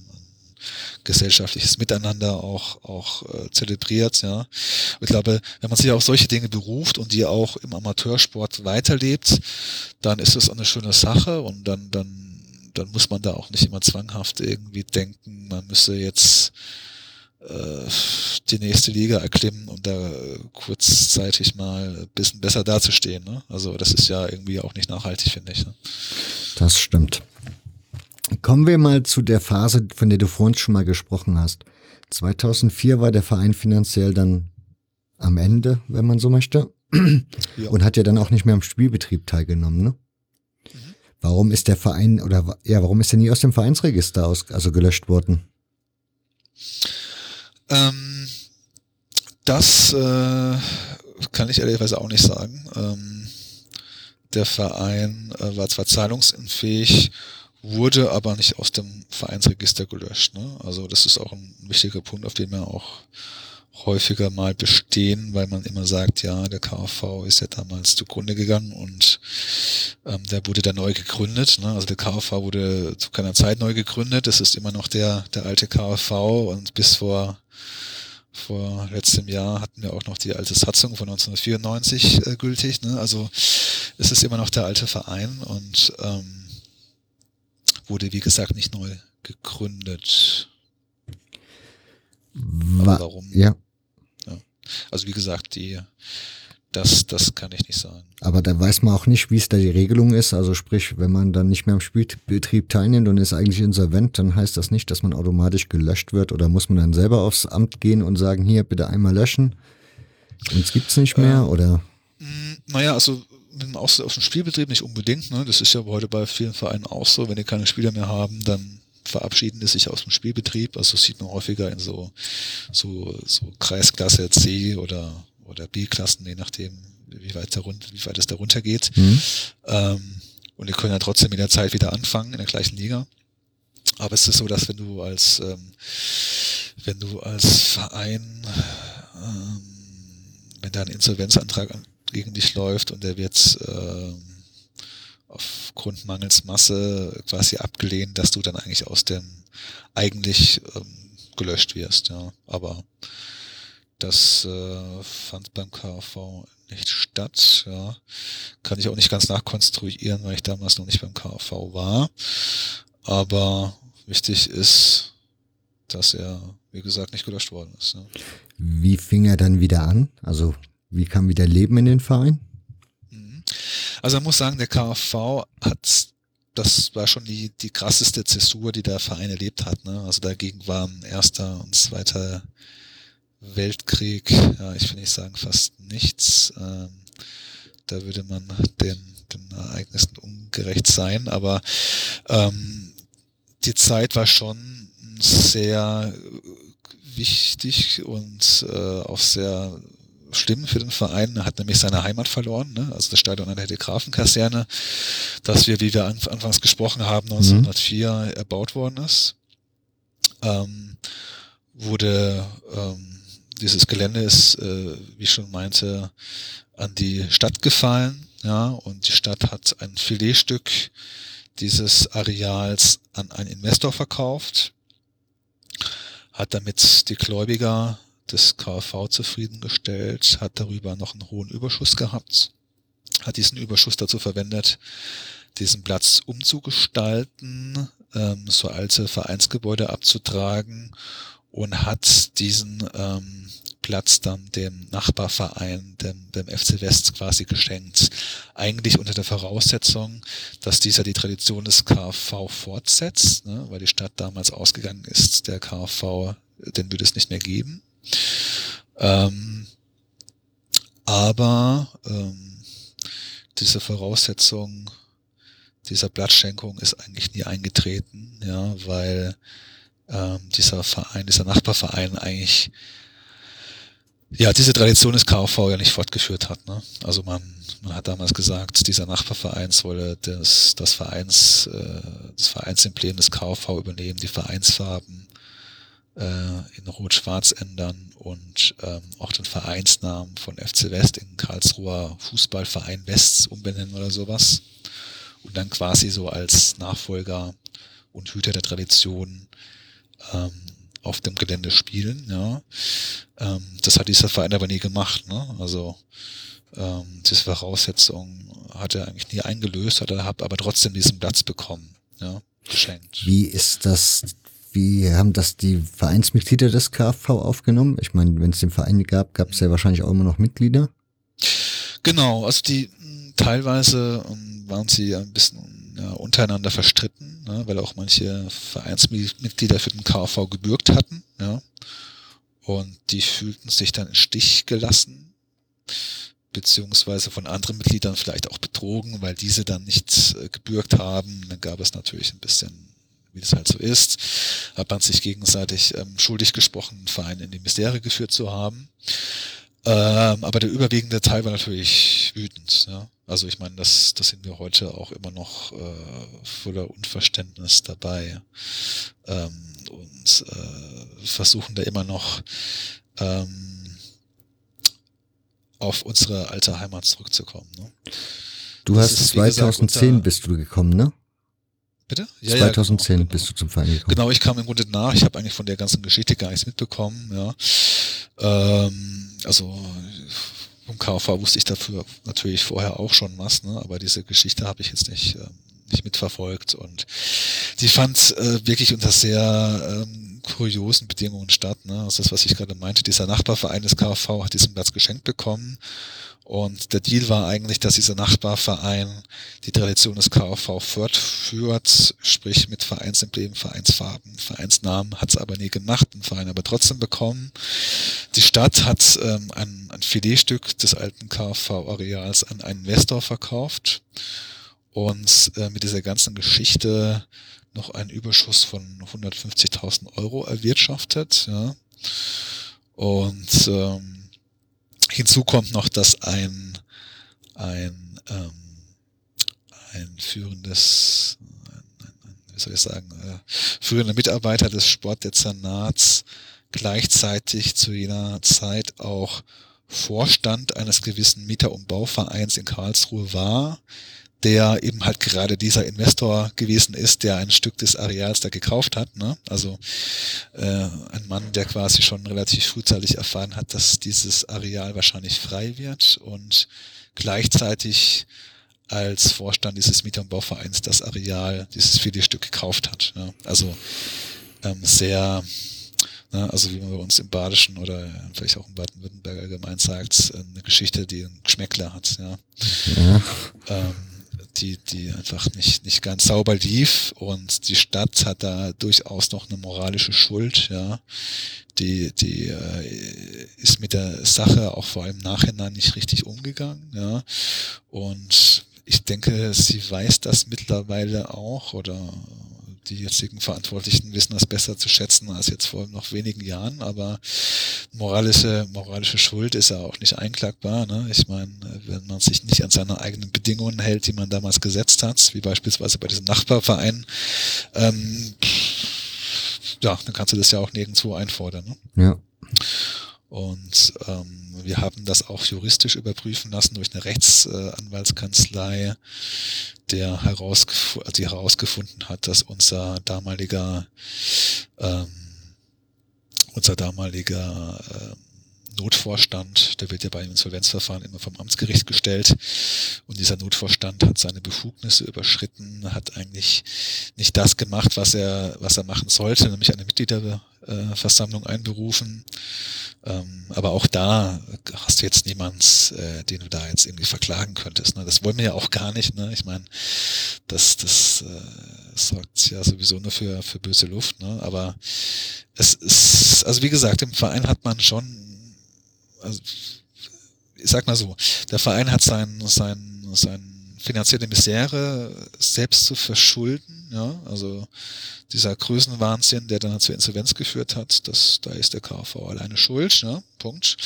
gesellschaftliches Miteinander auch, auch äh, zelebriert. Ja. Ich glaube, wenn man sich auf solche Dinge beruft und die auch im Amateursport weiterlebt, dann ist das eine schöne Sache und dann, dann, dann muss man da auch nicht immer zwanghaft irgendwie denken, man müsse jetzt äh, die nächste Liga erklimmen und da kurzzeitig mal ein bisschen besser dazustehen. Ne? Also das ist ja irgendwie auch nicht nachhaltig, finde ich. Ne? Das stimmt. Kommen wir mal zu der Phase, von der du vorhin schon mal gesprochen hast. 2004 war der Verein finanziell dann am Ende, wenn man so möchte, ja. und hat ja dann auch nicht mehr am Spielbetrieb teilgenommen. Ne? Mhm. Warum ist der Verein oder ja, warum ist er nie aus dem Vereinsregister aus, also gelöscht worden? Ähm, das äh, kann ich ehrlicherweise auch nicht sagen. Ähm, der Verein äh, war zwar zahlungsunfähig wurde aber nicht aus dem Vereinsregister gelöscht. Ne? Also das ist auch ein wichtiger Punkt, auf den wir auch häufiger mal bestehen, weil man immer sagt, ja, der KV ist ja damals zugrunde gegangen und ähm, der wurde dann neu gegründet. Ne? Also der KV wurde zu keiner Zeit neu gegründet. Das ist immer noch der, der alte KV und bis vor vor letztem Jahr hatten wir auch noch die alte Satzung von 1994 äh, gültig. Ne? Also es ist immer noch der alte Verein und ähm, wurde, wie gesagt, nicht neu gegründet. Wa warum? Ja. ja. Also wie gesagt, die, das, das kann ich nicht sagen. Aber da weiß man auch nicht, wie es da die Regelung ist. Also sprich, wenn man dann nicht mehr am Spielbetrieb teilnimmt und ist eigentlich insolvent, dann heißt das nicht, dass man automatisch gelöscht wird oder muss man dann selber aufs Amt gehen und sagen, hier bitte einmal löschen. Uns gibt's nicht mehr ähm, oder? Naja, also aus, aus dem Spielbetrieb nicht unbedingt. Ne? Das ist ja heute bei vielen Vereinen auch so. Wenn die keine Spieler mehr haben, dann verabschieden die sich aus dem Spielbetrieb. Also das sieht man häufiger in so, so, so Kreisklasse C oder, oder B-Klassen, je nachdem, wie weit, der, wie weit es da runter geht. Mhm. Ähm, und die können ja trotzdem in der Zeit wieder anfangen in der gleichen Liga. Aber es ist so, dass wenn du als, ähm, wenn du als Verein, ähm, wenn da ein Insolvenzantrag gegen dich läuft und der wird äh, aufgrund mangels Masse quasi abgelehnt, dass du dann eigentlich aus dem eigentlich ähm, gelöscht wirst, ja. Aber das äh, fand beim KV nicht statt, ja. Kann ich auch nicht ganz nachkonstruieren, weil ich damals noch nicht beim KV war. Aber wichtig ist, dass er, wie gesagt, nicht gelöscht worden ist. Ja. Wie fing er dann wieder an? Also wie kam wieder Leben in den Verein? Mhm. Also man muss sagen, der KfV hat, das war schon die, die krasseste Zäsur, die der Verein erlebt hat. Ne? Also dagegen waren Erster und Zweiter Weltkrieg, ja, ich will nicht sagen fast nichts. Ähm, da würde man den, den Ereignissen ungerecht sein, aber ähm, die Zeit war schon sehr wichtig und äh, auch sehr schlimm für den Verein. Er hat nämlich seine Heimat verloren, ne? also das Stadion an der Grafenkaserne, das wir, wie wir anfangs gesprochen haben, 1904 mhm. erbaut worden ist. Ähm, wurde ähm, dieses Gelände ist, äh, wie ich schon meinte, an die Stadt gefallen, ja, und die Stadt hat ein Filetstück dieses Areals an einen Investor verkauft hat damit die Gläubiger des KfV zufriedengestellt, hat darüber noch einen hohen Überschuss gehabt, hat diesen Überschuss dazu verwendet, diesen Platz umzugestalten, ähm, so alte Vereinsgebäude abzutragen und hat diesen ähm, Platz dann dem Nachbarverein, dem, dem FC West quasi geschenkt. Eigentlich unter der Voraussetzung, dass dieser die Tradition des KfV fortsetzt, ne, weil die Stadt damals ausgegangen ist, der KfV, den würde es nicht mehr geben. Ähm, aber ähm, diese Voraussetzung dieser Platzschenkung ist eigentlich nie eingetreten, ja, weil ähm, dieser Verein, dieser Nachbarverein eigentlich ja diese Tradition des KV ja nicht fortgeführt hat. Ne? Also man, man hat damals gesagt, dieser Nachbarverein solle das, das Vereins, äh, das Vereinsemblem des KV übernehmen, die Vereinsfarben in Rot-Schwarz ändern und ähm, auch den Vereinsnamen von FC West in Karlsruher Fußballverein West umbenennen oder sowas. Und dann quasi so als Nachfolger und Hüter der Tradition ähm, auf dem Gelände spielen. Ja. Ähm, das hat dieser Verein aber nie gemacht. Ne? Also ähm, diese Voraussetzung hat er eigentlich nie eingelöst, hat er aber trotzdem diesen Platz bekommen, ja, geschenkt. Wie ist das, wie haben das die Vereinsmitglieder des KfV aufgenommen? Ich meine, wenn es den Verein gab, gab es ja wahrscheinlich auch immer noch Mitglieder. Genau, also die teilweise ähm, waren sie ein bisschen ja, untereinander verstritten, ne, weil auch manche Vereinsmitglieder für den KV gebürgt hatten, ja. Und die fühlten sich dann im Stich gelassen, beziehungsweise von anderen Mitgliedern vielleicht auch betrogen, weil diese dann nicht äh, gebürgt haben. Dann gab es natürlich ein bisschen, wie das halt so ist, hat man sich gegenseitig ähm, schuldig gesprochen, einen Verein in die Misere geführt zu haben. Ähm, aber der überwiegende Teil war natürlich wütend. Ja? Also ich meine, das, das sind wir heute auch immer noch äh, voller Unverständnis dabei ähm, und äh, versuchen da immer noch ähm, auf unsere alte Heimat zurückzukommen. Ne? Du das hast ist, 2010 gesagt, bist du gekommen, ne? Bitte? Ja, 2010 ja, genau, bist du zum Verein gekommen. Genau, ich kam im Grunde nach. Ich habe eigentlich von der ganzen Geschichte gar nichts mitbekommen. Ja. Ähm, also vom KV wusste ich dafür natürlich vorher auch schon was, ne? aber diese Geschichte habe ich jetzt nicht, äh, nicht mitverfolgt und die fand äh, wirklich unter sehr ähm, kuriosen Bedingungen statt. Ne? Das, was ich gerade meinte, dieser Nachbarverein des KV hat diesen Platz geschenkt bekommen und der Deal war eigentlich, dass dieser Nachbarverein die Tradition des KV fortführt, sprich mit Vereinsemblem, Vereinsfarben, Vereinsnamen, hat es aber nie gemacht, den Verein aber trotzdem bekommen. Die Stadt hat ähm, ein, ein Filetstück des alten KV-Areals an einen Investor verkauft und äh, mit dieser ganzen Geschichte noch einen Überschuss von 150.000 Euro erwirtschaftet. Ja. Und ähm, Hinzu kommt noch, dass ein, ein, ähm, ein führendes, wie soll ich sagen, äh, führender Mitarbeiter des Sportdezernats gleichzeitig zu jener Zeit auch Vorstand eines gewissen Mieter- und Bauvereins in Karlsruhe war, der eben halt gerade dieser Investor gewesen ist, der ein Stück des Areals da gekauft hat. Ne? Also äh, ein Mann, der quasi schon relativ frühzeitig erfahren hat, dass dieses Areal wahrscheinlich frei wird und gleichzeitig als Vorstand dieses Mieter- und Bauvereins das Areal, dieses Filetstück gekauft hat. Ne? Also ähm, sehr Ne, also wie man bei uns im Badischen oder vielleicht auch im Baden-Württemberg allgemein sagt, eine Geschichte, die einen Geschmäckler hat. Ja. ja. Ähm, die, die einfach nicht, nicht ganz sauber lief und die Stadt hat da durchaus noch eine moralische Schuld, ja. Die, die äh, ist mit der Sache auch vor allem Nachhinein nicht richtig umgegangen, ja. Und ich denke, sie weiß das mittlerweile auch oder die jetzigen Verantwortlichen wissen das besser zu schätzen als jetzt vor noch wenigen Jahren, aber moralische, moralische Schuld ist ja auch nicht einklagbar. Ne? Ich meine, wenn man sich nicht an seine eigenen Bedingungen hält, die man damals gesetzt hat, wie beispielsweise bei diesem Nachbarverein, ähm, ja, dann kannst du das ja auch nirgendwo einfordern. Ne? Ja. Und ähm, wir haben das auch juristisch überprüfen lassen durch eine Rechtsanwaltskanzlei, der herausgef die herausgefunden hat, dass unser damaliger ähm, unser damaliger äh, Notvorstand, der wird ja bei einem Insolvenzverfahren immer vom Amtsgericht gestellt und dieser Notvorstand hat seine Befugnisse überschritten, hat eigentlich nicht das gemacht, was er, was er machen sollte, nämlich eine Mitgliederversammlung einberufen. Ähm, aber auch da hast du jetzt niemand, äh, den du da jetzt irgendwie verklagen könntest. Ne? Das wollen wir ja auch gar nicht. Ne? Ich meine, das, das äh, sorgt ja sowieso nur für, für böse Luft. Ne? Aber es ist, also wie gesagt, im Verein hat man schon also, ich sag mal so, der Verein hat sein, sein, sein finanzielle Misere selbst zu verschulden, ja, also dieser Größenwahnsinn, der dann zur Insolvenz geführt hat, das, da ist der KV alleine schuld, ja, Punkt.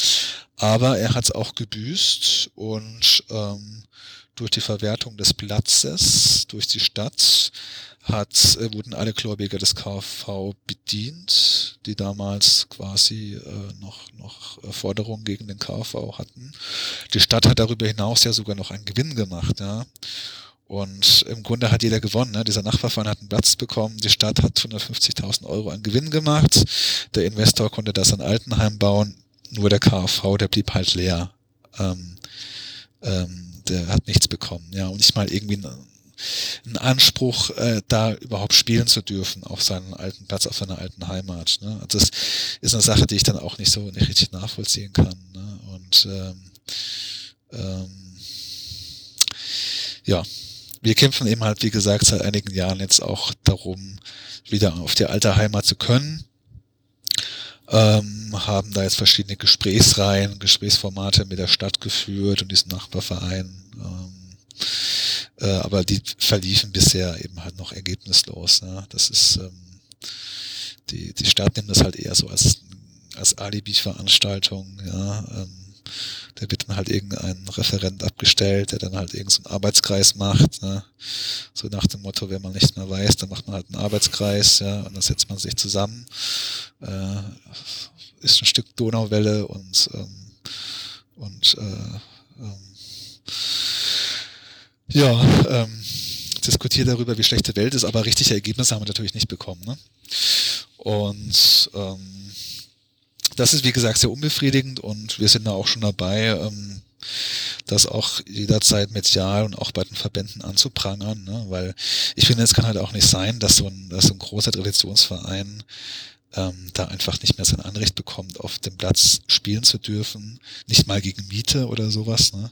Aber er hat es auch gebüßt und ähm, durch die Verwertung des Platzes durch die Stadt hat, äh, wurden alle Gläubiger des KV bedient, die damals quasi äh, noch, noch Forderungen gegen den KV hatten. Die Stadt hat darüber hinaus ja sogar noch einen Gewinn gemacht, ja. Und im Grunde hat jeder gewonnen. Ne? Dieser Nachbarverein hat einen Platz bekommen, die Stadt hat 150.000 Euro an Gewinn gemacht, der Investor konnte das an Altenheim bauen, nur der KV, der blieb halt leer. Ähm, ähm, der hat nichts bekommen. Ja, und nicht mal irgendwie einen Anspruch, äh, da überhaupt spielen zu dürfen auf seinem alten Platz, auf seiner alten Heimat. Ne? Also das ist eine Sache, die ich dann auch nicht so nicht richtig nachvollziehen kann. Ne? Und ähm, ähm, ja, wir kämpfen eben halt, wie gesagt, seit einigen Jahren jetzt auch darum, wieder auf die alte Heimat zu können. Ähm, haben da jetzt verschiedene Gesprächsreihen, Gesprächsformate mit der Stadt geführt und diesem Nachbarverein. Ähm, äh, aber die verliefen bisher eben halt noch ergebnislos. Ne? Das ist ähm, die, die Stadt nimmt das halt eher so als, als Alibi-Veranstaltung, ja. Ähm, da wird dann halt irgendein Referent abgestellt, der dann halt irgendeinen so Arbeitskreis macht. Ne? So nach dem Motto, wenn man nicht mehr weiß, dann macht man halt einen Arbeitskreis, ja, und dann setzt man sich zusammen, äh, ist ein Stück Donauwelle und ähm, und äh, ähm, ja, ähm, diskutiert darüber, wie schlechte Welt ist, aber richtige Ergebnisse haben wir natürlich nicht bekommen. Ne? Und ähm, das ist, wie gesagt, sehr unbefriedigend und wir sind da auch schon dabei, ähm, das auch jederzeit medial und auch bei den Verbänden anzuprangern, ne? weil ich finde, es kann halt auch nicht sein, dass so ein, dass so ein großer Traditionsverein ähm, da einfach nicht mehr sein Anrecht bekommt, auf dem Platz spielen zu dürfen, nicht mal gegen Miete oder sowas, ne?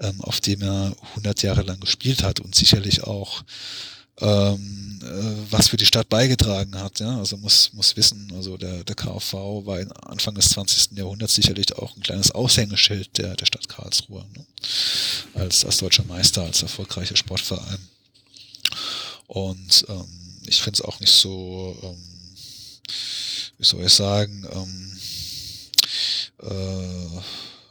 ähm, auf dem er 100 Jahre lang gespielt hat und sicherlich auch ähm, äh, was für die Stadt beigetragen hat. Ja? Also muss, muss wissen, also der, der KV war in Anfang des 20. Jahrhunderts sicherlich auch ein kleines Aushängeschild der, der Stadt Karlsruhe, ne? als, als deutscher Meister, als erfolgreicher Sportverein. Und ähm, ich finde es auch nicht so ähm, wie soll ich sagen, ähm, äh,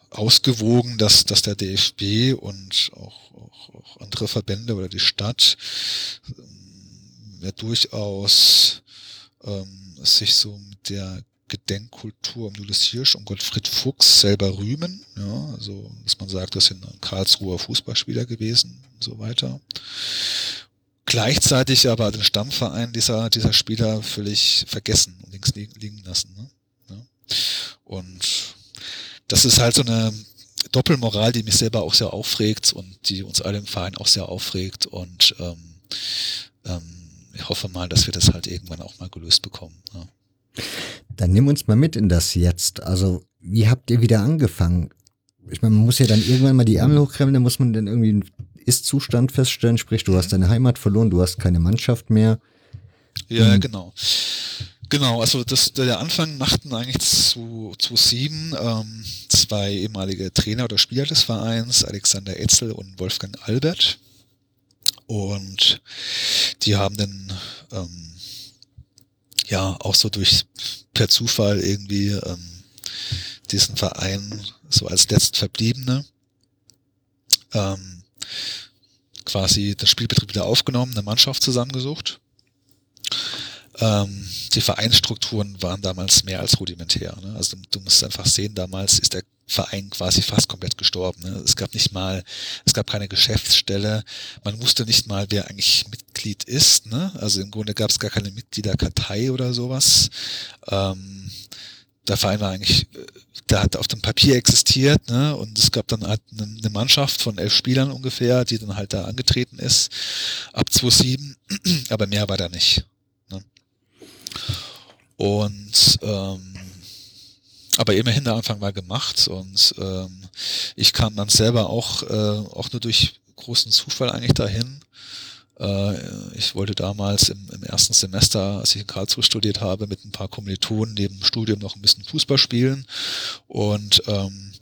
ausgewogen, dass, dass der DFB und auch, auch, auch andere Verbände oder die Stadt ähm, ja durchaus ähm, sich so mit der Gedenkkultur um Julius Hirsch und Gottfried Fuchs selber rühmen. Ja, also, dass man sagt, das sind Karlsruher Fußballspieler gewesen und so weiter gleichzeitig aber den Stammverein dieser, dieser Spieler völlig vergessen und links liegen, lassen. Ne? Ja. Und das ist halt so eine Doppelmoral, die mich selber auch sehr aufregt und die uns alle im Verein auch sehr aufregt. Und ähm, ähm, ich hoffe mal, dass wir das halt irgendwann auch mal gelöst bekommen. Ja. Dann nimm uns mal mit in das Jetzt. Also, wie habt ihr wieder angefangen? Ich meine, man muss ja dann irgendwann mal die Ärmel hochkrempeln, dann muss man dann irgendwie ist-Zustand feststellen, sprich, du hast deine Heimat verloren, du hast keine Mannschaft mehr. Ja, mhm. genau. Genau, also das, der Anfang machten eigentlich zu, zu sieben ähm, zwei ehemalige Trainer oder Spieler des Vereins, Alexander Etzel und Wolfgang Albert. Und die haben dann ähm, ja auch so durch per Zufall irgendwie ähm, diesen Verein so als letztverbliebene ähm, quasi den Spielbetrieb wieder aufgenommen, eine Mannschaft zusammengesucht. Ähm, die Vereinsstrukturen waren damals mehr als rudimentär. Ne? Also du, du, musst einfach sehen, damals ist der Verein quasi fast komplett gestorben. Ne? Es gab nicht mal, es gab keine Geschäftsstelle, man wusste nicht mal, wer eigentlich Mitglied ist. Ne? Also im Grunde gab es gar keine Mitgliederkartei oder sowas. Ähm, der Verein war eigentlich, äh, der hat auf dem Papier existiert, ne? Und es gab dann halt eine Mannschaft von elf Spielern ungefähr, die dann halt da angetreten ist, ab 2007, aber mehr war da nicht. Ne? Und ähm, aber immerhin der Anfang war gemacht und ähm, ich kam dann selber auch, äh, auch nur durch großen Zufall eigentlich dahin. Äh, ich wollte damals im, im, ersten Semester, als ich in Karlsruhe studiert habe, mit ein paar Kommilitonen neben dem Studium noch ein bisschen Fußball spielen. Und ähm,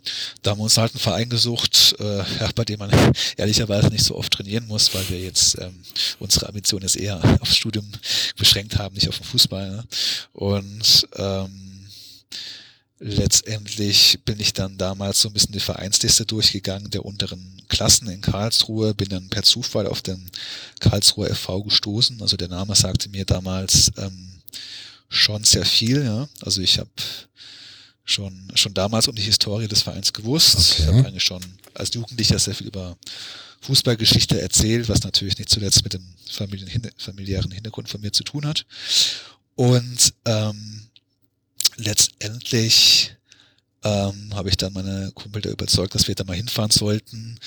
da haben wir uns halt einen Verein gesucht, äh, ja, bei dem man ehrlicherweise nicht so oft trainieren muss, weil wir jetzt ähm, unsere Ambition jetzt eher aufs Studium beschränkt haben, nicht auf den Fußball. Ne? Und ähm, letztendlich bin ich dann damals so ein bisschen die Vereinsliste durchgegangen der unteren Klassen in Karlsruhe, bin dann per Zufall auf den Karlsruher FV gestoßen. Also der Name sagte mir damals ähm, schon sehr viel. Ja. Also ich habe schon schon damals um die Historie des Vereins gewusst. Okay. Ich habe eigentlich schon als Jugendlicher sehr viel über Fußballgeschichte erzählt, was natürlich nicht zuletzt mit dem familiären Hintergrund von mir zu tun hat. Und ähm, letztendlich ähm, habe ich dann meine Kumpel da überzeugt, dass wir da mal hinfahren sollten.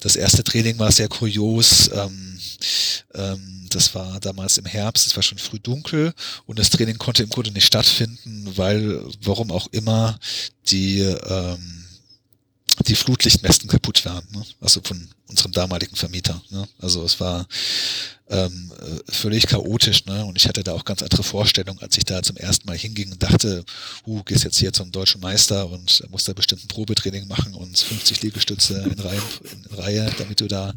Das erste Training war sehr kurios. Ähm, ähm, das war damals im Herbst, es war schon früh dunkel und das Training konnte im Grunde nicht stattfinden, weil, warum auch immer, die ähm, die Flutlichtmästen kaputt waren, ne? also von unserem damaligen Vermieter. Ne? Also es war ähm, äh, völlig chaotisch, ne? Und ich hatte da auch ganz andere Vorstellungen, als ich da zum ersten Mal hinging und dachte, uh, gehst jetzt hier zum deutschen Meister und musst da bestimmt ein Probetraining machen und 50 Liegestütze in Reihe, in Reihe damit du da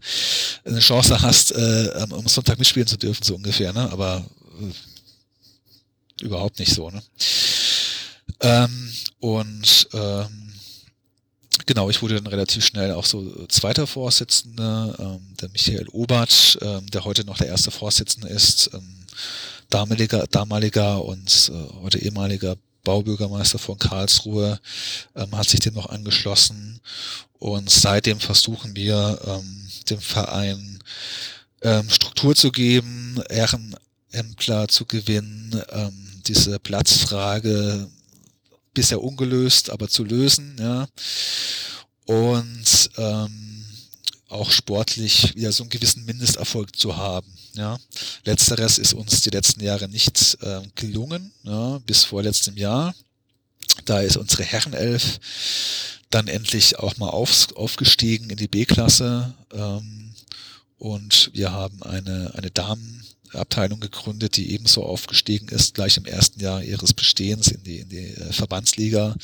eine Chance hast, äh, am Sonntag mitspielen zu dürfen, so ungefähr, ne? Aber äh, überhaupt nicht so, ne? Ähm, und ähm, Genau, ich wurde dann relativ schnell auch so zweiter Vorsitzender, ähm, der Michael Obert, ähm, der heute noch der erste Vorsitzende ist, ähm, damaliger, damaliger und äh, heute ehemaliger Baubürgermeister von Karlsruhe, ähm, hat sich dem noch angeschlossen. Und seitdem versuchen wir ähm, dem Verein ähm, Struktur zu geben, Ehrenämtler zu gewinnen, ähm, diese Platzfrage bisher ungelöst, aber zu lösen, ja. Und ähm, auch sportlich wieder so einen gewissen Mindesterfolg zu haben. Ja. Letzteres ist uns die letzten Jahre nicht äh, gelungen, ja, bis vor letztem Jahr. Da ist unsere Herrenelf dann endlich auch mal auf, aufgestiegen in die B-Klasse. Ähm, und wir haben eine, eine Damen, Abteilung gegründet, die ebenso aufgestiegen ist, gleich im ersten Jahr ihres Bestehens in die, in die äh, Verbandsliga.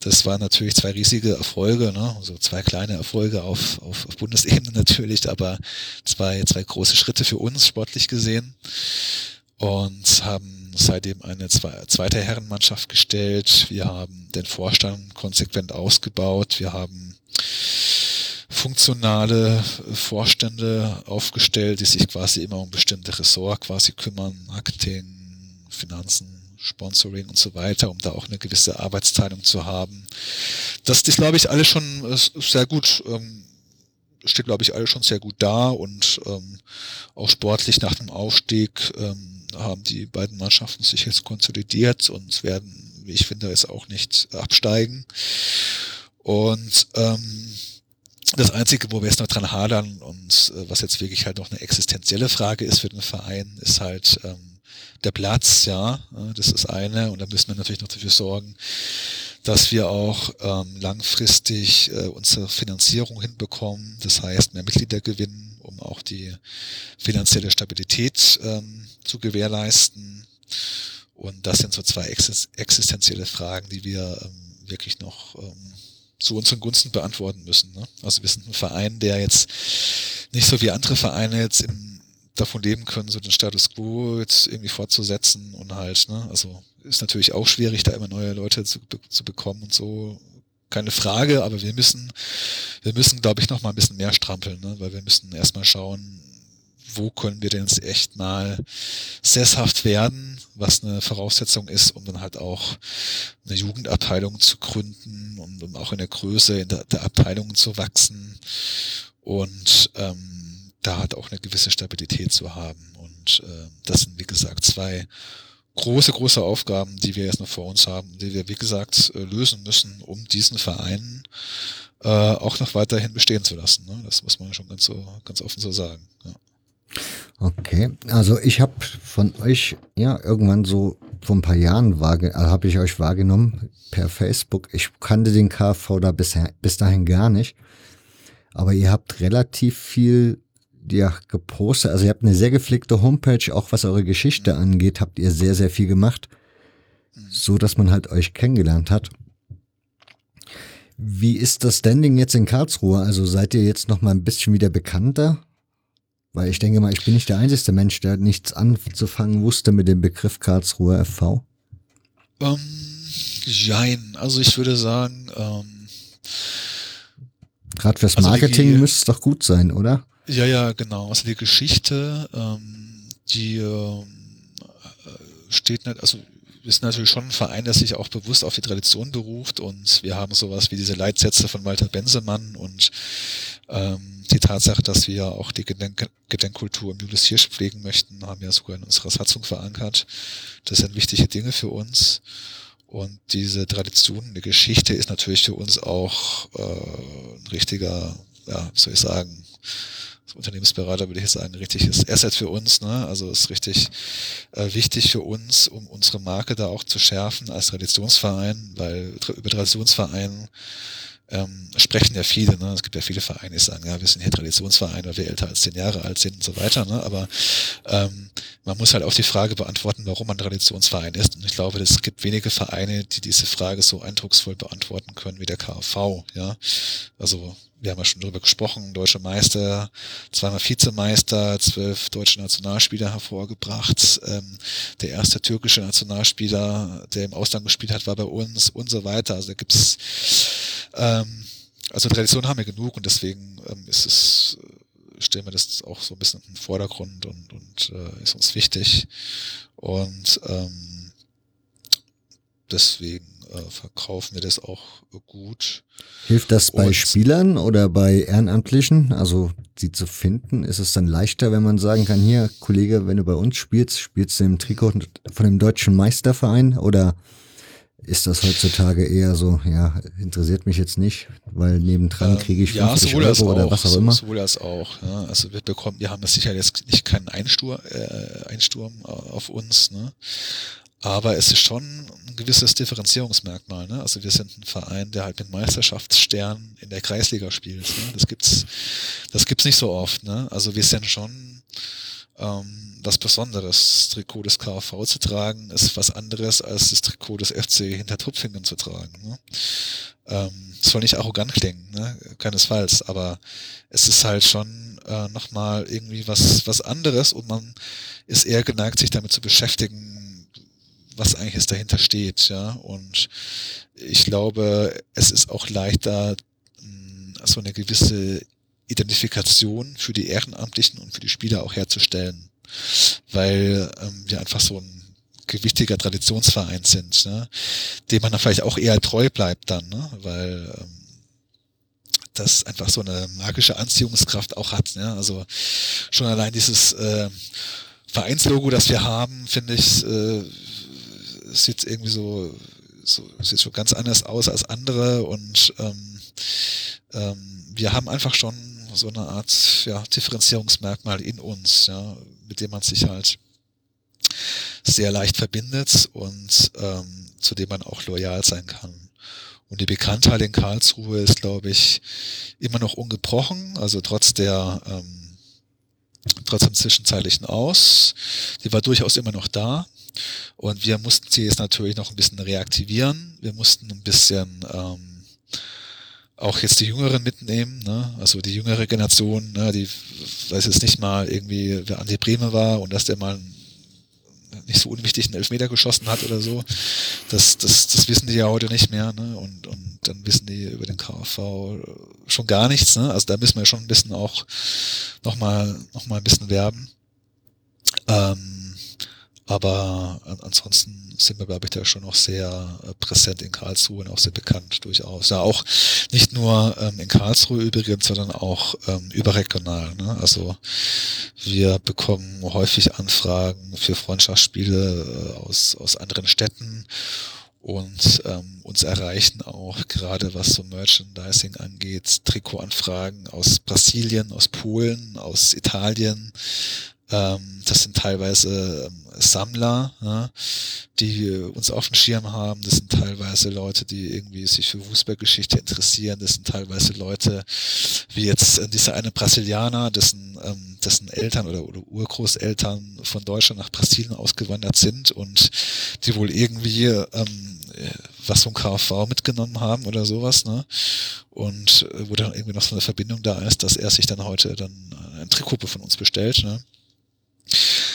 Das waren natürlich zwei riesige Erfolge, ne? also zwei kleine Erfolge auf, auf, auf Bundesebene natürlich, aber zwei, zwei große Schritte für uns sportlich gesehen und haben seitdem eine zweite Herrenmannschaft gestellt. Wir haben den Vorstand konsequent ausgebaut. Wir haben funktionale Vorstände aufgestellt, die sich quasi immer um bestimmte Ressort quasi kümmern, Marketing, Finanzen, Sponsoring und so weiter, um da auch eine gewisse Arbeitsteilung zu haben. Das ist, glaube ich, alles schon äh, sehr gut, ähm, steht, glaube ich, alles schon sehr gut da und ähm, auch sportlich nach dem Aufstieg ähm, haben die beiden Mannschaften sich jetzt konsolidiert und werden, wie ich finde, jetzt auch nicht absteigen. Und ähm, das Einzige, wo wir jetzt noch dran hadern und äh, was jetzt wirklich halt noch eine existenzielle Frage ist für den Verein, ist halt ähm, der Platz, ja, das ist eine und da müssen wir natürlich noch dafür sorgen, dass wir auch ähm, langfristig äh, unsere Finanzierung hinbekommen, das heißt mehr Mitglieder gewinnen, um auch die finanzielle Stabilität ähm, zu gewährleisten. Und das sind so zwei existenzielle Fragen, die wir ähm, wirklich noch ähm, zu unseren Gunsten beantworten müssen. Ne? Also wir sind ein Verein, der jetzt nicht so wie andere Vereine jetzt im, davon leben können, so den Status quo jetzt irgendwie fortzusetzen und halt, ne, also ist natürlich auch schwierig, da immer neue Leute zu, zu bekommen und so. Keine Frage, aber wir müssen, wir müssen, glaube ich, noch mal ein bisschen mehr strampeln, ne? weil wir müssen erstmal schauen, wo können wir denn jetzt echt mal sesshaft werden, was eine Voraussetzung ist, um dann halt auch eine Jugendabteilung zu gründen und um auch in der Größe in der, der Abteilung zu wachsen und ähm, da hat auch eine gewisse Stabilität zu haben. Und äh, das sind, wie gesagt, zwei große, große Aufgaben, die wir jetzt noch vor uns haben, die wir, wie gesagt, äh, lösen müssen, um diesen Verein äh, auch noch weiterhin bestehen zu lassen. Ne? Das muss man schon ganz so, ganz offen so sagen. Ja. Okay, also ich habe von euch ja irgendwann so vor ein paar Jahren äh, habe ich euch wahrgenommen per Facebook. Ich kannte den KV da bisher, bis dahin gar nicht, aber ihr habt relativ viel ja gepostet. Also ihr habt eine sehr gepflegte Homepage, auch was eure Geschichte angeht, habt ihr sehr sehr viel gemacht, so dass man halt euch kennengelernt hat. Wie ist das Standing jetzt in Karlsruhe? Also seid ihr jetzt noch mal ein bisschen wieder bekannter? Weil ich denke mal, ich bin nicht der einzige Mensch, der nichts anzufangen wusste mit dem Begriff Karlsruher FV. Ähm, jein. Also ich würde sagen, ähm, gerade fürs also Marketing die, müsste es doch gut sein, oder? Ja, ja, genau. Also die Geschichte, ähm, die ähm, steht nicht, also sind natürlich schon ein Verein, der sich auch bewusst auf die Tradition beruft und wir haben sowas wie diese Leitsätze von Walter Bensemann und ähm, die Tatsache, dass wir auch die Gedenk Gedenkkultur im Julius Hirsch pflegen möchten, haben wir sogar in unserer Satzung verankert. Das sind wichtige Dinge für uns. Und diese Tradition, die Geschichte ist natürlich für uns auch äh, ein richtiger, ja, soll ich sagen, Unternehmensberater würde ich jetzt sagen, richtiges Asset für uns. Ne? Also ist richtig äh, wichtig für uns, um unsere Marke da auch zu schärfen als Traditionsverein, weil über Traditionsverein ähm, sprechen ja viele. Ne? Es gibt ja viele Vereine, die sagen, ja, wir sind hier Traditionsverein, weil wir älter als zehn Jahre alt sind und so weiter. Ne? Aber ähm, man muss halt auch die Frage beantworten, warum man Traditionsverein ist. Und ich glaube, es gibt wenige Vereine, die diese Frage so eindrucksvoll beantworten können wie der KV. Ja, also wir haben ja schon darüber gesprochen, deutsche Meister, zweimal Vizemeister, zwölf deutsche Nationalspieler hervorgebracht. Ähm, der erste türkische Nationalspieler, der im Ausland gespielt hat, war bei uns und so weiter. Also da gibt's ähm, also Tradition haben wir genug und deswegen ähm, ist es, stellen wir das auch so ein bisschen den Vordergrund und, und äh, ist uns wichtig. Und ähm, deswegen äh, verkaufen wir das auch gut. Hilft das bei Und Spielern oder bei Ehrenamtlichen, also sie zu finden? Ist es dann leichter, wenn man sagen kann, hier, Kollege, wenn du bei uns spielst, spielst du im Trikot von dem deutschen Meisterverein oder ist das heutzutage eher so, ja, interessiert mich jetzt nicht, weil nebendran kriege ich 50 ja, Euro oder was auch immer. Sowohl als auch. Ja. Also wir bekommen, wir haben das sicher jetzt nicht keinen Einsturm, äh, Einsturm auf uns, ne? Aber es ist schon ein gewisses Differenzierungsmerkmal. Ne? Also wir sind ein Verein, der halt mit Meisterschaftssternen in der Kreisliga spielt. Ne? Das gibt's, das gibt's nicht so oft. Ne? Also wir sind schon ähm, was Besonderes. Das Trikot des KV zu tragen ist was anderes als das Trikot des FC hinter Tupfingen zu tragen. Ne? Ähm, soll nicht arrogant klingen, ne? keinesfalls, aber es ist halt schon äh, nochmal irgendwie was, was anderes und man ist eher geneigt, sich damit zu beschäftigen, was eigentlich jetzt dahinter steht, ja. Und ich glaube, es ist auch leichter, so eine gewisse Identifikation für die Ehrenamtlichen und für die Spieler auch herzustellen, weil ähm, wir einfach so ein gewichtiger Traditionsverein sind, ne? dem man dann vielleicht auch eher treu bleibt dann, ne? weil ähm, das einfach so eine magische Anziehungskraft auch hat. Ne? Also schon allein dieses äh, Vereinslogo, das wir haben, finde ich, äh, sieht irgendwie so, so sieht schon ganz anders aus als andere und ähm, ähm, wir haben einfach schon so eine Art ja, Differenzierungsmerkmal in uns, ja, mit dem man sich halt sehr leicht verbindet und ähm, zu dem man auch loyal sein kann. Und die Bekanntheit in Karlsruhe ist, glaube ich, immer noch ungebrochen. Also trotz der ähm, trotz dem zwischenzeitlichen Aus. Die war durchaus immer noch da. Und wir mussten sie jetzt natürlich noch ein bisschen reaktivieren. Wir mussten ein bisschen ähm, auch jetzt die Jüngeren mitnehmen, ne? also die jüngere Generation, ne? die weiß jetzt nicht mal irgendwie, wer Andi Breme war und dass der mal nicht so unwichtigen Elfmeter geschossen hat oder so. Das, das, das wissen die ja heute nicht mehr. Ne? Und, und dann wissen die über den KV schon gar nichts. Ne? Also da müssen wir schon ein bisschen auch nochmal noch mal ein bisschen werben. Ähm, Aber ansonsten sind wir, glaube ich, da schon noch sehr äh, präsent in Karlsruhe und auch sehr bekannt durchaus. Ja, auch nicht nur ähm, in Karlsruhe übrigens, sondern auch ähm, überregional. Ne? Also wir bekommen häufig Anfragen für Freundschaftsspiele äh, aus, aus anderen Städten und ähm, uns erreichen auch gerade was so Merchandising angeht, Trikotanfragen aus Brasilien, aus Polen, aus Italien, ähm, das sind teilweise ähm, Sammler, ja, die uns auf dem Schirm haben. Das sind teilweise Leute, die irgendwie sich für Fußballgeschichte interessieren. Das sind teilweise Leute, wie jetzt äh, dieser eine Brasilianer, dessen, ähm, dessen Eltern oder, oder Urgroßeltern von Deutschland nach Brasilien ausgewandert sind und die wohl irgendwie ähm, was vom KV mitgenommen haben oder sowas, ne? Und äh, wo dann irgendwie noch so eine Verbindung da ist, dass er sich dann heute dann ein Trikot von uns bestellt, ne?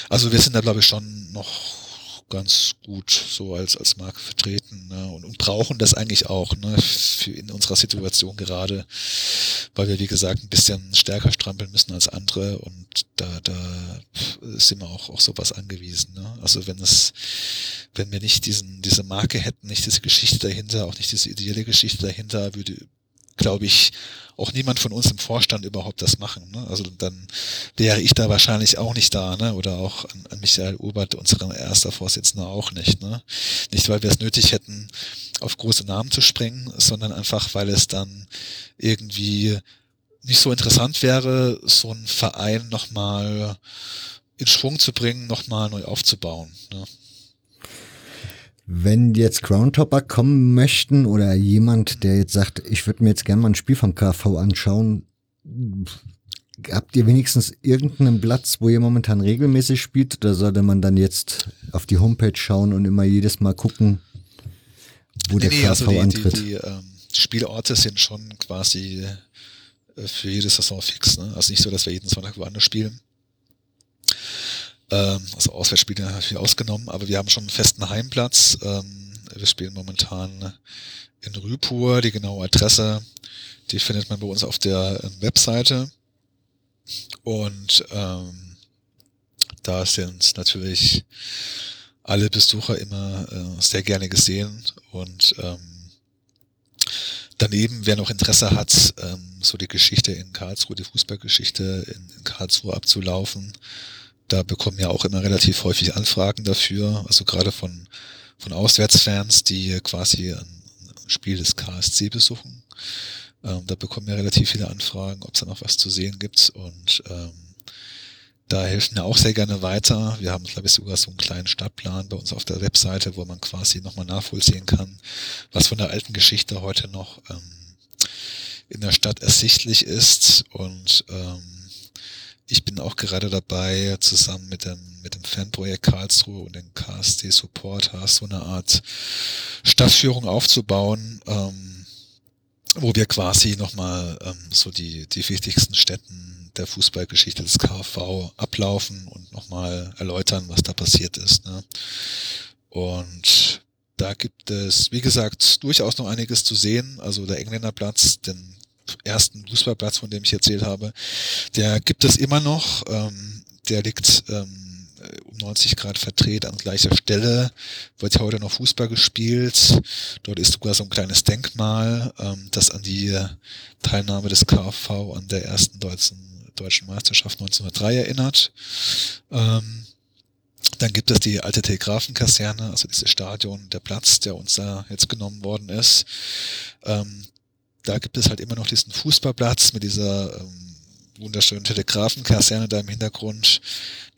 Also wir sind da glaube ich schon noch ganz gut so als als Marke vertreten ne? und, und brauchen das eigentlich auch ne? für in unserer Situation gerade, weil wir wie gesagt ein bisschen stärker strampeln müssen als andere und da da sind wir auch auch sowas angewiesen. Ne? Also wenn es wenn wir nicht diesen diese Marke hätten, nicht diese Geschichte dahinter, auch nicht diese ideelle Geschichte dahinter, würde glaube ich, auch niemand von uns im Vorstand überhaupt das machen. Ne? Also dann wäre ich da wahrscheinlich auch nicht da, ne? Oder auch an, an Michael Obert, unseren erster Vorsitzender, auch nicht. Ne? Nicht, weil wir es nötig hätten, auf große Namen zu springen, sondern einfach, weil es dann irgendwie nicht so interessant wäre, so einen Verein nochmal in Schwung zu bringen, nochmal neu aufzubauen. Ne? Wenn jetzt Groundhopper kommen möchten oder jemand, der jetzt sagt, ich würde mir jetzt gerne mal ein Spiel vom KV anschauen, habt ihr wenigstens irgendeinen Platz, wo ihr momentan regelmäßig spielt oder sollte man dann jetzt auf die Homepage schauen und immer jedes Mal gucken, wo nee, der KV also die, antritt? Die, die ähm, Spielorte sind schon quasi äh, für jede Saison fix. Ne? Also nicht so, dass wir jeden Sonntag woanders spielen. Ähm, also Auswärtsspiele natürlich ausgenommen, aber wir haben schon einen festen Heimplatz. Ähm, wir spielen momentan in Rüpur. Die genaue Adresse, die findet man bei uns auf der ähm, Webseite. Und ähm, da sind natürlich alle Besucher immer äh, sehr gerne gesehen und ähm, daneben, wer noch Interesse hat, ähm, so die Geschichte in Karlsruhe, die Fußballgeschichte in, in Karlsruhe abzulaufen, da bekommen wir auch immer relativ häufig Anfragen dafür, also gerade von, von Auswärtsfans, die quasi ein Spiel des KSC besuchen. Ähm, da bekommen wir relativ viele Anfragen, ob es da noch was zu sehen gibt und ähm, da helfen wir auch sehr gerne weiter. Wir haben, glaube ich, sogar so einen kleinen Stadtplan bei uns auf der Webseite, wo man quasi nochmal nachvollziehen kann, was von der alten Geschichte heute noch ähm, in der Stadt ersichtlich ist. Und ähm, ich bin auch gerade dabei, zusammen mit dem, mit dem Fanprojekt Karlsruhe und den KSD Supporters so eine Art Stadtführung aufzubauen, ähm, wo wir quasi nochmal ähm, so die, die wichtigsten Städten der Fußballgeschichte des KV ablaufen und nochmal erläutern, was da passiert ist. Ne? Und da gibt es, wie gesagt, durchaus noch einiges zu sehen. Also der Engländerplatz, den ersten Fußballplatz, von dem ich erzählt habe, der gibt es immer noch. Ähm, der liegt ähm, um 90 Grad verdreht an gleicher Stelle. Wird ja heute noch Fußball gespielt. Dort ist sogar so ein kleines Denkmal, ähm, das an die Teilnahme des KV an der ersten deutschen, deutschen Meisterschaft 1903 erinnert. Ähm, dann gibt es die alte Telegrafenkaserne, also dieses Stadion, der Platz, der uns da jetzt genommen worden ist. Ähm, da gibt es halt immer noch diesen Fußballplatz mit dieser ähm, wunderschönen Telegrafenkaserne da im Hintergrund,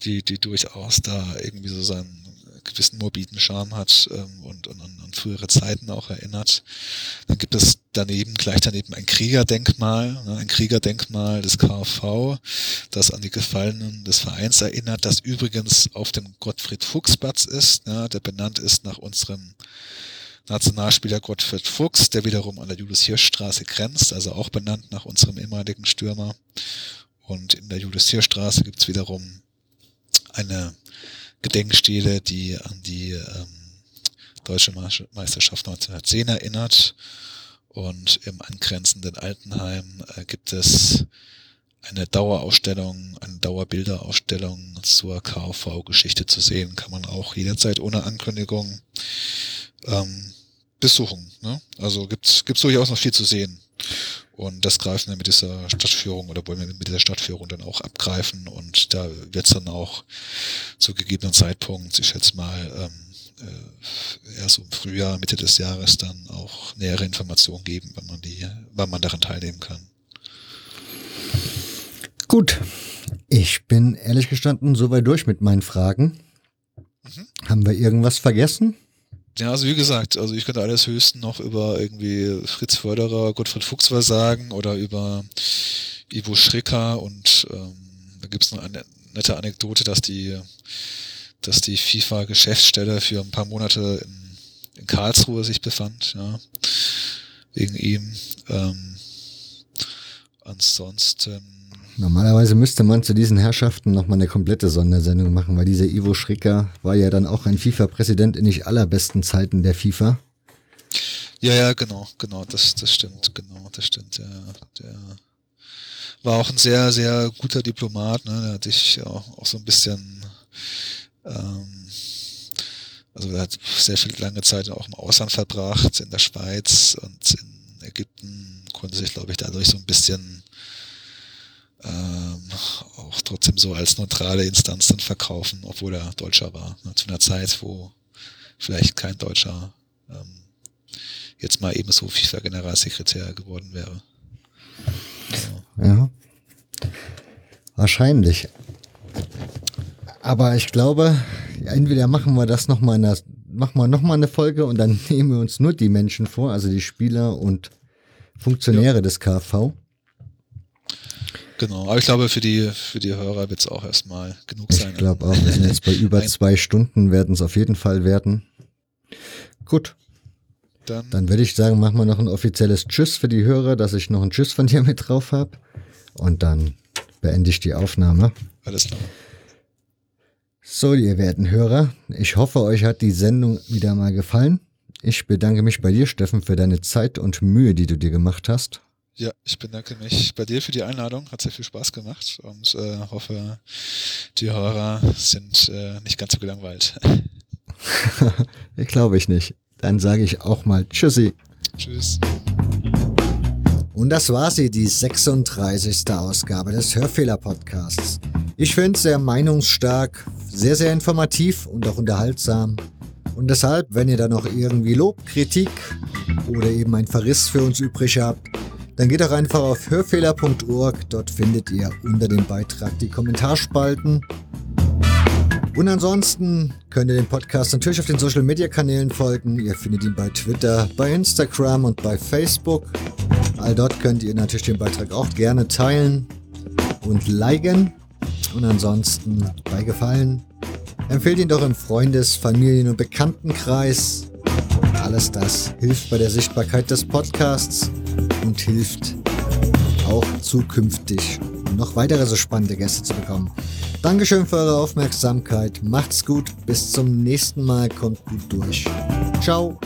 die, die durchaus da irgendwie so seinen gewissen morbiden Charme hat ähm, und, und an, an frühere Zeiten auch erinnert. Dann gibt es daneben, gleich daneben ein Kriegerdenkmal, ne, ein Kriegerdenkmal des KV, das an die Gefallenen des Vereins erinnert, das übrigens auf dem Gottfried Fuchs Platz ist, ja, der benannt ist nach unserem Nationalspieler Gottfried Fuchs, der wiederum an der Julius-Hirsch-Straße grenzt, also auch benannt nach unserem ehemaligen Stürmer. Und in der Julius-Hirsch-Straße gibt's wiederum eine Gedenkstele, die an die ähm, Deutsche Meisterschaft 1910 erinnert. Und im angrenzenden Altenheim äh, gibt es eine Dauerausstellung, eine Dauerbilderausstellung zur KV-Geschichte zu sehen. Kann man auch jederzeit ohne Ankündigung ähm, besuchen. Ne? Also gibt's gibt's durchaus noch viel zu sehen. Und das greifen wir mit dieser Stadtführung oder wollen wir mit dieser Stadtführung dann auch abgreifen. Und da wird es dann auch zu gegebenen Zeitpunkt, ich schätze mal, ähm, äh, erst im Frühjahr, Mitte des Jahres dann auch nähere Informationen geben, wann man die, wann man daran teilnehmen kann. Gut. Ich bin ehrlich gestanden soweit durch mit meinen Fragen. Mhm. Haben wir irgendwas vergessen? Ja, also wie gesagt, also ich könnte alles höchstens noch über irgendwie Fritz Förderer, Gottfried Fuchs was sagen oder über Ivo Schricker und ähm, da gibt's noch eine nette Anekdote, dass die, dass die FIFA-Geschäftsstelle für ein paar Monate in, in Karlsruhe sich befand, ja, wegen ihm. Ähm, ansonsten Normalerweise müsste man zu diesen Herrschaften nochmal eine komplette Sondersendung machen, weil dieser Ivo Schricker war ja dann auch ein FIFA-Präsident in nicht allerbesten Zeiten der FIFA. Ja, ja, genau, genau, das, das stimmt, genau, das stimmt. Der, der war auch ein sehr, sehr guter Diplomat, ne? Der hat sich auch, auch so ein bisschen, ähm, also er hat sehr viel lange Zeit auch im Ausland verbracht, in der Schweiz und in Ägypten, konnte sich, glaube ich, dadurch so ein bisschen ähm, auch trotzdem so als neutrale Instanz dann verkaufen, obwohl er Deutscher war. Ne, zu einer Zeit, wo vielleicht kein Deutscher ähm, jetzt mal ebenso FIFA-Generalsekretär geworden wäre. Ja. ja. Wahrscheinlich. Aber ich glaube, entweder machen wir das nochmal in der, machen wir nochmal eine Folge und dann nehmen wir uns nur die Menschen vor, also die Spieler und Funktionäre ja. des KV. Genau, aber ich glaube, für die, für die Hörer wird es auch erstmal genug sein. Ich glaube auch, wir sind jetzt bei über zwei Stunden, werden es auf jeden Fall werden. Gut. Dann, Dann würde ich sagen, machen wir noch ein offizielles Tschüss für die Hörer, dass ich noch ein Tschüss von dir mit drauf habe. Und dann beende ich die Aufnahme. Alles klar. So, ihr werten Hörer, ich hoffe, euch hat die Sendung wieder mal gefallen. Ich bedanke mich bei dir, Steffen, für deine Zeit und Mühe, die du dir gemacht hast. Ja, ich bedanke mich bei dir für die Einladung. Hat sehr viel Spaß gemacht und äh, hoffe, die Hörer sind äh, nicht ganz so gelangweilt. ich glaube ich nicht. Dann sage ich auch mal Tschüssi. Tschüss. Und das war sie, die 36. Ausgabe des Hörfehler-Podcasts. Ich finde es sehr meinungsstark, sehr, sehr informativ und auch unterhaltsam. Und deshalb, wenn ihr da noch irgendwie Lob, Kritik oder eben ein Verriss für uns übrig habt, dann geht doch einfach auf hörfehler.org. Dort findet ihr unter dem Beitrag die Kommentarspalten. Und ansonsten könnt ihr den Podcast natürlich auf den Social Media Kanälen folgen. Ihr findet ihn bei Twitter, bei Instagram und bei Facebook. All dort könnt ihr natürlich den Beitrag auch gerne teilen und liken. Und ansonsten bei Gefallen empfehlt ihn doch im Freundes-, Familien- und Bekanntenkreis. Alles das hilft bei der Sichtbarkeit des Podcasts und hilft auch zukünftig noch weitere so spannende Gäste zu bekommen. Dankeschön für eure Aufmerksamkeit. Macht's gut. Bis zum nächsten Mal. Kommt gut durch. Ciao.